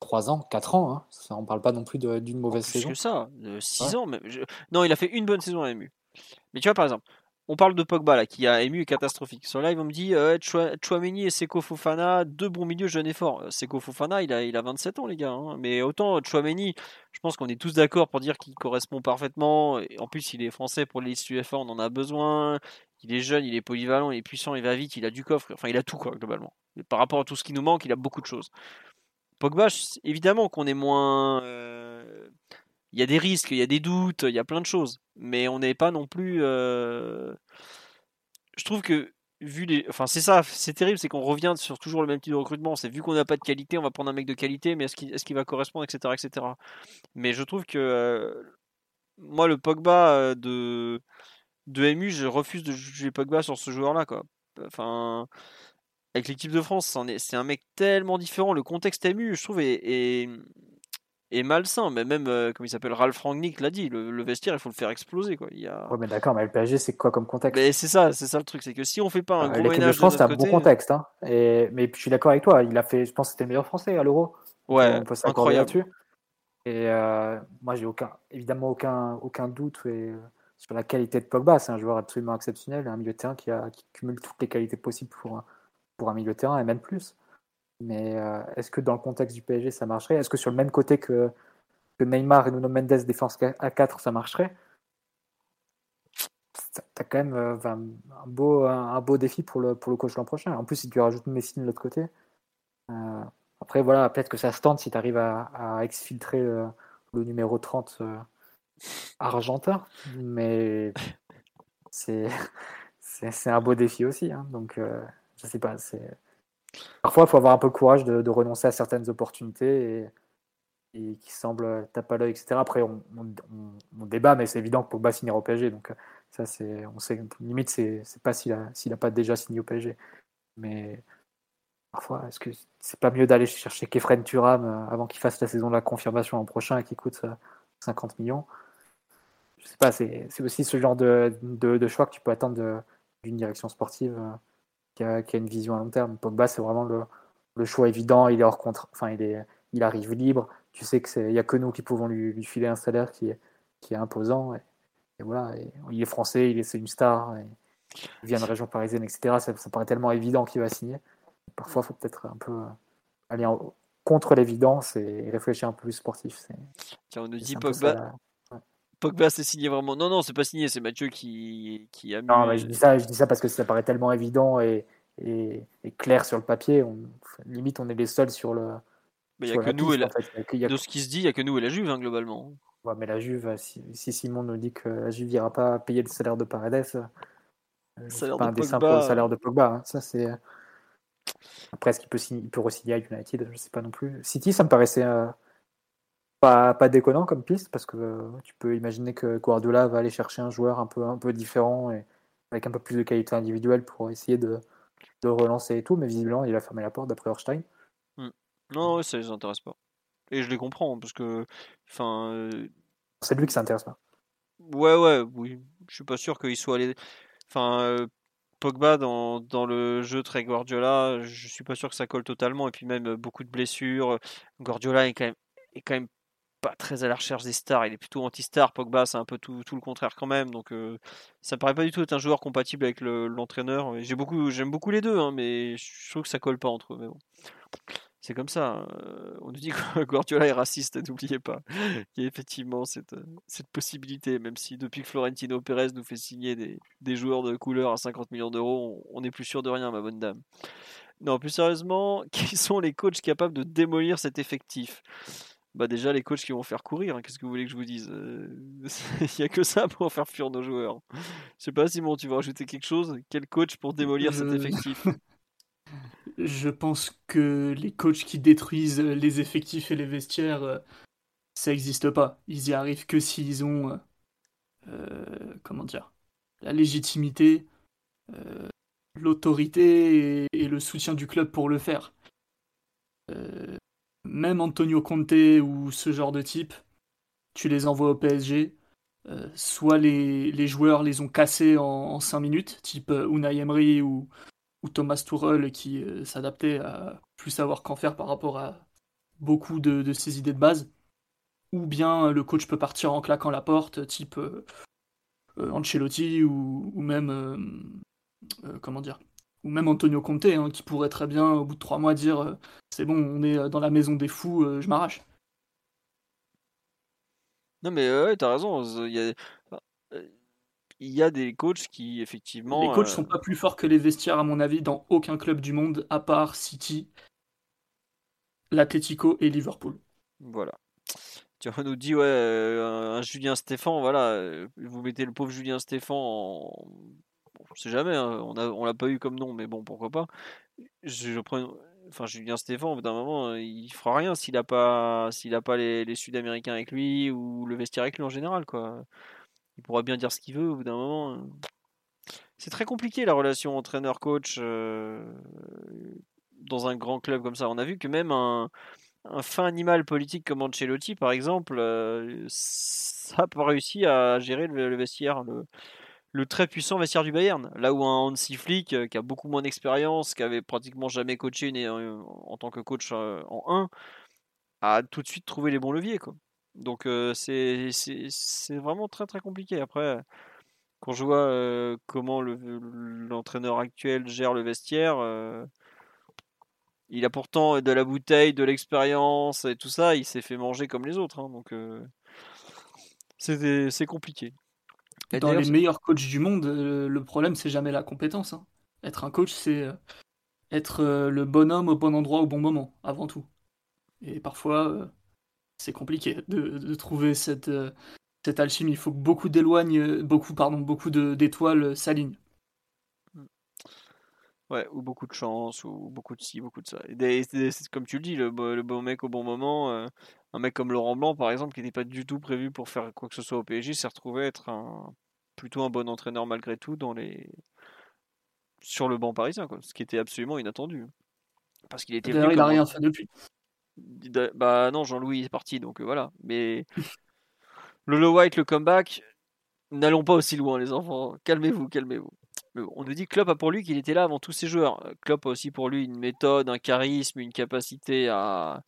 B: 3 ans, 4 ans. Hein. Ça, on parle pas non plus d'une mauvaise
A: Plus
B: saison.
A: que ça, 6
B: Ouais.
A: ans même. Je- Non, il a fait une bonne saison à MU. Mais tu vois, par exemple, on parle de Pogba là, qui a MU est catastrophique. Sur live, on me dit euh, Choua- Chouameni et Seko Fofana, deux bons milieux jeunes et forts. Euh, Seko Fofana, il a, il a 27 ans, les gars. hein. Mais autant Chouameni, je pense qu'on est tous d'accord pour dire qu'il correspond parfaitement. Et en plus, il est français pour les UEFA, on en a besoin. Il est jeune, il est polyvalent, il est puissant, il va vite, il a du coffre. Enfin, il a tout, quoi, globalement. Et par rapport à tout ce qui nous manque, il a beaucoup de choses. Pogba, évidemment qu'on est moins. euh, Il y a des risques, il y a des doutes, il y a plein de choses. Mais on n'est pas non plus. euh, Je trouve que. Vu les... Enfin, c'est ça, c'est terrible, c'est qu'on revient sur toujours le même type de recrutement. C'est vu qu'on n'a pas de qualité, on va prendre un mec de qualité, mais est-ce qu'il va correspondre, etc., etc. Mais je trouve que. euh, Moi, le Pogba euh, de, de MU, je refuse de juger Pogba sur ce joueur-là, avec l'équipe de France, c'est un mec tellement différent. Le contexte ému, je trouve, est, est, est malsain. Mais même, euh, comme il s'appelle, Ralph Rangnick l'a dit, le, le vestiaire, il faut le faire exploser. Quoi. Il y a...
B: Ouais, mais d'accord, mais le PSG, c'est quoi comme contexte?
A: Mais c'est ça, c'est ça le truc, c'est que si on fait pas un
B: Euh,
A: gros ménage de
B: France, c'est un bon contexte. Hein. Et, mais je suis d'accord avec toi. Il a fait, je pense que c'était le meilleur français à l'Euro.
A: ouais,
B: on peut
A: incroyable.
B: là-dessus. Et euh, moi, j'ai aucun, évidemment aucun, aucun doute et, euh, sur la qualité de Pogba. C'est un joueur absolument exceptionnel, un milieu de terrain qui, a, qui cumule toutes les qualités possibles pour un, pour un milieu de terrain et même plus. Mais euh, est-ce que dans le contexte du PSG, ça marcherait? Est-ce que sur le même côté que, Neymar et Nuno Mendes défense à 4, ça marcherait? T'as quand même euh, un, beau, un, beau défi pour le, pour le coach l'an prochain. En plus, si tu rajoutes Messi de l'autre côté, euh, après, voilà, peut-être que ça se tente si tu arrives à, exfiltrer le numéro 30 euh, argentin, mais c'est un beau défi aussi. hein. donc, je sais pas. Parfois, il faut avoir un peu le courage de, renoncer à certaines opportunités et, qui semblent taper à l'œil, etc. Après, on, débat, mais c'est évident que Pogba signera au PSG. Donc, euh, ça, c'est, on sait, limite, c'est c'est pas s'il a, s'il a pas déjà signé au PSG. Mais parfois, est-ce que c'est pas mieux d'aller chercher Kefren Turam euh, avant qu'il fasse la saison de la confirmation l'an prochain et qu'il coûte euh, 50 millions? Je sais pas, c'est aussi ce genre de, choix que tu peux attendre d'une direction sportive euh, qui, a, qui a une vision à long terme. Pogba, c'est vraiment le, le choix évident. Il est hors contre, enfin, il, est, il arrive libre. Tu sais qu'il n'y a que nous qui pouvons lui, lui filer un salaire qui est, qui est imposant. Et, et voilà, et il est français, il est, c'est une star. et il vient de région parisienne, etc. Ça, ça paraît tellement évident qu'il va signer. Parfois, il faut peut-être un peu aller en- contre l'évidence et réfléchir un peu plus sportif.
A: Tiens, on nous dit Pogba, Pogba c'est signé vraiment. Non, non, c'est pas signé, c'est Mathieu qui, qui a mis.
B: Non, mais je dis ça, je dis ça parce que ça paraît tellement évident et, et, et clair sur le papier. On, limite, on est les seuls sur le.
A: Mais il y a que nous et la-
B: en fait. A
A: De ce qui se dit, il y a que nous et la Juve, hein, globalement.
B: Ouais, mais la Juve, si, si Simon nous dit que la Juve n'ira pas payer le salaire de Paredes, euh, c'est
A: salaire
B: pas un dessin pour le salaire de Pogba. hein. Ça, c'est... Après, est-ce qu'il peut, signer- il peut re-signer à United? Je sais pas non plus. City, ça me paraissait euh, pas, pas déconnant comme piste, parce que euh, tu peux imaginer que Guardiola va aller chercher un joueur un peu, un peu différent et avec un peu plus de qualité individuelle pour essayer de, de relancer et tout, mais visiblement, il a fermé la porte d'après Horstein.
A: Non, ouais, ça les intéresse pas. Et je les comprends, parce que. Enfin. euh,
B: C'est lui qui s'intéresse pas.
A: Ouais, ouais, oui. Je suis pas sûr qu'il soit allé. Enfin, euh, Pogba dans, dans le jeu très Guardiola, je suis pas sûr que ça colle totalement. Et puis même beaucoup de blessures. Guardiola est quand même, est quand même pas très à la recherche des stars. Il est plutôt anti-star. Pogba, c'est un peu tout, tout le contraire quand même. Donc euh, ça me paraît pas du tout être un joueur compatible avec le- l'entraîneur. Et J'ai beaucoup, j'aime beaucoup les deux, hein, mais je trouve que ça colle pas entre eux. Mais bon. C'est comme ça. euh, on nous dit que Guardiola est raciste, n'oubliez pas. Il y a effectivement cette, euh, cette possibilité, même si depuis que Florentino Pérez nous fait signer des, des joueurs de couleur à 50 millions d'euros, on on n'est plus sûr de rien, ma bonne dame. Non, plus sérieusement, qui sont les coachs capables de démolir cet effectif? Bah déjà les coachs qui vont faire courir, hein, qu'est-ce que vous voulez que je vous dise Euh, Il n'y a que ça pour faire fuir nos joueurs. Je sais pas Simon, tu veux rajouter quelque chose? Quel coach pour démolir cet
D: Je-
A: effectif?
D: Je pense que les coachs qui détruisent les effectifs et les vestiaires, euh, ça n'existe pas. Ils y arrivent que s'ils ont, euh, euh, comment dire, la légitimité, l'autorité et, le soutien du club pour le faire. Même Antonio Conte ou ce genre de type, tu les envoies au PSG, soit les, joueurs les ont cassés en, 5 minutes, type Unai Emery ou, Thomas Tuchel qui euh, s'adaptait à plus savoir qu'en faire par rapport à beaucoup de, ses idées de base, ou bien le coach peut partir en claquant la porte, type euh, euh, Ancelotti ou, même comment dire, ou même Antonio Conte, hein, qui pourrait très bien au bout de trois mois dire c'est bon, on est dans la maison des fous, je m'arrache.
A: Non mais ouais, t'as raison. Il y a il y a des coachs qui effectivement.
D: Les coachs sont euh, pas plus forts que les vestiaires à mon avis dans aucun club du monde à part City, l'Atletico et Liverpool.
A: Voilà. Tu nous dit ouais euh, un Julien Stéphan voilà euh, vous mettez le pauvre Julien Stéphan en je sais jamais hein, on a on l'a pas eu comme nom mais bon pourquoi pas je, prends enfin Julien Stéphan au bout d'un moment il fera rien s'il a pas a pas les, Sud-Américains avec lui ou le vestiaire avec lui en général quoi il pourra bien dire ce qu'il veut au bout d'un moment. Euh. C'est très compliqué la relation entraîneur-coach euh, dans un grand club comme ça. On a vu que même un, fin animal politique comme Ancelotti, par exemple, euh, ça n'a pas réussi à gérer le, vestiaire, très puissant vestiaire du Bayern. Là où un Hansi Flick, qui a beaucoup moins d'expérience, qui avait pratiquement jamais coaché en, en tant que coach en 1, a tout de suite trouvé les bons leviers. Donc c'est vraiment très très compliqué. Après, quand je vois comment l'entraîneur actuel gère le vestiaire, il a pourtant de la bouteille, de l'expérience et tout ça, il s'est fait manger comme les autres. Hein, donc c'est compliqué.
D: Dans les meilleurs coachs du monde, le problème c'est jamais la compétence. Hein. Être un coach, c'est être le bon homme au bon endroit au bon moment, avant tout. Et parfois, c'est compliqué de, trouver cette, euh, cette alchimie. Il faut que beaucoup d'éloignes, beaucoup, pardon, beaucoup d'étoiles s'alignent.
A: Ouais, ou beaucoup de chance, ou beaucoup de ci, beaucoup de ça. c'est comme tu le dis, le, bon mec au bon moment, euh, un mec comme Laurent Blanc par exemple, qui n'était pas du tout prévu pour faire quoi que ce soit au PSG, s'est retrouvé être un, plutôt un bon entraîneur malgré tout dans les sur le banc parisien, quoi, ce qui était absolument inattendu. Parce qu'il était.
D: D'ailleurs, il n'a rien fait depuis.
A: Bah non, Jean-Louis est parti, donc euh, voilà. Mais le low white, le comeback, n'allons pas aussi loin, les enfants. Calmez-vous, calmez-vous. On nous dit que Klopp a pour lui qu'il était là avant tous ses joueurs. Klopp a aussi pour lui une méthode, un charisme, une capacité à,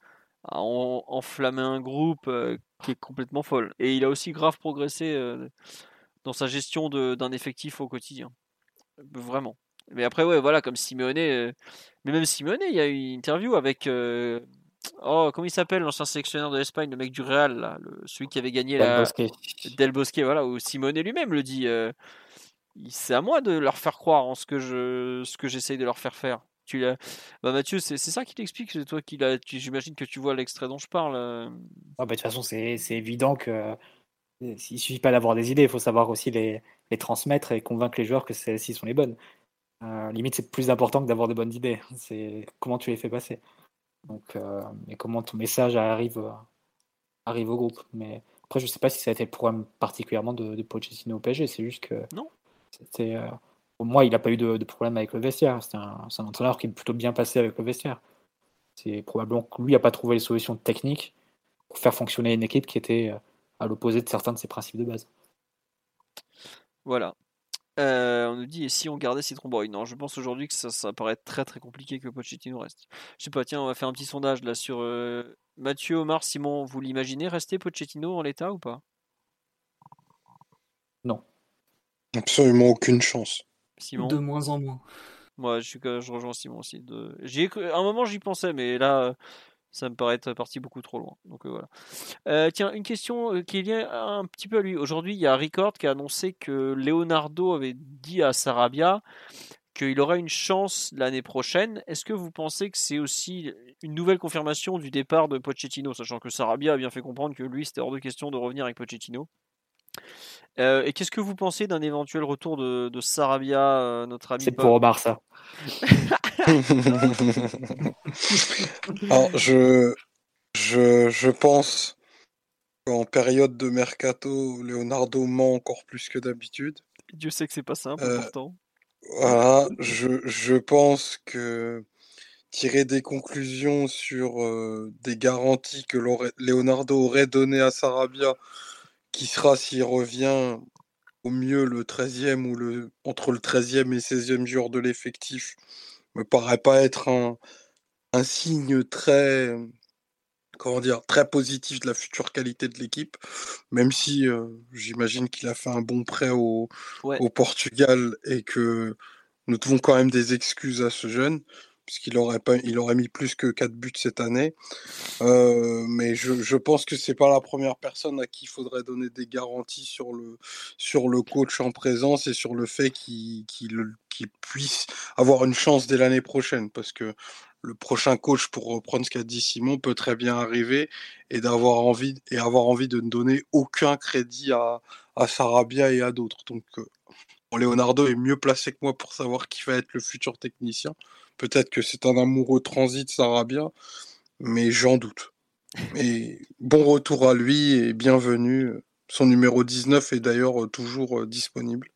A: enflammer un groupe euh, qui est complètement folle. Et il a aussi grave progressé euh, dans sa gestion d'un effectif au quotidien. Vraiment. Mais après, ouais, voilà, comme Simeone. mais même Simeone, il y a eu une interview avec Oh, comment il s'appelle l'ancien sélectionneur de l'Espagne, le mec du Real, là, le, celui qui avait gagné
B: Del
A: la.
B: Bosque.
A: Del Bosque, voilà, où Simone lui-même le dit. Euh, c'est à moi de leur faire croire en ce que je, ce que j'essaye de leur faire faire. Tu bah Mathieu, c'est, ça qui t'explique, c'est toi qui l'a. J'imagine que tu vois l'extrait dont je parle. Euh.
B: Ah bah, de toute façon, c'est, évident que il suffit pas d'avoir des idées, il faut savoir aussi les, les, transmettre et convaincre les joueurs que celles-ci sont les bonnes. Euh, limite, c'est plus important que d'avoir de bonnes idées. C'est comment tu les fais passer. Donc, euh, et comment ton message arrive, euh, arrive au groupe. Mais après, je sais pas si ça a été le problème particulièrement de, de Pochettino au PSG. C'est juste que.
A: Non.
B: C'était. Euh, pour moi, il n'a pas eu de, problème avec le vestiaire. C'est un, un, entraîneur qui est plutôt bien passé avec le vestiaire. C'est probablement que lui n'a pas trouvé les solutions techniques pour faire fonctionner une équipe qui était à l'opposé de certains de ses principes de base.
A: Voilà. Euh, on nous dit et si on gardait Citron Boy? Non, je pense aujourd'hui que ça, ça paraît très très compliqué que Pochettino reste. Je sais pas, tiens, on va faire un petit sondage là sur euh, Mathieu, Omar, Simon. Vous l'imaginez rester Pochettino en l'état ou pas?
B: Non.
C: Absolument aucune chance.
D: Simon De moins en moins.
A: Moi, je, suis, je rejoins Simon aussi. De... À un moment, j'y pensais, mais là, ça me paraît être parti beaucoup trop loin. Donc euh, voilà. Euh, tiens, une question euh, qui est liée un petit peu à lui. Aujourd'hui, il y a Record qui a annoncé que Leonardo avait dit à Sarabia qu'il aurait une chance l'année prochaine. Est-ce que vous pensez que c'est aussi une nouvelle confirmation du départ de Pochettino, sachant que Sarabia a bien fait comprendre que lui, c'était hors de question de revenir avec Pochettino? Euh, et qu'est-ce que vous pensez d'un éventuel retour de, de Sarabia, euh, notre ami
B: C'est pour Omar ça.
C: Alors, je, je, je pense qu'en période de mercato, Leonardo ment encore plus que d'habitude.
A: Dieu sait que c'est pas simple,
C: Euh,
A: pourtant.
C: Voilà, je, je pense que tirer des conclusions sur euh, des garanties que Leonardo aurait données à Sarabia, qui sera s'il revient au mieux le 13e ou le entre le 13e et 16e joueur de l'effectif, me paraît pas être un, un signe très comment dire très positif de la future qualité de l'équipe, même si euh, j'imagine qu'il a fait un bon prêt au,
A: Ouais.
C: au Portugal et que nous devons quand même des excuses à ce jeune, puisqu'il aurait aurait mis plus que 4 buts cette année. Euh, mais je, pense que c'est pas la première personne à qui il faudrait donner des garanties sur le, sur le coach en présence et sur le fait qu'il puisse avoir une chance dès l'année prochaine, parce que le prochain coach, pour reprendre ce qu'a dit Simon, peut très bien arriver et envie et avoir envie de ne donner aucun crédit à, à Sarabia et à d'autres. Donc euh, Leonardo est mieux placé que moi pour savoir qui va être le futur technicien. Peut-être que c'est un amoureux transit Sarabia, mais j'en doute. Mais bon retour à lui et bienvenue. Son numéro 19 est d'ailleurs euh, toujours euh, disponible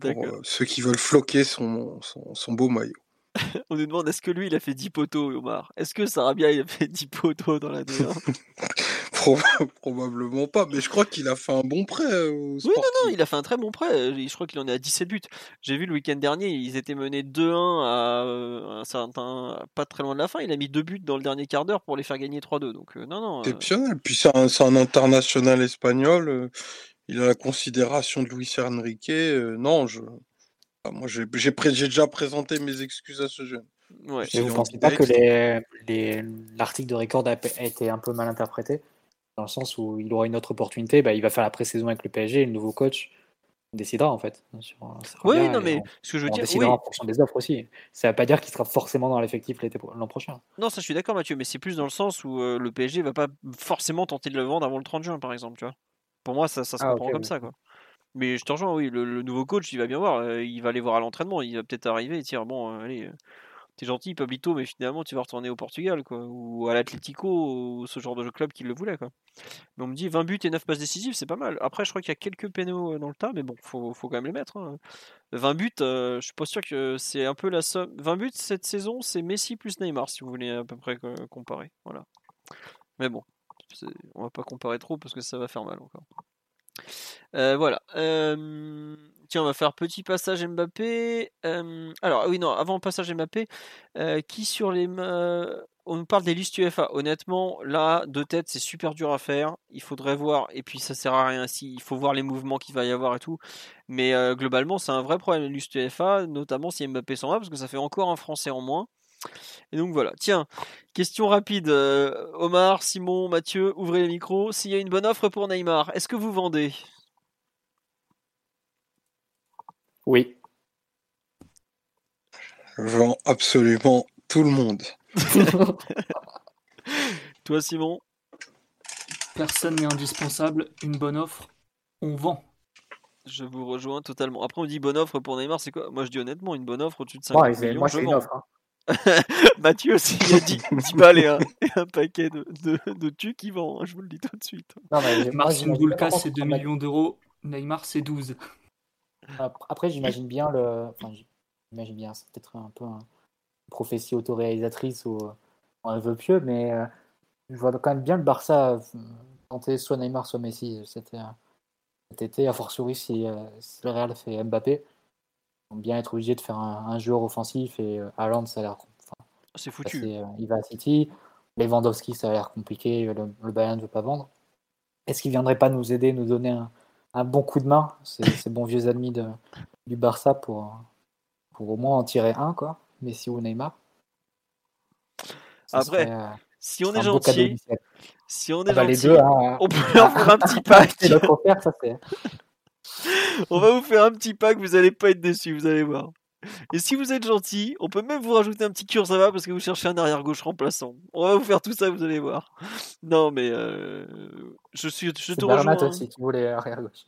C: pour euh, ceux qui veulent floquer son, son, son beau maillot.
A: On nous demande est-ce que lui il a fait 10 poteaux, Omar? Est-ce que Sarabia il a fait 10 poteaux dans la D1
C: Proba- Probablement pas, mais je crois qu'il a fait un bon prêt euh, au
A: Oui, non, non, il a fait un très bon prêt. Euh, Je crois qu'il en est à 17 buts. J'ai vu le week-end dernier, ils étaient menés 2-1 à euh, un certain, pas très loin de la fin. Il a mis deux buts dans le dernier quart d'heure pour les faire gagner 3-2. Donc, euh, non, non. euh,
C: Exceptionnel. Puis c'est un, international espagnol. euh, il a la considération de Luis Enrique. euh, non, je, moi j'ai déjà présenté mes excuses à ce jeune.
A: ouais.
B: Mais vous pensez pas que
C: Dex,
B: les- les- l'article de record a, a été un peu mal interprété? Dans le sens où il aura une autre opportunité, bah, il va faire la pré-saison avec le PSG et le nouveau coach décidera en fait. Sur, sur
A: Oui, non, mais
B: on,
A: ce que je veux dire, oui.
B: en fonction des offres aussi. Ça ne veut pas dire qu'il sera forcément dans l'effectif l'an prochain.
A: Non, ça je suis d'accord, Mathieu, mais c'est plus dans le sens où euh, le PSG va pas forcément tenter de le vendre avant le 30 juin, par exemple, tu vois. Pour moi, ça, ça se
B: Ah,
A: comprend comme
B: oui.
A: ça, quoi. Mais je te rejoins, oui, le, le nouveau coach, il va bien voir, euh, il va aller voir à l'entraînement, il va peut-être arriver et dire, bon, euh, allez, t'es gentil, Pablito, mais finalement, tu vas retourner au Portugal, quoi, ou à l'Atlético, ou ce genre de club qui le voulait, quoi. Mais on me dit 20 buts et 9 passes décisives, c'est pas mal. Après, je crois qu'il y a quelques pénaux euh, dans le tas, mais bon, faut, faut quand même les mettre. hein. 20 buts, euh, je suis pas sûr que c'est un peu la somme. 20 buts cette saison, c'est Messi plus Neymar, si vous voulez à peu près euh, comparer. Voilà. Mais bon, on va pas comparer trop parce que ça va faire mal encore. Euh, voilà. Tiens, on va faire petit passage Mbappé. Euh, alors, oui, non, avant le passage Mbappé, euh, qui sur les. ma- On parle des listes UEFA. Honnêtement, là, de tête, c'est super dur à faire. Il faudrait voir, et puis ça sert à rien si il faut voir les mouvements qu'il va y avoir et tout. Mais euh, globalement, c'est un vrai problème, les listes UEFA, notamment si Mbappé s'en va, parce que ça fait encore un Français en moins. Et donc voilà. Tiens, question rapide. euh, Omar, Simon, Mathieu, ouvrez les micros. S'il y a une bonne offre pour Neymar, est-ce que vous vendez?
B: Oui.
C: Je vends absolument tout le monde.
A: Toi, Simon?
D: Personne n'est indispensable. Une bonne offre, on vend.
A: Je vous rejoins totalement. Après, on dit bonne offre pour Neymar, c'est quoi? Moi, je dis honnêtement, une bonne offre au-dessus de 50
B: Ouais, c'est-
A: millions,
B: moi,
A: je
B: c'est une offre. hein.
A: Mathieu aussi, il a dit 10 balles et un, et un paquet de, de, de tu qui vend, hein, je vous le dis tout de suite.
B: Non, mais moi,
D: Marcin
B: contre,
D: c'est 2
B: comme la-
D: millions d'euros. Neymar, c'est 12.
B: Ap- Après, j'imagine bien le. Enfin, j'imagine bien, c'est peut-être un peu un- une prophétie autoréalisatrice ou un vœu pieux, mais euh, je vois quand même bien le Barça euh, tenter soit Neymar, soit Messi cet, été, a fortiori si, euh, si le Real fait Mbappé. Ils vont bien être obligés de faire un, un joueur offensif et Haaland, ça a l'air. enfin,
A: C'est foutu.
B: il va à City. Lewandowski, ça a l'air compliqué, le, le Bayern ne veut pas vendre. Est-ce qu'il viendrait pas nous aider, nous donner un, un bon coup de main, ces, bons vieux amis de, du Barça, pour, pour au moins en tirer un, quoi, Messi ou Neymar Ça
A: Après,
B: serait, euh,
A: Si on est
B: beau cadeau
A: gentil, si on
B: Ah
A: est
B: bah,
A: gentil,
B: hein,
A: on peut leur faire un petit pack.
B: Ça.
A: On va vous faire un petit pack, vous allez pas être déçus, vous allez voir. Et si vous êtes gentil, on peut même vous rajouter un petit va parce que vous cherchez un arrière gauche remplaçant. On va vous faire tout ça, vous allez voir. Non, mais euh, je suis, je te
B: rejoins. Bernat aussi, tu voulais arrière gauche.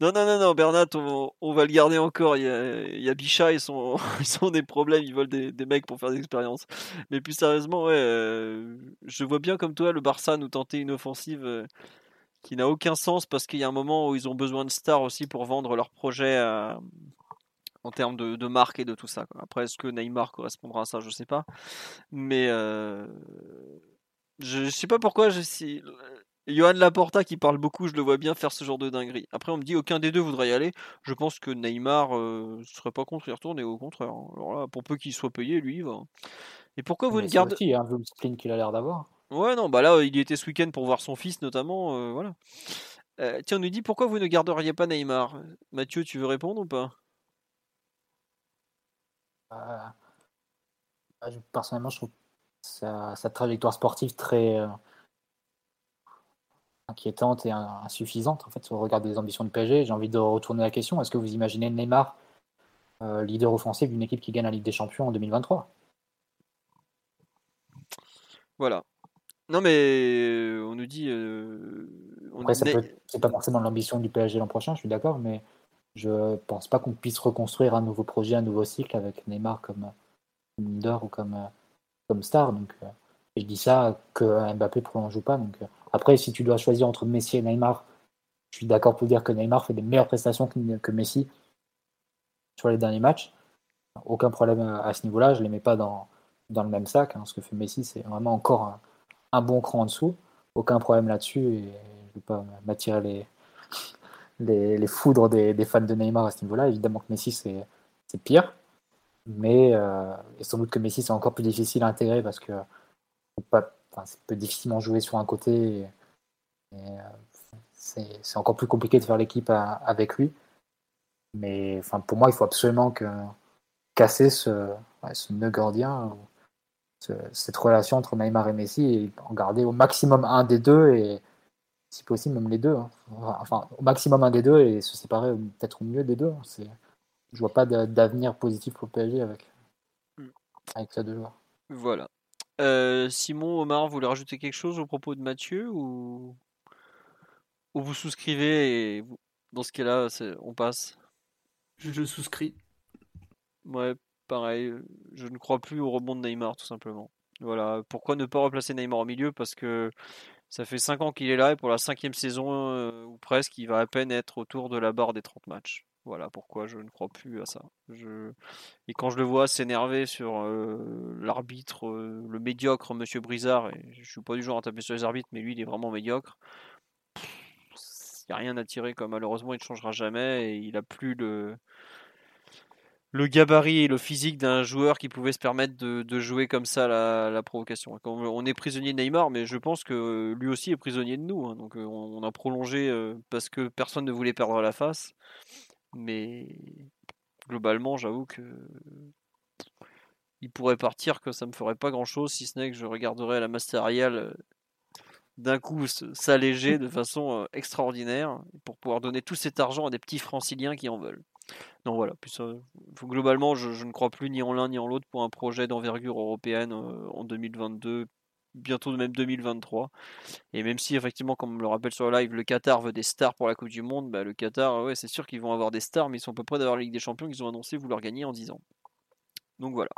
A: Non, non, non, non, Bernat, on, va le garder encore. Il y a, il y a Bichat, ils sont, ils ont des problèmes, ils veulent des, des mecs pour faire des expériences. Mais plus sérieusement, ouais, euh, je vois bien comme toi le Barça nous tenter une offensive euh, qui n'a aucun sens parce qu'il y a un moment où ils ont besoin de stars aussi pour vendre leur projet en termes de, de, marque et de tout ça. Après, est-ce que Neymar correspondra à ça? Je sais pas. Mais euh, je, je sais pas pourquoi. Je, si, Johan Laporta qui parle beaucoup, je le vois bien faire ce genre de dinguerie. Après, on me dit aucun des deux voudrait y aller. Je pense que Neymar euh, serait pas contre y retourner, au contraire. Hein. Alors là, pour peu qu'il soit payé, lui, il va. Et pourquoi vous ne gardez.
B: Il hein, vu le spleen qu'il a l'air d'avoir.
A: Ouais, non, bah là, il y était ce week-end pour voir son fils, notamment. Euh, voilà. Euh, tiens, on nous dit pourquoi vous ne garderiez pas Neymar? Mathieu, tu veux répondre ou pas?
B: Personnellement, je trouve sa, sa trajectoire sportive très inquiétante et insuffisante en fait au regard des ambitions de PSG. J'ai envie de retourner la question. Est-ce que vous imaginez Neymar euh, leader offensif d'une équipe qui gagne la Ligue des Champions en 2023
A: Voilà. Non mais euh, on nous dit. Euh,
B: c'est pas forcément l'ambition du PSG l'an prochain, je suis d'accord, mais je pense pas qu'on puisse reconstruire un nouveau projet, un nouveau cycle avec Neymar comme leader ou comme, comme star. Donc, je dis ça que Mbappé ne joue pas. Donc, après, si tu dois choisir entre Messi et Neymar, je suis d'accord pour dire que Neymar fait des meilleures prestations que, Messi sur les derniers matchs. Aucun problème à ce niveau-là. Je ne les mets pas dans, dans le même sac. Hein. Ce que fait Messi, c'est vraiment encore un, bon cran en dessous. Aucun problème là-dessus. Et je ne vais pas m'attirer les, les, les, foudres des, des, fans de Neymar à ce niveau-là. Évidemment que Messi, c'est pire. Mais euh, et sans doute que Messi, c'est encore plus difficile à intégrer parce que pas, enfin, peut difficilement jouer sur un côté. Euh, c'est encore plus compliqué de faire l'équipe avec lui. Mais enfin, pour moi, il faut absolument que, casser ce, ce nœud gardien, cette relation entre Neymar et Messi, et en garder au maximum un des deux, et si possible même les deux. Hein. Enfin, au maximum un des deux, et se séparer peut-être au mieux des deux. Hein. Je vois pas d'avenir positif pour le PSG avec, hmm. avec ces deux joueurs.
A: Voilà. Euh, Simon, Omar, vous voulez rajouter quelque chose au propos de Mathieu ou, ou vous souscrivez et dans ce cas-là, on passe?
D: Je, souscris.
A: Ouais, pareil. Je ne crois plus au rebond de Neymar, tout simplement. Voilà. Pourquoi ne pas replacer Neymar au milieu? Parce que ça fait 5 ans qu'il est là et pour la cinquième saison euh, ou presque, il va à peine être autour de la barre des 30 matchs. Voilà pourquoi je ne crois plus à ça. Et quand je le vois s'énerver sur euh, l'arbitre, euh, le médiocre Monsieur Brizard, et je suis pas du genre à taper sur les arbitres, mais lui il est vraiment médiocre. Il n'y a rien à tirer, comme malheureusement il ne changera jamais et il a plus le le gabarit et le physique d'un joueur qui pouvait se permettre de, jouer comme ça la, provocation. On est prisonnier de Neymar, mais je pense que lui aussi est prisonnier de nous. Hein. Donc euh, on a prolongé parce que personne ne voulait perdre la face. Mais globalement, j'avoue que il pourrait partir, que ça me ferait pas grand chose, si ce n'est que je regarderais la Masterial euh, d'un coup s'alléger de façon euh, extraordinaire pour pouvoir donner tout cet argent à des petits franciliens qui en veulent. Donc voilà, globalement, je, ne crois plus ni en l'un ni en l'autre pour un projet d'envergure européenne euh, en 2022 bientôt même 2023. Et même si effectivement, comme on le rappelle sur le live, le Qatar veut des stars pour la Coupe du Monde, bah, le Qatar, ouais, c'est sûr qu'ils vont avoir des stars, mais ils sont à peu près d'avoir la Ligue des Champions qu'ils ont annoncé vouloir gagner en 10 ans. Donc voilà.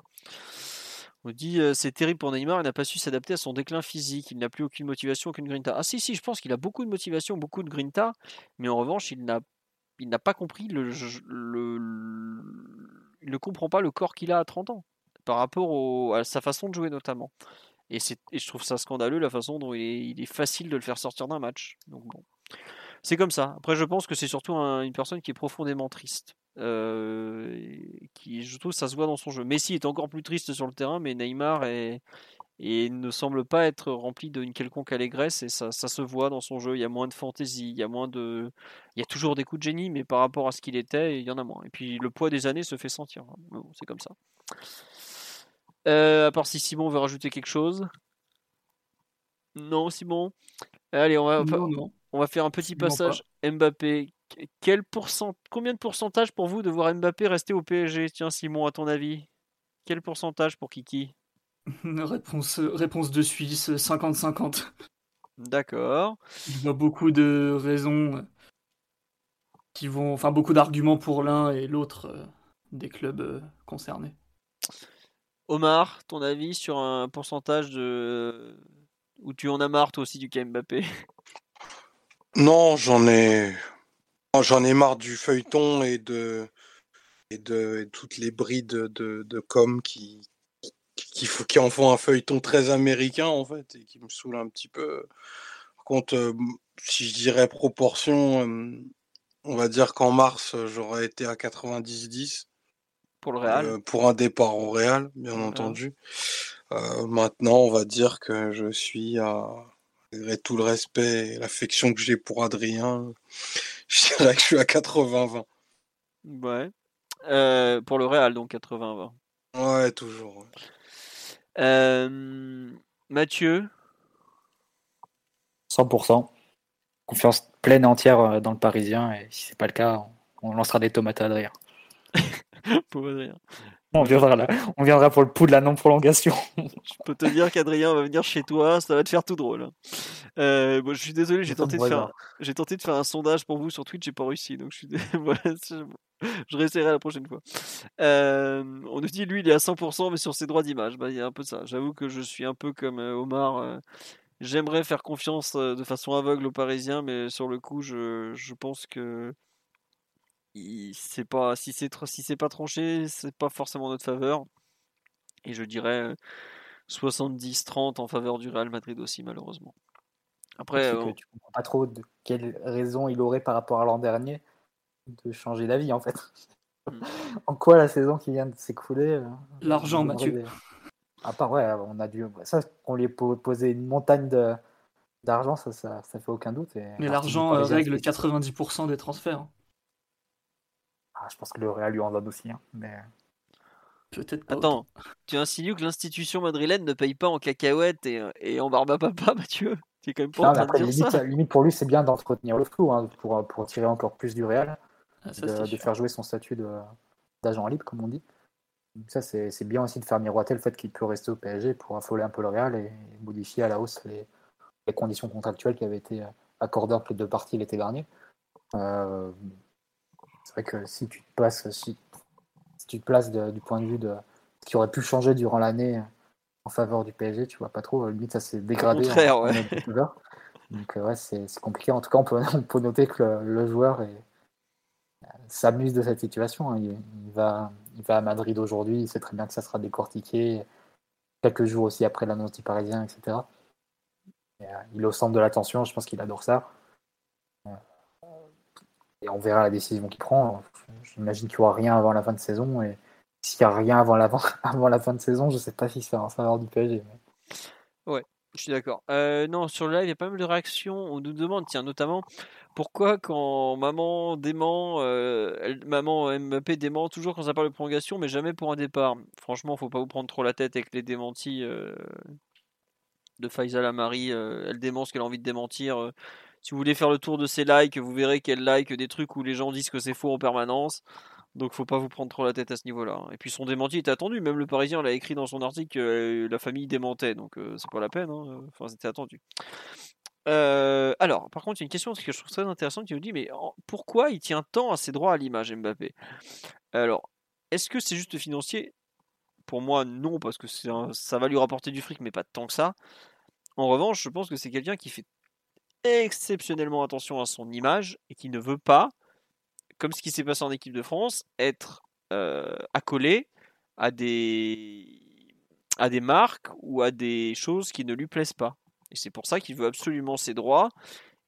A: On dit euh, c'est terrible pour Neymar, il n'a pas su s'adapter à son déclin physique, il n'a plus aucune motivation, aucune grinta. Ah si si, je pense qu'il a beaucoup de motivation, beaucoup de grinta, mais en revanche, il n'a il n'a pas compris le, il ne comprend pas le corps qu'il a à 30 ans par rapport à sa façon de jouer notamment. Et, je trouve ça scandaleux la façon dont il est, facile de le faire sortir d'un match. Donc bon. C'est comme ça. Après, je pense que c'est surtout une personne qui est profondément triste. Euh, qui, je trouve, ça se voit dans son jeu. Messi est encore plus triste sur le terrain, mais Neymar est, et ne semble pas être rempli d'une quelconque allégresse et ça, ça, se voit dans son jeu. Il y a moins de fantaisie, il y a moins de, il y a toujours des coups de génie, mais par rapport à ce qu'il était, il y en a moins. Et puis le poids des années se fait sentir. c'est comme ça. Euh, à part si Simon veut rajouter quelque chose. Non, Simon. Allez, on va, on va faire un petit passage. Mbappé, Quel pourcent... Combien de pourcentage pour vous de voir Mbappé rester au PSG Tiens, Simon, à ton avis Quel pourcentage pour Kiki?
D: réponse, réponse de Suisse, 50-50.
A: D'accord.
D: Il y a beaucoup de raisons qui vont. Enfin, beaucoup d'arguments pour l'un et l'autre euh, des clubs euh, concernés.
A: Omar, ton avis sur un pourcentage de. Où tu en as marre toi aussi du cas Mbappé?
C: Non, j'en ai. J'en ai marre du feuilleton et de. Et de toutes les brides de, de com qui, qui, qui en font un feuilleton très américain en fait et qui me saoule un petit peu. Par contre, euh, si je dirais proportion, euh, on va dire qu'en mars, j'aurais été à 90-10.
A: Pour le Real?
C: euh, Pour un départ au Real, bien entendu. maintenant, on va dire que je suis à. Malgré tout le respect et l'affection que j'ai pour Adrien, je dirais que je suis à 80-20.
A: Ouais. pour le Real, donc 80-20.
C: Ouais, toujours.
A: Mathieu
B: 100%. Confiance pleine et entière euh, dans le Parisien. Et si c'est pas le cas, on lancera des tomates à Adrien.
A: pour Adrien.
B: On viendra, là. on viendra pour le pouls de la non-prolongation.
A: je peux te dire qu'Adrien va venir chez toi, ça va te faire tout drôle. Euh, bon, je suis désolé, j'ai tenté, de faire, j'ai tenté de faire un sondage pour vous sur Twitch, j'ai pas réussi, donc je suis voilà, je réessayerai la prochaine fois. Euh, on nous dit lui il est à 100% mais sur ses droits d'image, bah, il y a un peu ça. J'avoue que je suis un peu comme euh, Omar. J'aimerais faire confiance de façon aveugle aux Parisiens, mais sur le coup, je, je pense que c'est pas si c'est si c'est pas tranché, c'est pas forcément notre faveur. Et je dirais 70-30 en faveur du Real Madrid aussi malheureusement. Après,
B: euh, tu comprends pas trop de quelle raison il aurait par rapport à l'an dernier de changer d'avis en fait. Hmm. en quoi la saison qui vient de s'écouler euh,
D: L'argent, Mathieu.
B: À part ouais, on a dû ça qu'on lui ait posé une montagne de d'argent, ça, ça, ça, fait aucun doute.
D: Mais l'argent euh, règle 90% des transferts. Hein.
B: Ah, je pense que le Real lui en donne aussi. Hein, mais...
D: Peut-être
A: Attends, tu insinues que l'institution madrilène ne paye pas en cacahuètes et, et en barbe à papa, Mathieu? Tu es quand même pas en train de dire
B: limite,
A: ça?
B: limite pour lui, c'est bien d'entretenir le flou hein, pour, pour tirer encore plus du Real, ah, de, faire jouer son statut d'agent libre, comme on dit. ça, c'est bien aussi de faire miroiter le fait qu'il peut rester au PSG pour affoler un peu le Real et modifier à la hausse les, les conditions contractuelles qui avaient été accordées entre les deux parties l'été dernier. Euh, c'est vrai que si tu te places, si, tu te places du point de vue de ce qui aurait pu changer durant l'année en faveur du PSG, tu vois pas trop. Limite, ça s'est dégradé.
A: en, ouais.
B: Donc, ouais, c'est compliqué. En tout cas, on peut, on peut noter que le, joueur s'amuse de cette situation. Hein. Il, va, il va à Madrid aujourd'hui, il sait très bien que ça sera décortiqué quelques jours aussi après l'annonce du Parisien, etc. Euh, il est au centre de l'attention, je pense qu'il adore ça et on verra la décision qu'il prend. J'imagine qu'il n'y aura rien avant la fin de saison. Et s'il n'y a rien avant la, avant la fin de saison, je ne sais pas si c'est en faveur du PSG.
A: Ouais, je suis d'accord. Euh, non, sur le live, il y a pas mal de réactions. On nous demande, tiens, notamment, pourquoi quand maman dément, euh, maman Mbappé dément toujours quand ça parle de prolongation, mais jamais pour un départ? Franchement, faut pas vous prendre trop la tête avec les démentis euh, de Faisal Amari. elle dément ce qu'elle a envie de démentir si vous voulez faire le tour de ses likes, vous verrez qu'elle like des trucs où les gens disent que c'est faux en permanence. Donc faut pas vous prendre trop la tête à ce niveau-là. Et puis son démenti est attendu. Même le Parisien l'a écrit dans son article que euh, la famille démentait. Donc euh, c'est pas la peine. Hein. Enfin c'était attendu. Euh, alors, par contre, il y a une question que je trouve très intéressante qui nous dit mais pourquoi il tient tant à ses droits à l'image Mbappé? Alors, est-ce que c'est juste financier? Pour moi, non, parce que ça va lui rapporter du fric, mais pas tant que ça. En revanche, je pense que c'est quelqu'un qui fait exceptionnellement attention à son image et qui ne veut pas, comme ce qui s'est passé en équipe de France, être euh, accolé à des, à des marques ou à des choses qui ne lui plaisent pas. Et c'est pour ça qu'il veut absolument ses droits.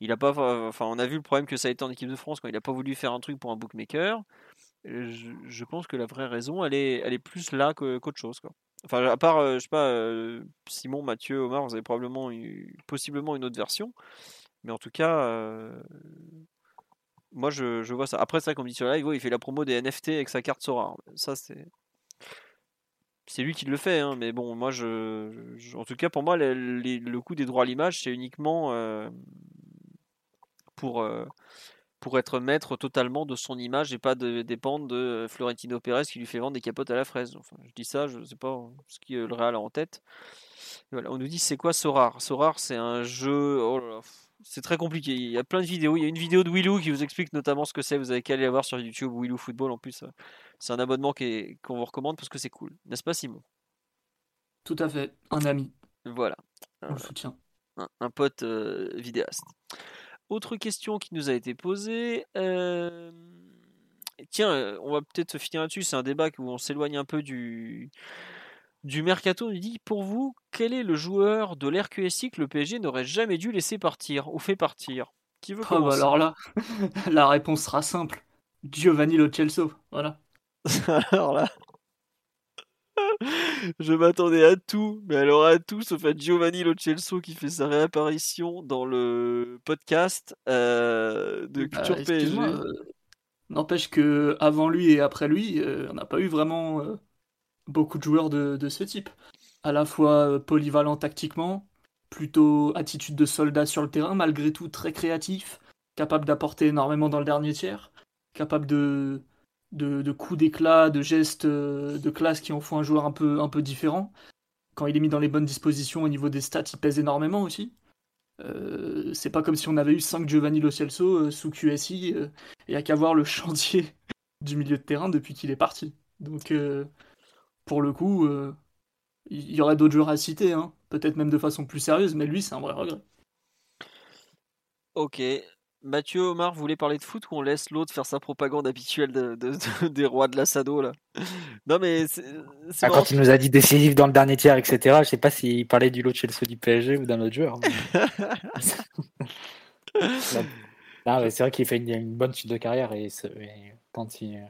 A: Il a pas, enfin, on a vu le problème que ça a été en équipe de France quand il n'a pas voulu faire un truc pour un bookmaker. Je, pense que la vraie raison, elle est, elle est plus là qu'autre chose. Enfin, à part, euh, je sais pas, euh, Simon, Mathieu, Omar, vous avez probablement eu, possiblement une autre version. Mais en tout cas, euh, moi je, vois ça. Après ça, comme dit sur live, il fait la promo des NFT avec sa carte Sora. Ça, c'est. C'est lui qui le fait, hein, mais bon, moi, je, en tout cas, pour moi, le, coût des droits à l'image, c'est uniquement euh, pour, euh, pour être maître totalement de son image et pas de dépendre de Florentino Pérez qui lui fait vendre des capotes à la fraise. Enfin, je dis ça, je ne sais pas ce qui le Real a en tête. Voilà, on nous dit c'est quoi Sorar Sorar, c'est un jeu. Oh c'est très compliqué. Il y a plein de vidéos. Il y a une vidéo de Willou qui vous explique notamment ce que c'est. Vous avez qu'à aller voir sur YouTube Willou Football. En plus, c'est un abonnement qu'on vous recommande parce que c'est cool. N'est-ce pas, Simon?
D: Tout à fait. Un ami.
A: Voilà.
D: On le soutient.
A: Un, pote euh, vidéaste. Autre question qui nous a été posée. Euh, tiens, euh, on va peut-être finir là-dessus. C'est un débat où on s'éloigne un peu du, du mercato. Il dit Pour vous, quel est le joueur de l'RQSI que le PSG n'aurait jamais dû laisser partir ou fait partir?
D: Qui veut oh, bah alors là, la réponse sera simple Giovanni Lo Celso. Voilà.
A: alors là. Je m'attendais à tout, mais alors à tout sauf à Giovanni Lo Celso qui fait sa réapparition dans le podcast euh, de bah, Culture PSG. Euh,
D: n'empêche que avant lui et après lui, euh, on n'a pas eu vraiment beaucoup de joueurs de, ce type. À la fois polyvalent tactiquement, plutôt attitude de soldat sur le terrain, malgré tout très créatif, capable d'apporter énormément dans le dernier tiers, capable de, de, coups d'éclat, de gestes euh, de classe qui en font un joueur un peu, un peu différent. Quand il est mis dans les bonnes dispositions au niveau des stats, il pèse énormément aussi. Euh, c'est pas comme si on avait eu 5 Giovanni Lo Celso euh, sous QSI et à qu'à voir le chantier du milieu de terrain depuis qu'il est parti. Donc pour le coup, il y aurait d'autres joueurs à citer, hein. peut-être même de façon plus sérieuse, mais lui c'est un vrai regret.
A: Ok, Mathieu Omar voulait parler de foot ou on laisse l'autre faire sa propagande habituelle de, des rois de l'assado là? Non mais c'est,
B: ah, quand il nous a dit décisif dans le dernier tiers, etc. Je sais pas s'il parlait du lot de Chelsea du PSG ou d'un autre joueur. c'est vrai qu'il fait une, bonne suite de carrière et, quand il,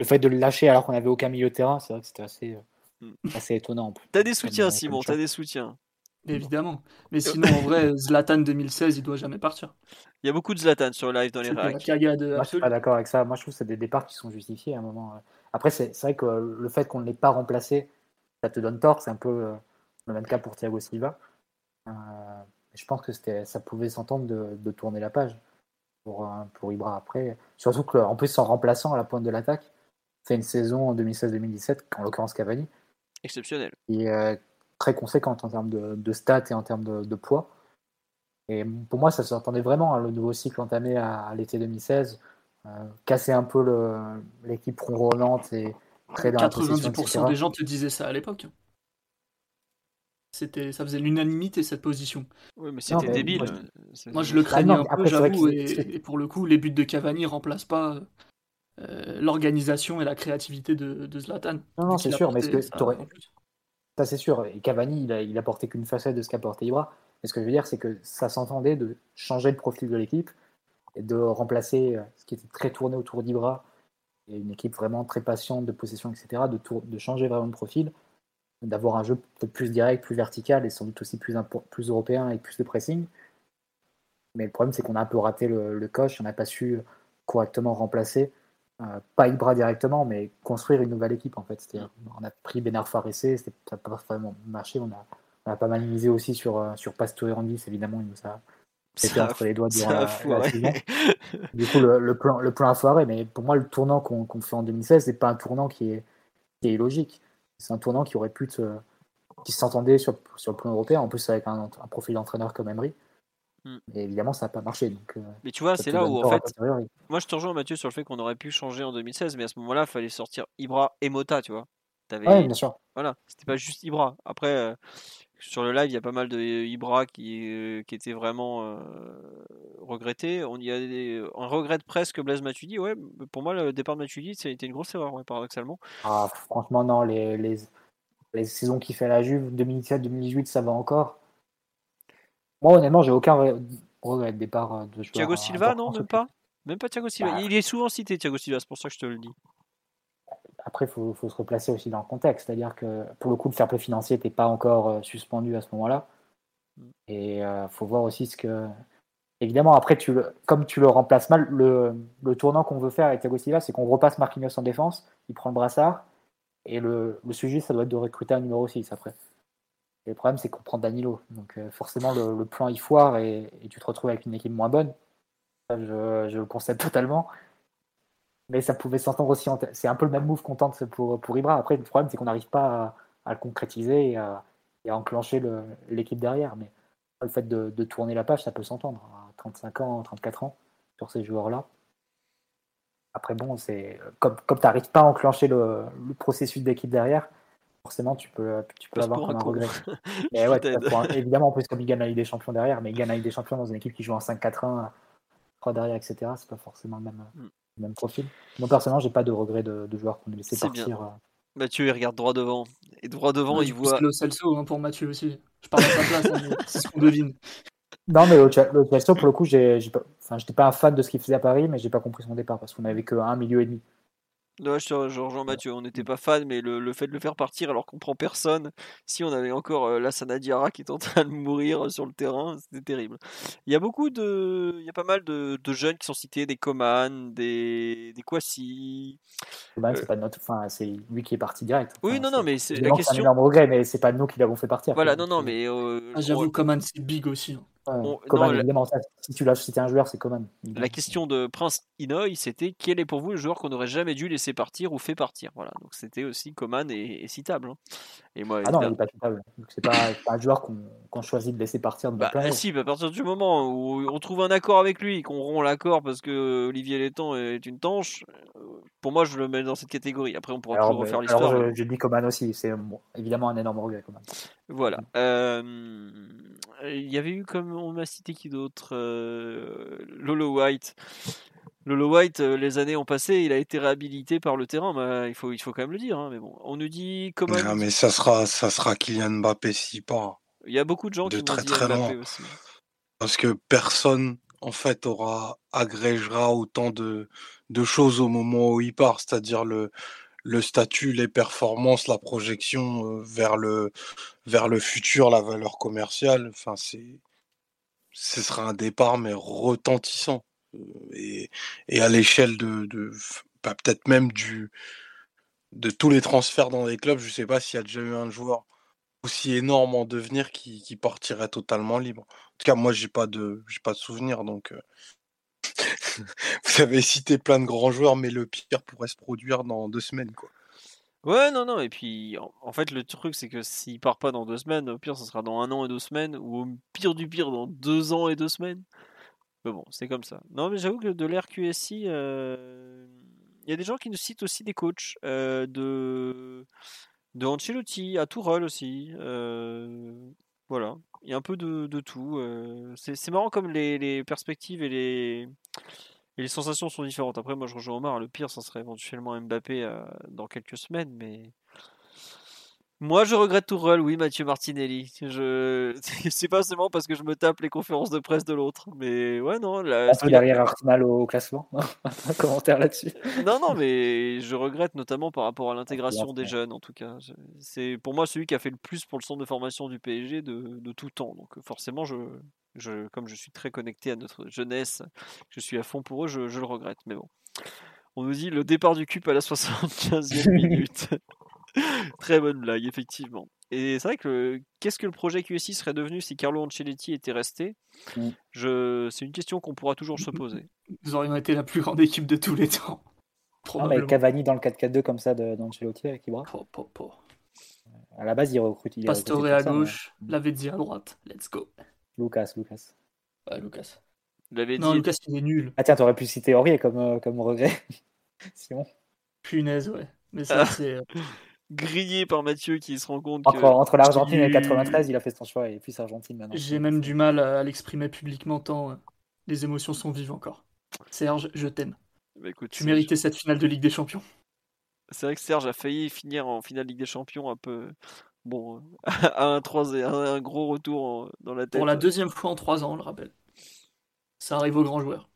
B: le fait de le lâcher alors qu'on avait aucun milieu de terrain, c'est vrai que c'était assez, hmm. assez étonnant.
A: T'as des soutiens Simon, t'as des soutiens.
D: Évidemment. Mais sinon, en vrai, Zlatan 2016, il doit jamais partir.
A: Il y a beaucoup de Zlatan sur le live dans les racks.
B: Moi, je suis pas d'accord avec ça. Moi, je trouve que c'est des départs qui sont justifiés à un moment. Après, c'est vrai que le fait qu'on ne l'ait pas remplacé, ça te donne tort. C'est un peu euh, le même cas pour Thiago Silva. Euh, je pense que ça pouvait s'entendre de, tourner la page pour, euh, pour Ibra après. Surtout qu'en plus, en remplaçant à la pointe de l'attaque, c'est une saison en 2016-2017, en l'occurrence Cavani.
A: Exceptionnel.
B: Et très conséquente en termes de, stats et en termes de, poids. Et pour moi, ça s'entendait vraiment, hein, le nouveau cycle entamé à, l'été 2016, euh, casser un peu l'équipe ronronnante et
D: très dans 90% des gens te disaient ça à l'époque. C'était, ça faisait l'unanimité cette position.
A: Oui, mais c'était débile.
D: Moi, je le craignais un peu, j'avoue. Et, pour le coup, les buts de Cavani remplacent pas euh, l'organisation et la créativité de, de Zlatan.
B: Non, non, c'est sûr, mais est-ce que tu aurais, ça, c'est sûr. Et Cavani, il a, il porté qu'une facette de ce qu'a porté Ibra. Mais ce que je veux dire, c'est que ça s'entendait de changer le profil de l'équipe et de remplacer euh, ce qui était très tourné autour d'Ibra et une équipe vraiment très patiente de possession, etc., de, de changer vraiment de profil, d'avoir un jeu peut-être plus direct, plus vertical et sans doute aussi plus, plus européen et plus de pressing. Mais le problème, c'est qu'on a un peu raté le, le coche, on n'a pas su correctement remplacer euh, pas Ibra directement, mais construire une nouvelle équipe en fait. On a pris Benar Faressé, ça n'a pas vraiment marché. On a, on a, pas mal misé aussi sur, euh, sur Pastore Randis, évidemment, il nous a été entre les doigts durant la, saison. Du coup, le, plan, le plan a foiré, mais pour moi, le tournant qu'on fait en 2016, c'est pas un tournant qui est, qui est illogique. C'est un tournant qui aurait pu qui s'entendait sur, sur le plan européen, en plus avec un, un profil d'entraîneur comme Emery. Mm. Et évidemment, ça n'a pas marché. Donc, euh,
A: mais tu vois, c'est là où en fait. Moi, je te rejoins, Mathieu, sur le fait qu'on aurait pu changer en 2016, mais à ce moment-là, il fallait sortir Ibra et Mota, tu vois.
B: Avais... bien sûr.
A: Voilà, c'était pas juste Ibra. Après, euh, sur le live, il y a pas mal de Ibra qui, euh, qui étaient vraiment regrettés. On y a des... On regrette presque Blaise Matuidi. Ouais, pour moi, le départ de Matuidi, ça a été une grosse erreur, paradoxalement.
B: Ah, franchement, non. Les, les, les saisons qui fait la Juve, 2017-2018, ça va encore. Moi, honnêtement, j'ai aucun regret de départ euh, de
A: Thiago Silva, non, même pas Même pas Thiago Silva. Bah. Il est souvent cité, Thiago Silva, c'est pour ça que je te le dis.
B: Après, il faut, se replacer aussi dans le contexte. C'est-à-dire que pour le coup, le fair play financier n'était pas encore euh, suspendu à ce moment-là. Mm. Et il euh, faut voir aussi ce que. Évidemment, après, tu comme tu le remplaces mal, le, tournant qu'on veut faire avec Thiago Silva, c'est qu'on repasse Marquinhos en défense, il prend le brassard. Et le, le sujet, ça doit être de recruter un numéro 6 après. Le problème, c'est qu'on prend Danilo. Donc euh, forcément, le, plan il foire et, tu te retrouves avec une équipe moins bonne. Je, le constate totalement. Mais ça pouvait s'entendre aussi. C'est un peu le même move qu'on tente pour, pour Ibra. Après, le problème, c'est qu'on n'arrive pas à, le concrétiser et à, enclencher l'équipe derrière. Mais le fait de, tourner la page, ça peut s'entendre. À 35 ans, 34 ans, sur ces joueurs-là. Après, bon, c'est comme, comme tu n'arrives pas à enclencher le, le processus d'équipe derrière, forcément, tu peux, tu peux avoir comme un regret. mais ouais, évidemment, en plus, comme il gagne la Ligue des Champions derrière, mais il gagne la Ligue des Champions dans une équipe qui joue en 5-4-1, 3 derrière, etc. C'est pas forcément le même, mm. même profil. Moi, personnellement, j'ai pas de regret de, de joueurs qu'on a laissé partir. Euh.
A: Mathieu, il regarde droit devant. Et droit devant, il voit.
D: le Celso hein, pour Mathieu aussi. Je parle de sa place, hein, c'est ce qu'on devine.
B: Non, mais le Celso, pour le coup, j'ai, pas... enfin, j'étais pas un fan de ce qu'il faisait à Paris, mais j'ai pas compris son départ parce qu'on avait que un milieu et demi.
A: Ouais, je rejoins Mathieu, on n'était pas fan, mais le, fait de le faire partir alors qu'on prend personne, si on avait encore euh, Lassana Diarra qui est en train de mourir sur le terrain, c'était terrible. Il y a beaucoup de. Il y a pas mal de, jeunes qui sont cités, des Coman, des, des Kwasi.
B: Coman, c'est pas notre. Enfin, c'est lui qui est parti direct.
A: oui, non, non, mais c'est la question. C'est un
B: énorme regret, mais c'est pas nous qui l'avons fait partir.
A: Voilà, non, non, mais. Euh,
D: ah, J'avoue, Coman, c'est big aussi. Hein
B: si tu l'as cité un joueur, c'est Coman.
A: La question de Prince Inoy, c'était quel est pour vous le joueur qu'on n'aurait jamais dû laisser partir ou fait partir? Voilà, donc c'était aussi Coman et, citable. Hein.
B: Et moi, ah non, il n'est pas citable. C'est pas, pas un joueur qu'on choisit de laisser partir. De
A: bah, si, bah, à partir du moment où on trouve un accord avec lui, qu'on rompt l'accord parce que Olivier Létang est une tanche, euh, pour moi, je le mets dans cette catégorie. Après, on pourra toujours refaire l'histoire.
B: Alors, je, je, dis Coman aussi. C'est évidemment un énorme regret, Coman.
A: Voilà. Euh, il y avait eu, comme on m'a cité qui d'autre euh, Lolo White. Lolo White, euh, les années ont passé, il a été réhabilité par le terrain, bah, il, faut, il faut quand même le dire. Hein, mais bon, on nous dit comment.
C: Non, mais ça sera, ça sera Kylian Mbappé si pas.
A: Il y a beaucoup de gens qui très, très Mbappé aussi.
C: Parce que personne, en fait, aura agrégera autant de, de choses au moment où il part, c'est-à-dire le, le statut, les performances, la projection euh, vers le, vers le futur, la valeur commerciale. C'est, ce sera un départ, mais retentissant. Euh, et, à l'échelle de, bah, peut-être même du, de tous les transferts dans les clubs, je ne sais pas s'il y a déjà eu un joueur aussi énorme en devenir qui, qui partirait totalement libre. En tout cas, moi, j'ai pas de, j'ai pas de souvenir, donc. Euh, vous avez cité plein de grands joueurs, mais le pire pourrait se produire dans deux semaines, quoi.
A: Ouais, non, non, et puis en, fait, le truc, c'est que s'il part pas dans deux semaines, au pire, ça sera dans un an et deux semaines, ou au pire du pire, dans deux ans et deux semaines. Mais bon, c'est comme ça. Non, mais j'avoue que de l'RQSI, euh, il y a des gens qui nous citent aussi des coachs, euh, de, de Ancelotti, à Tourelle aussi. Euh, voilà, il y a un peu de, tout. c'est marrant comme les perspectives et les et les sensations sont différentes. Après, moi, je rejoins Omar. Le pire, ça serait éventuellement Mbappé euh, dans quelques semaines, mais moi, je regrette tout rôle, oui, Mathieu Martinelli. Je... C'est pas seulement parce que je me tape les conférences de presse de l'autre, mais ouais, non.
B: La... Un peu derrière Arsenal au classement. un commentaire là-dessus.
A: Non, non, mais je regrette notamment par rapport à l'intégration des jeunes, en tout cas. C'est pour moi celui qui a fait le plus pour le centre de formation du PSG de, de tout temps. Donc forcément, je, je, comme je suis très connecté à notre jeunesse, je suis à fond pour eux, je, le regrette. Mais bon. On nous dit le départ du CUP à la 75e minute. très bonne blague, effectivement. Et c'est vrai que qu'est-ce que le projet QSI serait devenu si Carlo Ancelotti était resté? Je... C'est une question qu'on pourra toujours se poser.
D: Nous aurions été la plus grande équipe de tous les temps.
B: Non, mais Cavani dans le 4-4-2 comme ça d'Ancelotti avec Ibra. À la base, il recrute. Il
D: Pastore à gauche, mais... Lavezzi à droite. Let's go.
B: Lucas, Lucas.
D: Ouais, Lucas.
A: Non,
D: Lucas, il est nul.
B: Ah tiens, t'aurais pu citer Aurier comme, euh, comme regret. Simon.
D: Punaise, ouais. Mais ça, ah. c'est. Euh,
A: Grillé par Mathieu qui se rend compte
B: entre, que... Entre l'Argentine et le 93, il a fait son choix et puis Argentine maintenant.
D: J'ai même du mal à l'exprimer publiquement tant euh, les émotions sont vives encore. Serge, je t'aime. Bah, tu méritais cette finale de Ligue des Champions.
A: C'est vrai que Serge a failli finir en finale Ligue des Champions un peu Bon, un, 3, un, gros retour dans la tête.
D: Pour la deuxième fois en 3 ans, on le rappelle. Ça arrive aux grands joueurs.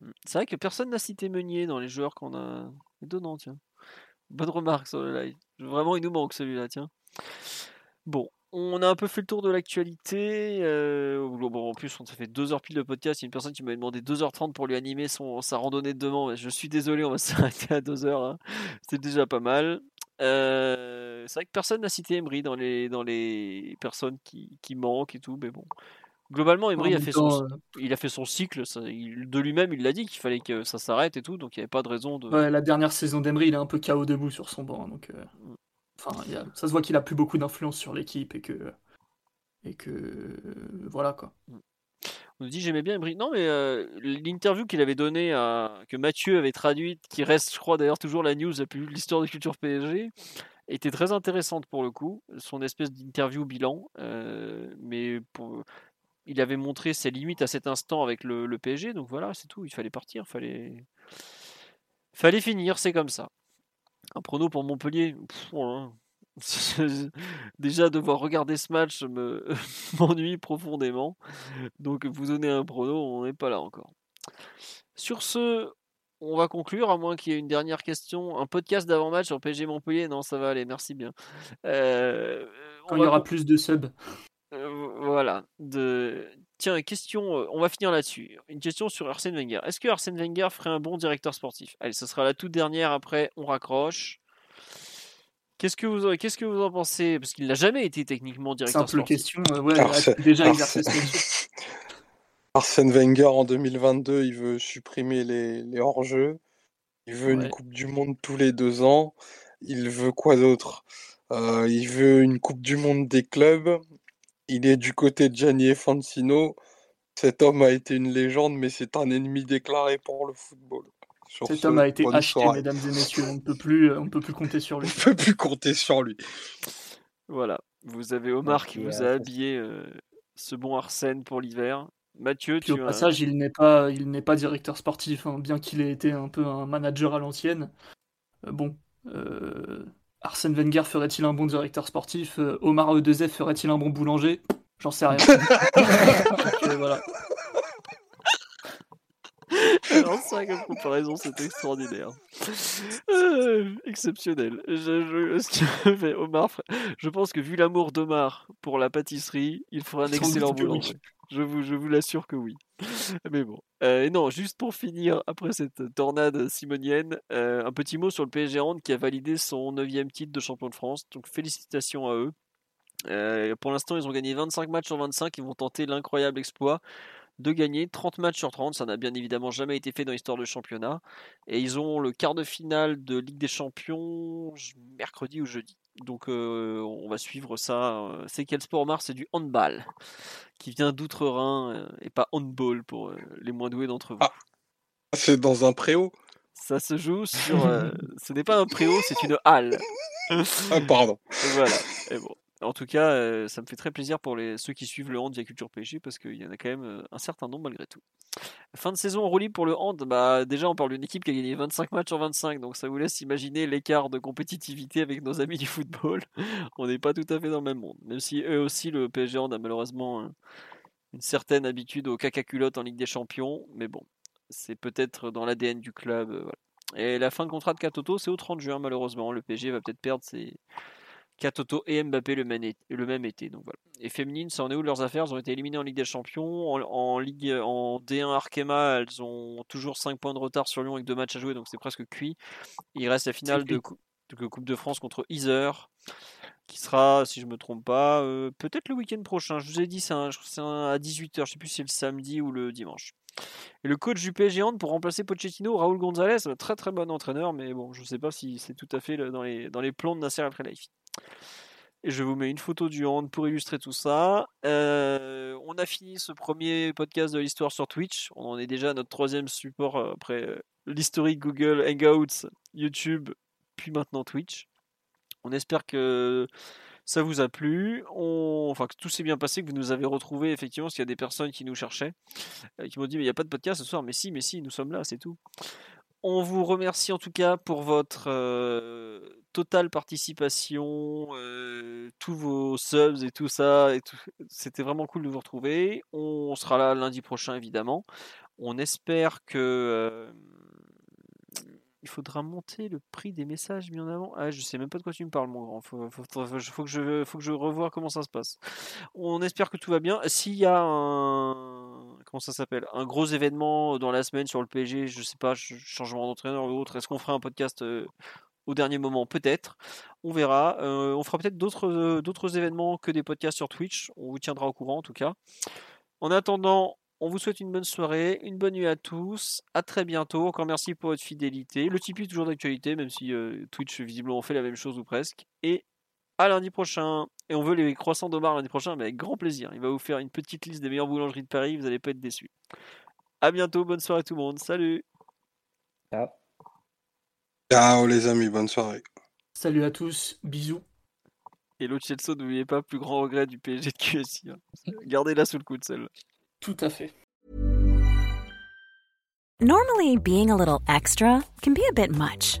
A: Mmh. C'est vrai que personne n'a cité Meunier dans les joueurs qu'on a. Étonnant, tiens. Bonne remarque sur le live. Vraiment, il nous manque celui-là, tiens. Bon, on a un peu fait le tour de l'actualité. Euh, bon, en plus, ça fait 2 heures pile de podcast. Il y a une personne qui m'avait demandé 2h30 pour lui animer son, sa randonnée de demain. Je suis désolé, on va s'arrêter à 2 heures. Hein. C'est déjà pas mal. Euh, c'est vrai que personne n'a cité Emery dans les, dans les personnes qui, qui manquent et tout, mais bon. Globalement, Emery a fait
D: temps,
A: son,
D: euh,
A: il a fait son cycle. ça- il- de lui-même, il l'a dit qu'il fallait que ça s'arrête et tout, donc il n'y avait pas de raison de.
D: ouais, la dernière saison d'Emery, il est un peu KO debout sur son banc. Donc, euh,
A: Mm.
D: enfin, il y a- ça se voit qu'il a plus beaucoup d'influence sur l'équipe et que. Et que. euh, voilà quoi.
A: On nous dit j'aimais bien Emery. Non, mais euh, l'interview qu'il avait donnée à que Mathieu avait traduite, qui reste, je crois d'ailleurs toujours la news la plus de l'histoire de Culture PSG, était très intéressante pour le coup. Son espèce d'interview bilan, mais il avait montré ses limites à cet instant avec le, PSG. Donc voilà, c'est tout. Il fallait partir, fallait, fallait finir. C'est comme ça. Un prono pour Montpellier. Voilà. Déjà devoir regarder ce match me m'ennuie profondément. Donc vous donner un prono, on n'est pas là encore. Sur ce, on va conclure, à moins qu'il y ait une dernière question. Un podcast d'avant-match sur PSG Montpellier Non, ça va aller, merci bien. Euh,
D: Quand
A: on
D: il y aura plus de subs.
A: euh, voilà. De... Tiens, question, euh, on va finir là-dessus. Une question sur Arsène Wenger. Est-ce que Arsène Wenger ferait un bon directeur sportif? Allez, ce sera la toute dernière, après on raccroche. Qu'est-ce que vous, qu'est-ce que vous en pensez? Parce qu'il n'a jamais été techniquement directeur
D: Simple
A: sportif.
D: question. euh, ouais,
C: Arsène-
D: a déjà exercé.
C: Arsène Wenger en 2022, il veut supprimer les, les hors-jeux. Il veut
D: Ouais.
C: une Coupe du Monde tous les deux ans. Il veut quoi d'autre? Euh, il veut une Coupe du Monde des clubs. Il est du côté de Gianni Infantino. Cet homme a été une légende, mais c'est un ennemi déclaré pour le football. Sur
D: Cet
C: ce,
D: homme a été acheté,
C: soirée.
D: mesdames et messieurs. On ne peut plus, euh, on ne peut plus compter sur
C: On
D: lui.
C: ne peut plus compter sur lui.
A: Voilà. Vous avez Omar
B: Ouais,
A: qui vous
B: euh,
A: a habillé euh, ce bon Arsène pour l'hiver. Mathieu,
D: Puis
A: tu
D: au
A: as...
D: passage, il n'est pas, il n'est pas directeur sportif, hein, bien qu'il ait été un peu un manager à l'ancienne. Euh, bon, euh, Arsène Wenger ferait-il un bon directeur sportif? Euh, Omar E2F ferait-il un bon boulanger? J'en sais rien. Donc, voilà.
A: Alors, c'est vrai que comparaison, c'est extraordinaire. Euh, exceptionnel. Je, je, ce que fait Omar, je pense que vu l'amour d'Omar pour la pâtisserie, il fera un
D: Sans
A: excellent boulanger. Je vous, je vous l'assure que oui. Mais bon. Euh, et non, juste pour finir, après cette tornade simonienne, euh, un petit mot sur le PSG Hand qui a validé son 9 titre de champion de France. Donc félicitations à eux. Euh, pour l'instant, ils ont gagné 25 matchs sur 25. Ils vont tenter l'incroyable exploit de gagner 30 matchs sur 30. Ça n'a bien évidemment jamais été fait dans l'histoire du championnat. Et ils ont le quart de finale de Ligue des Champions mercredi ou jeudi. Donc euh, on va suivre ça. Euh, C'est quel sport Omar? C'est du handball qui vient d'Outre-Rhin euh, et pas handball pour les moins doués d'entre vous.
C: Ah. C'est dans un préau?
A: Ça se joue sur. ce n'est pas un préau, c'est une halle.
C: Ah, pardon.
A: Voilà. Et bon. En tout cas, ça me fait très plaisir pour ceux qui suivent le hand via Culture PSG parce qu'il y en a quand même un certain nombre malgré tout. Fin de saison en roue pour le hand, bah, déjà on parle d'une équipe qui a gagné 25 matchs en 25, donc ça vous laisse imaginer l'écart de compétitivité avec nos amis du football. on n'est pas tout à fait dans le même monde, même si eux aussi le PSG hand a malheureusement un- une certaine habitude au caca culotte en Ligue des Champions, mais bon, c'est peut-être dans l'ADN du club. Et la fin de contrat de Katoto, c'est au 30 juin malheureusement. Le PSG va peut-être perdre ses, Katoto et Mbappé le même, été, le même été. Donc voilà. Et féminines, ça en est où leurs affaires? Elles ont été éliminées en Ligue des Champions. En, en Ligue, en D1 Arkema, elles ont toujours 5 points de retard sur Lyon avec deux matchs à jouer, donc c'est presque cuit. Il reste la finale de, Coupe de France contre Iser, qui sera, si je me trompe pas, euh, peut-être le week-end prochain. Je vous ai dit, c'est à 18h, je sais plus si c'est le samedi ou le dimanche. Et le coach du PSG Hand pour remplacer Pochettino, Raoul Gonzalez, un très très bon entraîneur, mais bon, je sais pas si c'est tout à fait dans les, dans les plans de Nasser El Khelaifi. Je vous mets une photo du hand pour illustrer tout ça. Euh, on a fini ce premier podcast de l'histoire sur Twitch. On en est déjà à notre troisième support euh, après euh, l'historique Google Hangouts, YouTube, puis maintenant Twitch. On espère que ça vous a plu. Enfin, que tout s'est bien passé, que vous nous avez retrouvés effectivement, parce qu'il y a des personnes qui nous cherchaient, qui m'ont dit mais il n'y a pas de podcast ce soir. Mais si, mais si, nous sommes là, c'est tout. On vous remercie en tout cas pour votre totale participation, tous vos subs et tout ça. C'était vraiment cool de vous retrouver. On sera là lundi prochain évidemment. On espère que il faudra monter le prix des messages mis en avant. Ah, je sais même pas de quoi tu me parles, mon grand. Faut, faut, que je, revoie comment ça se passe. On espère que tout va bien. S'il y a un, comment ça s'appelle, un gros événement dans la semaine sur le PSG, je sais pas, ch- changement d'entraîneur ou autre, est-ce qu'on fera un podcast au dernier moment Peut-être. On verra. Euh, on fera peut-être d'autres, euh, d'autres événements que des podcasts sur Twitch. On vous tiendra au courant en tout cas. En attendant, on vous souhaite une bonne soirée, une bonne nuit à tous. À très bientôt. Encore merci pour votre fidélité. Le Tipeee est toujours d'actualité, même si euh, Twitch visiblement fait la même chose ou presque. Et à lundi prochain. Et on veut les croissants d'Omar lundi prochain, mais avec grand plaisir. Il va vous faire une petite liste des meilleures boulangeries de Paris. Vous n'allez pas être déçus. À bientôt. Bonne soirée tout le monde. Salut.
B: Ciao.
C: Ciao les amis, bonne soirée.
D: Salut à tous, bisous.
A: Et l'autre Chelsea, n'oubliez pas, plus grand regret du PSG de QSI. hein. Gardez-la sous le coude, celle
D: Tout à fait.
E: Normally, being a little extra can be a bit much,